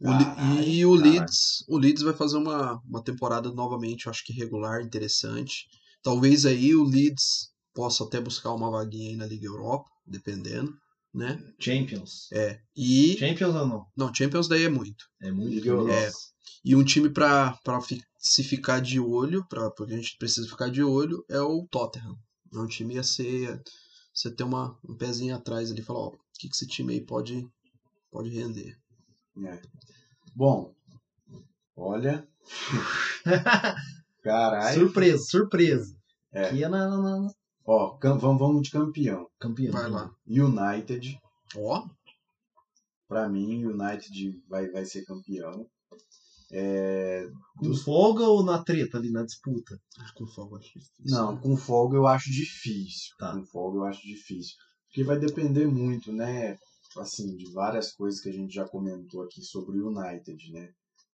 O Caralho, e o caralho. Leeds, o Leeds vai fazer uma, uma temporada novamente, eu acho que regular, interessante. Talvez aí o Leeds possa até buscar uma vaguinha aí na Liga Europa, dependendo, né? Champions. É. E Champions ou não? não, Champions daí é muito. É muito Liga Europa. feliz. E um time pra, pra fi- se ficar de olho, pra, porque a gente precisa ficar de olho, é o Tottenham. É um time a ser. Você ter uma, um pezinho atrás ali e falar, ó, o que, que esse time aí pode, pode render. É. Bom, olha. Caralho. surpresa, surpresa. É. Aqui é na, na- na- Ó, cam- vamos, vamos de campeão. campeão. Vai lá. United. Ó, Pra mim, United vai, vai ser campeão. É, Com folga ou na treta ali, na disputa? acho que o fogo acho difícil. Não, com folga eu acho difícil. Tá. Com folga eu acho difícil. Porque vai depender muito, né? Assim, de várias coisas que a gente já comentou aqui sobre o United, né?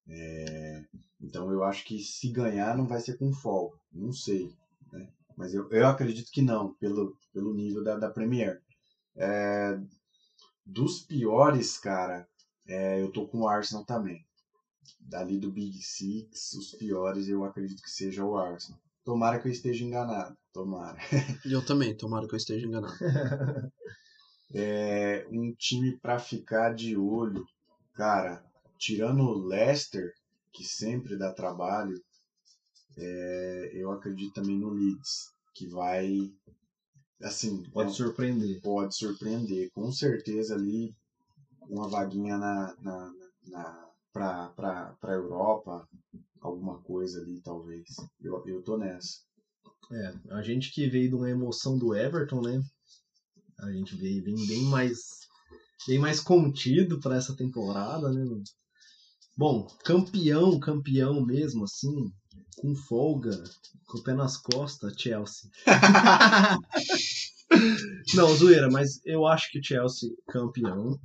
É, Então eu acho que se ganhar não vai ser com folga. Não sei. Né? Mas eu, eu acredito que não, pelo, pelo nível da, da Premier. É, Dos piores, cara, é, eu tô com o Arsenal também. Dali do Big Six, os piores eu acredito que seja o Arsenal. Tomara que eu esteja enganado. Tomara. Eu também, tomara que eu esteja enganado. É um time pra ficar de olho. Cara, tirando o Leicester, que sempre dá trabalho, é, eu acredito também no Leeds, que vai. Assim, Pode é- surpreender. pode surpreender. Com certeza ali, uma vaguinha na, na, na, pra, pra, pra Europa, alguma coisa ali, talvez. Eu, eu tô nessa. É, a gente que veio de uma emoção do Everton, né? A gente veio bem, bem mais bem mais contido para essa temporada, né? Bom, campeão, campeão mesmo, assim, com folga, com o pé nas costas, Chelsea. Não, zoeira, mas eu acho que o Chelsea campeão,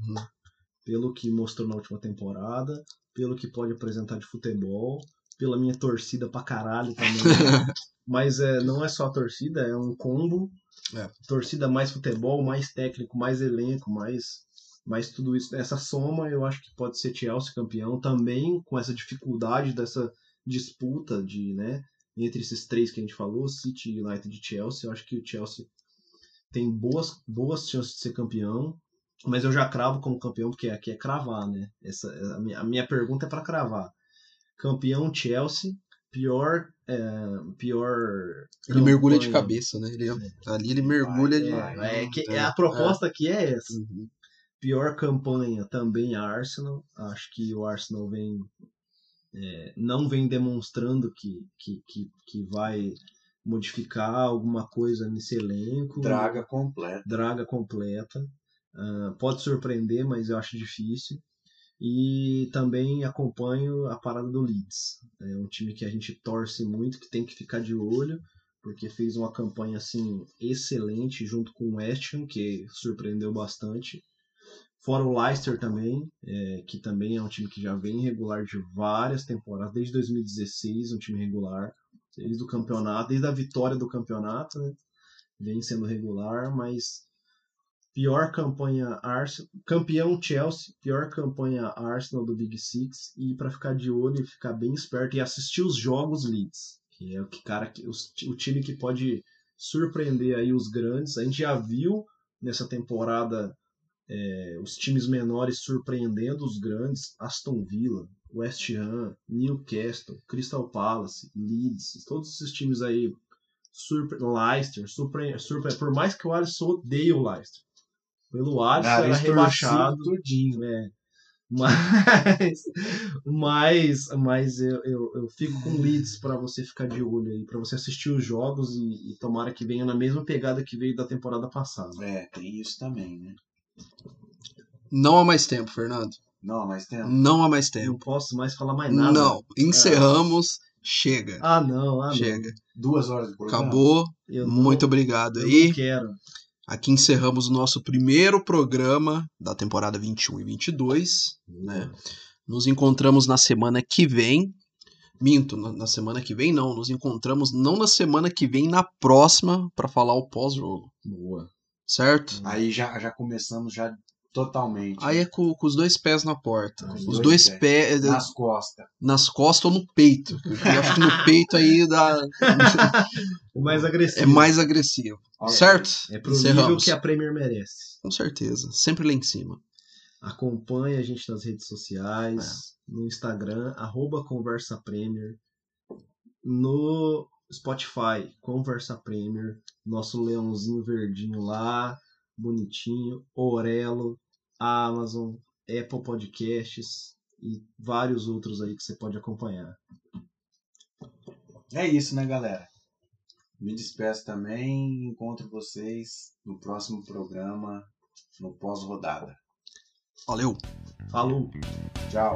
pelo que mostrou na última temporada, pelo que pode apresentar de futebol, pela minha torcida pra caralho também. Mas é, não é só a torcida, é um combo. É. Torcida mais futebol, mais técnico, mais elenco, mais, mais tudo isso. Essa soma eu acho que pode ser Chelsea campeão também, com essa dificuldade dessa disputa de, né, entre esses três que a gente falou, City, United e Chelsea. Eu acho que o Chelsea tem boas, boas chances de ser campeão. Mas eu já cravo como campeão, porque aqui é cravar, né? Essa, a, minha, a minha pergunta é para cravar. Campeão Chelsea, pior. é, pior Ele mergulha de cabeça, né? Ele, Ali ele mergulha de. É, é que É, a proposta aqui é essa. Uhum. Pior campanha também a Arsenal. Acho que o Arsenal vem é, não vem demonstrando que, que, que, que vai modificar alguma coisa nesse elenco. Draga completa. draga completa. Ah, pode surpreender, mas eu acho difícil. E também acompanho a parada do Leeds. É um time que a gente torce muito, que tem que ficar de olho, porque fez uma campanha assim excelente junto com o West Ham, que surpreendeu bastante. Fora o Leicester também, é, que também é um time que já vem regular de várias temporadas, desde 2016, um time regular, desde o campeonato, desde a vitória do campeonato, né? Vem sendo regular, mas Pior campanha Arsenal, campeão Chelsea, pior campanha Arsenal do Big Six e para ficar de olho e ficar bem esperto e assistir os jogos Leeds, que é o que cara que o time que pode surpreender aí os grandes. A gente já viu nessa temporada é, os times menores surpreendendo os grandes, Aston Villa, West Ham, Newcastle, Crystal Palace, Leeds, todos esses times aí surpre... Leicester, surpre... surpre... por mais que o Alisson odeie o Leicester. Pelo Alisson era rebaixado, torcido tudinho. é. Mas, mas, mas eu, eu, eu fico com leads para você ficar de olho aí, para você assistir os jogos e, e tomara que venha na mesma pegada que veio da temporada passada. É, tem isso também, né? Não há mais tempo, Fernando. Não, mas tem. Não há mais Eu tempo. não posso mais falar mais nada. Não, encerramos. Chega. Ah, não, ah, não. Chega. Duas horas de programa. Acabou. Eu não- Muito obrigado eu aí. não quero. Aqui encerramos o nosso primeiro programa da temporada 21 e 22. Né? Nos encontramos na semana que vem. Minto, na, na semana que vem não. Nos encontramos não na semana que vem, na próxima, para falar o pós-jogo. Boa. Certo? Aí já, já começamos já totalmente. Aí é com, com os dois pés na porta. Com os dois dois pés. pés eh, Nas costas. nas costas ou no peito. Eu acho que no peito aí dá, O mais agressivo. é mais agressivo. Olha, Certo? É pro nível Encerramos. que a Premier merece. Com certeza. Sempre lá em cima. Acompanhe a gente nas redes sociais, É. no Instagram, arroba Conversa Premier, no Spotify, Conversa Premier, nosso leãozinho verdinho lá, bonitinho, Orelo, Amazon, Apple Podcasts e vários outros aí que você pode acompanhar. É isso, né, galera? Me despeço também. Encontro vocês no próximo programa, no pós-rodada. Valeu! Falou! Tchau.